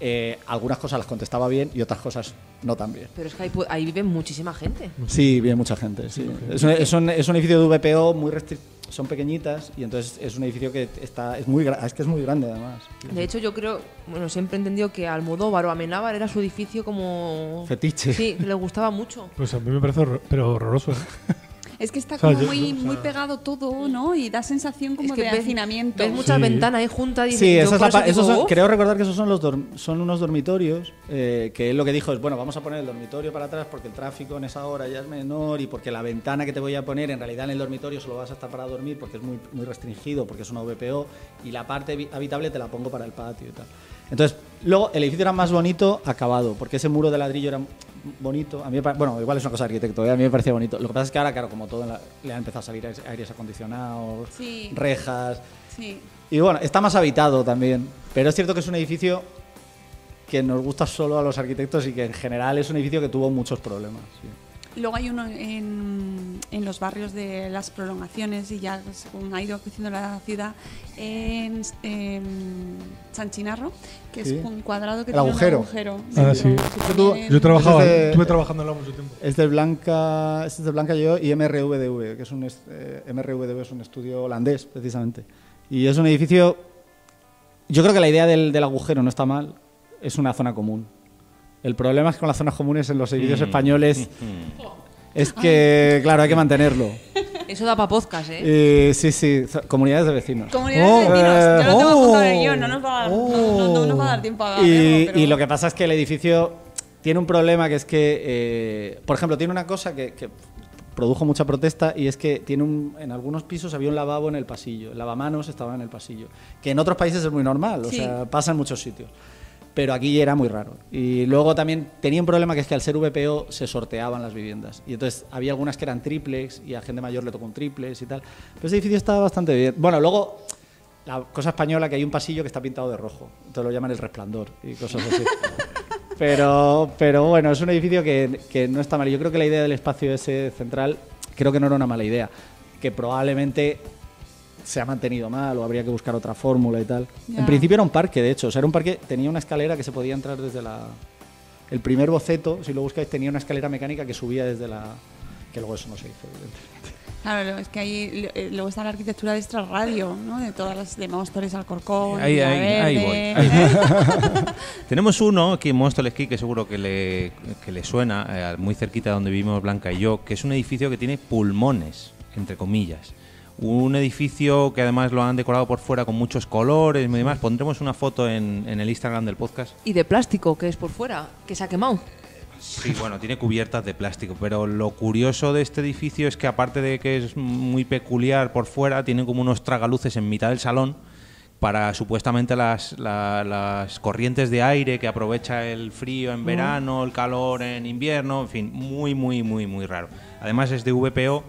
eh, algunas cosas las contestaba bien y otras cosas no tan bien. Pero es que ahí, ahí vive muchísima gente. Sí, viene mucha gente. Sí. Es, un, es un- es un edificio de VPO muy restri- son pequeñitas y entonces es un edificio que está es muy es que es muy grande además. De hecho, yo creo, bueno, siempre he entendido que Almodóvar o Amenábar era su edificio como... Fetiche. Sí, que le gustaba mucho. Pues a mí me parece horror- pero horroroso. ¿eh? Es que está O sea, como yo- muy, o sea- muy pegado todo, ¿no? Y da sensación como Es que de ves- hacinamiento. Ves muchas Sí. ventanas ahí juntas y Sí, yo esa es la eso creo recordar que esos son los dorm- son unos dormitorios eh, que él lo que dijo es bueno vamos a poner el dormitorio para atrás porque el tráfico en esa hora ya es menor y porque la ventana que te voy a poner en realidad en el dormitorio solo vas a estar para dormir porque es muy, muy restringido porque es una VPO y la parte habi- habitable te la pongo para el patio y tal. Entonces luego el edificio era más bonito acabado porque ese muro de ladrillo era bonito. A mí bueno igual es una cosa de arquitecto ¿eh? a mí me parecía bonito. Lo que pasa es que ahora claro como todo en la- le han empezado a salir aires- aires acondicionados, Sí. rejas. Sí. Y bueno, está más habitado también. Pero es cierto que es un edificio que nos gusta solo a los arquitectos y que en general es un edificio que tuvo muchos problemas. sí. Luego hay uno en, en los barrios de las prolongaciones y ya según ha ido creciendo la ciudad, en, en San Chinarro, que Sí. es un cuadrado que El tiene agujero. un agujero. Ah, sí. Yo trabajaba, Desde- estuve trabajando en la mucho tiempo. Es de Blanca, es de Blanca yo y MRVDV, que es un eh, MRVDV es un estudio holandés precisamente. Y es un edificio yo creo que la idea del, del agujero no está mal, es una zona común. El problema es que con las zonas comunes en los edificios españoles es que, claro, hay que mantenerlo. Eso da para podcast, ¿eh? Eh, sí, sí, zo- comunidades de vecinos. Comunidades Oh, de vecinos. Yo lo tengo oh, apuntado en el guion, no nos va a dar, no- no- no nos va a dar tiempo a verlo, Y, pero- y lo que pasa es que el edificio tiene un problema que es que, eh, por ejemplo, tiene una cosa que, que produjo mucha protesta y es que tiene un, en algunos pisos había un lavabo en el pasillo, el lavamanos estaba en el pasillo, que en otros países es muy normal, o Sí. sea, pasa en muchos sitios. Pero aquí era muy raro. Y luego también tenía un problema que es que al ser VPO se sorteaban las viviendas. Y entonces había algunas que eran triplex y a gente mayor le tocó un triplex y tal. Pero ese edificio estaba bastante bien. Bueno, luego la cosa española que hay un pasillo que está pintado de rojo. Entonces lo llaman el resplandor y cosas así. pero, pero bueno, es un edificio que, que no está mal. Yo creo que la idea del espacio ese central creo que no era una mala idea. Que probablemente se ha mantenido mal o habría que buscar otra fórmula y tal. Ya. En principio era un parque, de hecho. O sea, era un parque, tenía una escalera que se podía entrar desde la... El primer boceto, si lo buscáis, tenía una escalera mecánica que subía desde la... Que luego eso no se hizo, evidentemente. Claro, es que ahí eh, luego está la arquitectura de extra radio, ¿no? De todas las de Móstoles, Alcorcón, Ahí, ahí, ahí voy, ahí ¿eh? Tenemos uno aquí en Móstoles que seguro que le, que le suena, eh, muy cerquita de donde vivimos Blanca y yo, que es un edificio que tiene pulmones, entre comillas. Un edificio que además lo han decorado por fuera con muchos colores y demás. Pondremos una foto en, en el Instagram del podcast. Y de plástico, que es por fuera, que se ha quemado. Sí, bueno, tiene cubiertas de plástico, pero lo curioso de este edificio es que aparte de que es muy peculiar por fuera, tiene como unos tragaluces en mitad del salón para supuestamente las, la- las corrientes de aire que aprovecha el frío en verano, el calor en invierno, en fin, muy, muy, muy, muy raro. Además es de VPO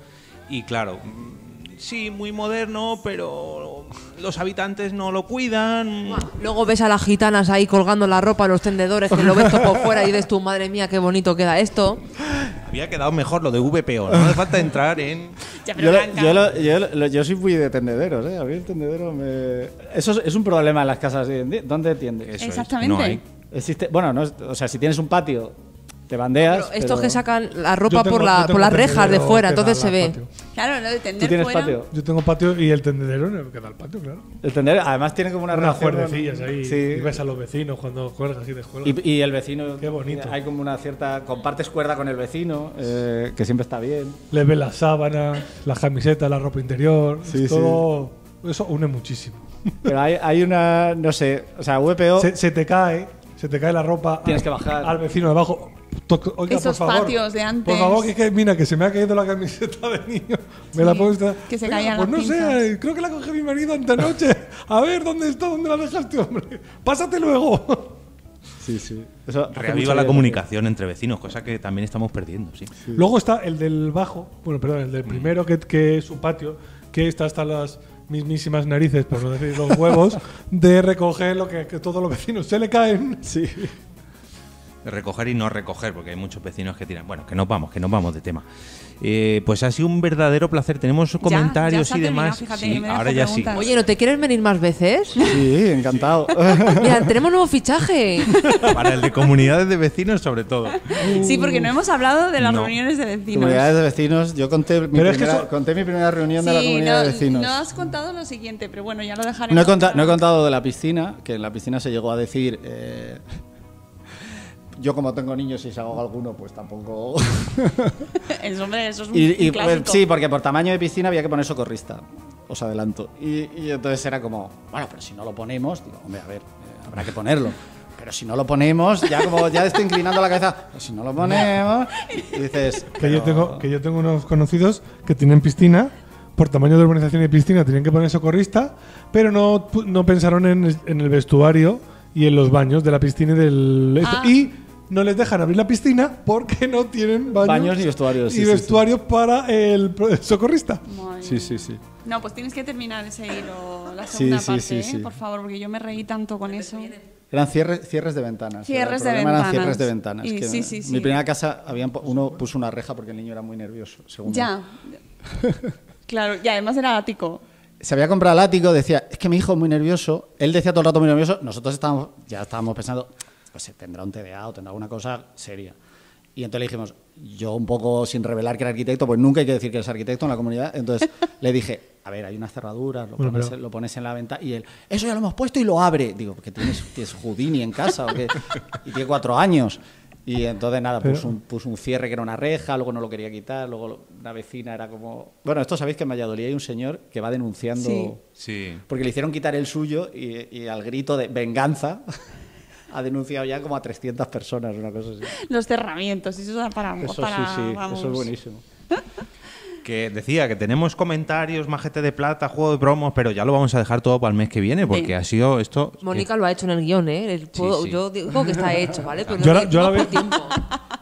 y claro, mm, sí, muy moderno, pero los habitantes no lo cuidan. Luego ves a las gitanas ahí colgando la ropa en los tendedores, que lo ves todo por fuera y dices tú, madre mía, qué bonito queda esto. Había quedado mejor lo de VPO, no hace falta entrar en... Ya, Yo, lo- yo, lo- yo lo- yo soy muy de tendederos, ¿eh? A mí el tendedero me... Eso es, es un problema en las casas hoy en día. ¿Dónde tiendes? Eso es, Exactamente. no hay. Existe, bueno, no es- o sea, si tienes un patio, te bandeas. Pero estos pero- que sacan la ropa tengo- por, la, por las rejas de fuera, entonces se ve. patio. Claro, lo de ¿Tú tender tienes fuera. patio? Yo tengo patio y el tendedero que da el patio, claro. El tendedero, además tiene como una Unas cuerdecillas ahí. Sí. Y ves a los vecinos cuando cuelgas y descuelgas. Y, y el vecino. Qué bonito. Hay como una cierta. Compartes cuerda con el vecino, eh, que siempre está bien. Le ves las sábanas, las camisetas, la ropa interior. Sí, es todo. Eso une muchísimo. Pero hay, hay una. No sé. O sea, VPO. Se, se te cae, se te cae la ropa. Tienes al- que bajar. Al vecino de abajo. toco- oiga, Esos por favor, patios de antes. Por favor, que, que mira, que se me ha caído la camiseta de niño. Me la Sí, pongo esta. que se caían Pues no sé, pinzas. creo que la coge mi marido antenoche. A ver, ¿dónde está? ¿Dónde la dejaste, hombre? Pásate luego. Sí, sí. Eso Reaviva la comunicación entre vecinos, cosa que también estamos perdiendo, sí. Luego está el del bajo, bueno, perdón, el del Mm. primero, que, que es su patio, que está hasta las mismísimas narices, por no decir los huevos, de recoger lo que, que todos los vecinos se le caen. Sí. Recoger y no recoger, porque hay muchos vecinos que tiran. Bueno, que nos vamos, que nos vamos de tema. Eh, pues ha sido un verdadero placer. Tenemos comentarios ya y demás. fíjate, Sí, ahora ya sí. Oye, ¿no te quieres venir más veces? Sí, encantado. Mira, tenemos nuevo fichaje. Para el de comunidades de vecinos, sobre todo. Sí, porque no hemos hablado de las No. reuniones de vecinos. Comunidades de vecinos. Yo conté mi, Pero es que primera, eso- conté mi primera reunión de la comunidad no, de vecinos. no has contado lo siguiente, pero bueno, ya lo dejaré. No he, conta- no he contado de la piscina, que en la piscina se llegó a decir. eh, yo, como tengo niños y se ahoga alguno, pues tampoco. Eso, hombre, eso es un, y, un y, pues, sí, porque por tamaño de piscina había que poner socorrista. Os adelanto. Y, y entonces era como, bueno, pero si no lo ponemos, digo, hombre, a ver, eh, habrá que ponerlo. Pero si no lo ponemos, ya como ya estoy inclinando la cabeza, "Pues si no lo ponemos, y dices. Que yo, pero- tengo, que yo tengo unos conocidos que tienen piscina, por tamaño de urbanización y piscina tienen que poner socorrista, pero no, no pensaron en, en el vestuario y en los baños de la piscina y del... Ah. Y no les dejan abrir la piscina porque no tienen baños, Baños ni vestuarios, sí, y sí, vestuarios para el, socorrista. Madre Sí, sí, sí. No, pues tienes que terminar ese hilo, la segunda sí, parte, sí, ¿eh? sí. por favor, porque yo me reí tanto con eso. Eran cierres, cierres de ventanas. Cierres El de problema eran ventanas. cierres de ventanas. Y- que sí, sí, sí. Mi primera casa, habían, uno puso una reja porque el niño era muy nervioso. Según. Ya. claro, y además era ático. se había comprado el ático, decía, es que mi hijo es muy nervioso. Él decía todo el rato muy nervioso. Nosotros estábamos, ya estábamos pensando, pues se tendrá un TDA o tendrá alguna cosa seria. Y entonces le dijimos, yo un poco sin revelar que era arquitecto, pues nunca hay que decir que eres arquitecto en la comunidad. Entonces le dije, a ver, hay unas cerraduras, lo, Bueno, pones, pero- lo pones en la ventana. Y él, eso ya lo hemos puesto y lo abre. Digo, porque tienes, tienes Houdini en casa o qué? Y tiene cuatro años. Y entonces nada, Pero- puso un, puso un cierre que era una reja, luego no lo quería quitar, luego una vecina era como... Bueno, esto sabéis que en Valladolid hay un señor que va denunciando... Sí. Sí. Porque le hicieron quitar el suyo y, y al grito de venganza ha denunciado ya como a 300 personas, una cosa así. Los cerramientos, y eso da para. Eso para, sí, sí, vamos. eso es buenísimo. Que decía que tenemos comentarios, majete de plata, juego de promos, pero ya lo vamos a dejar todo para el mes que viene, porque Sí. ha sido esto. Mónica lo ha hecho en el guion, ¿eh? El- puedo- sí. Yo digo que está hecho, ¿vale? Pero Yo no, la- yo no la tiempo.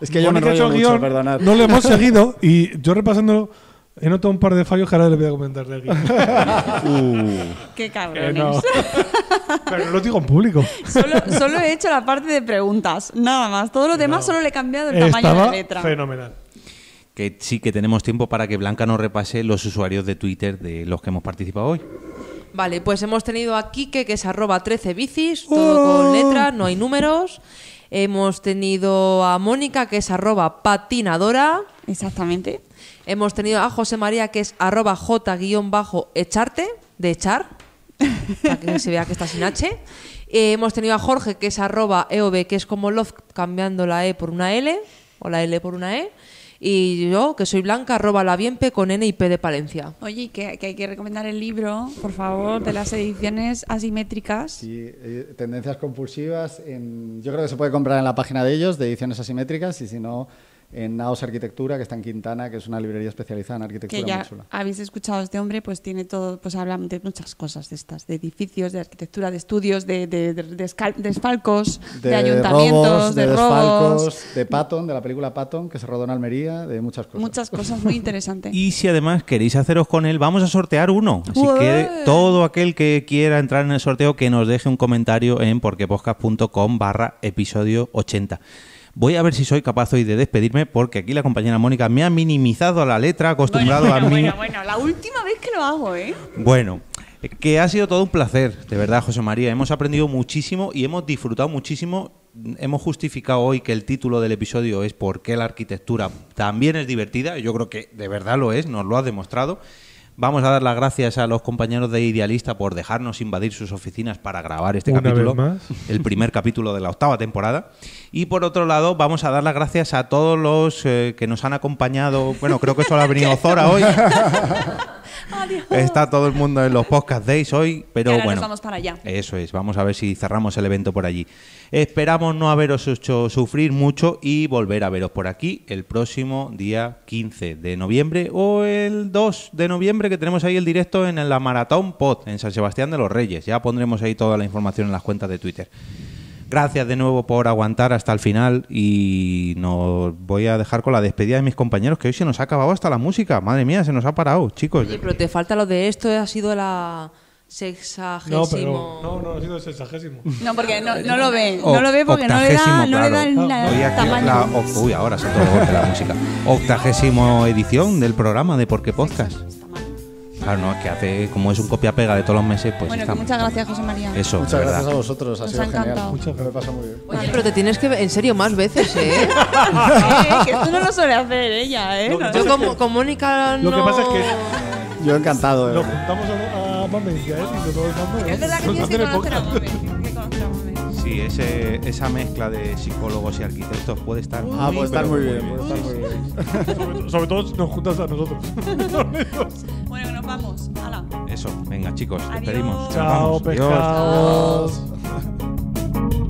Es que yo me Mónica ha hecho enrollo el mucho, guion. No lo hemos seguido y yo repasándolo he notado un par de fallos que ahora les voy a comentar de aquí. Qué Eh, cabrones. no. Pero no lo digo en público. solo, solo he hecho la parte de preguntas, nada más. Todo lo demás solo le he cambiado el tamaño de Estaba la letra. fenomenal. Que sí que tenemos tiempo para que Blanca nos repase los usuarios de Twitter de los que hemos participado hoy. Vale, pues hemos tenido a Kike, que es arroba 13 bicis, todo con letras, no hay números. Hemos tenido a Mónica, que es arroba patinadora. Exactamente. Hemos tenido a José María, que es arroba j-echarte, de echar, para que se vea que está sin H. Eh, hemos tenido a Jorge, que es arroba eov, que es como love, cambiando la E por una L, o la L por una E. Y yo, que soy Blanca, arroba la bienpe con N y P de Palencia. Oye, que, que hay que recomendar el libro, por favor, de las ediciones asimétricas. Sí, eh, tendencias compulsivas. en- yo creo que se puede comprar en la página de ellos, de ediciones asimétricas, y si no, en Naos Arquitectura, que está en Quintana, que es una librería especializada en arquitectura que ya muy chula. habéis escuchado a este hombre, pues tiene todo, pues habla de muchas cosas de estas, de edificios, de arquitectura, de estudios, de, de, de- de desfalcos, de, ayuntamientos, robos, de, de, robos, desfalcos, de Patton, de la película Patton, que se rodó en Almería, de muchas cosas. muchas cosas muy interesantes. Y si además queréis haceros con él, vamos a sortear uno. Así que todo aquel que quiera entrar en el sorteo, que nos deje un comentario en porquepodcast.com barra episodio 80. Voy a ver si soy capaz hoy de despedirme, porque aquí la compañera Mónica me ha minimizado la letra, acostumbrado bueno, a mí. bueno, bueno, la última vez que lo hago, ¿eh? Bueno, eh, que ha sido todo un placer, de verdad, José María. Hemos aprendido muchísimo y hemos disfrutado muchísimo. Hemos justificado hoy que el título del episodio es ¿Por qué la arquitectura también es divertida? Yo creo que de verdad lo es, nos lo ha demostrado. Vamos a dar las gracias a los compañeros de Idealista por dejarnos invadir sus oficinas para grabar este Una capítulo, más. el primer capítulo de la octava temporada. Y por otro lado, vamos a dar las gracias a todos los eh, que nos han acompañado. Bueno, creo que solo ha venido Zora hoy. Adiós. Está todo el mundo en los podcast days hoy, pero nos bueno. vamos para allá. Eso es, vamos a ver si cerramos el evento por allí. Esperamos no haberos hecho sufrir mucho y volver a veros por aquí el próximo día 15 de noviembre o el 2 de noviembre que tenemos ahí el directo en la Maratón Pod en San Sebastián de los Reyes. Ya pondremos ahí toda la información en las cuentas de Twitter. Gracias de nuevo por aguantar hasta el final y nos voy a dejar con la despedida de mis compañeros que hoy se nos ha acabado hasta la música. Madre mía, se nos ha parado, chicos. Oye, pero te falta lo de esto, ha sido la sexagésimo. No, pero. No, no, ha sido el sexagésimo. No, porque no, no lo ve. No lo ve porque no le da, no le da el, claro. Hoy el aquí tamaño. la- uy, ahora se todo golpe la música. Octagésimo edición del programa de Por qué Podcast. Claro, no, es que hace, como es un copia-pega de todos los meses, pues Bueno, que muchas gracias, José María. Eso, Muchas de gracias verdad. a vosotros, ha Nos sido ha genial. encantado. Muchas Me gracias. pasa muy bien. Oye, pero te tienes que ver en serio más veces, ¿eh? Eh, que esto no lo suele hacer ella, ¿eh? No- Yo como, con Mónica no... Lo que pasa es que Yo encantado. nos eh. juntamos a, a Mamen y a él y nos vamos Es verdad que tienes que conocer a podcast. Sí, ese, esa mezcla de psicólogos y arquitectos puede estar Ah, muy, puede estar muy bien, puede estar muy bien. Sobre, sobre todo si nos juntas a nosotros. Bueno, que nos vamos. Hala. Eso, venga chicos, Adiós. despedimos. Nos Chao, pescados.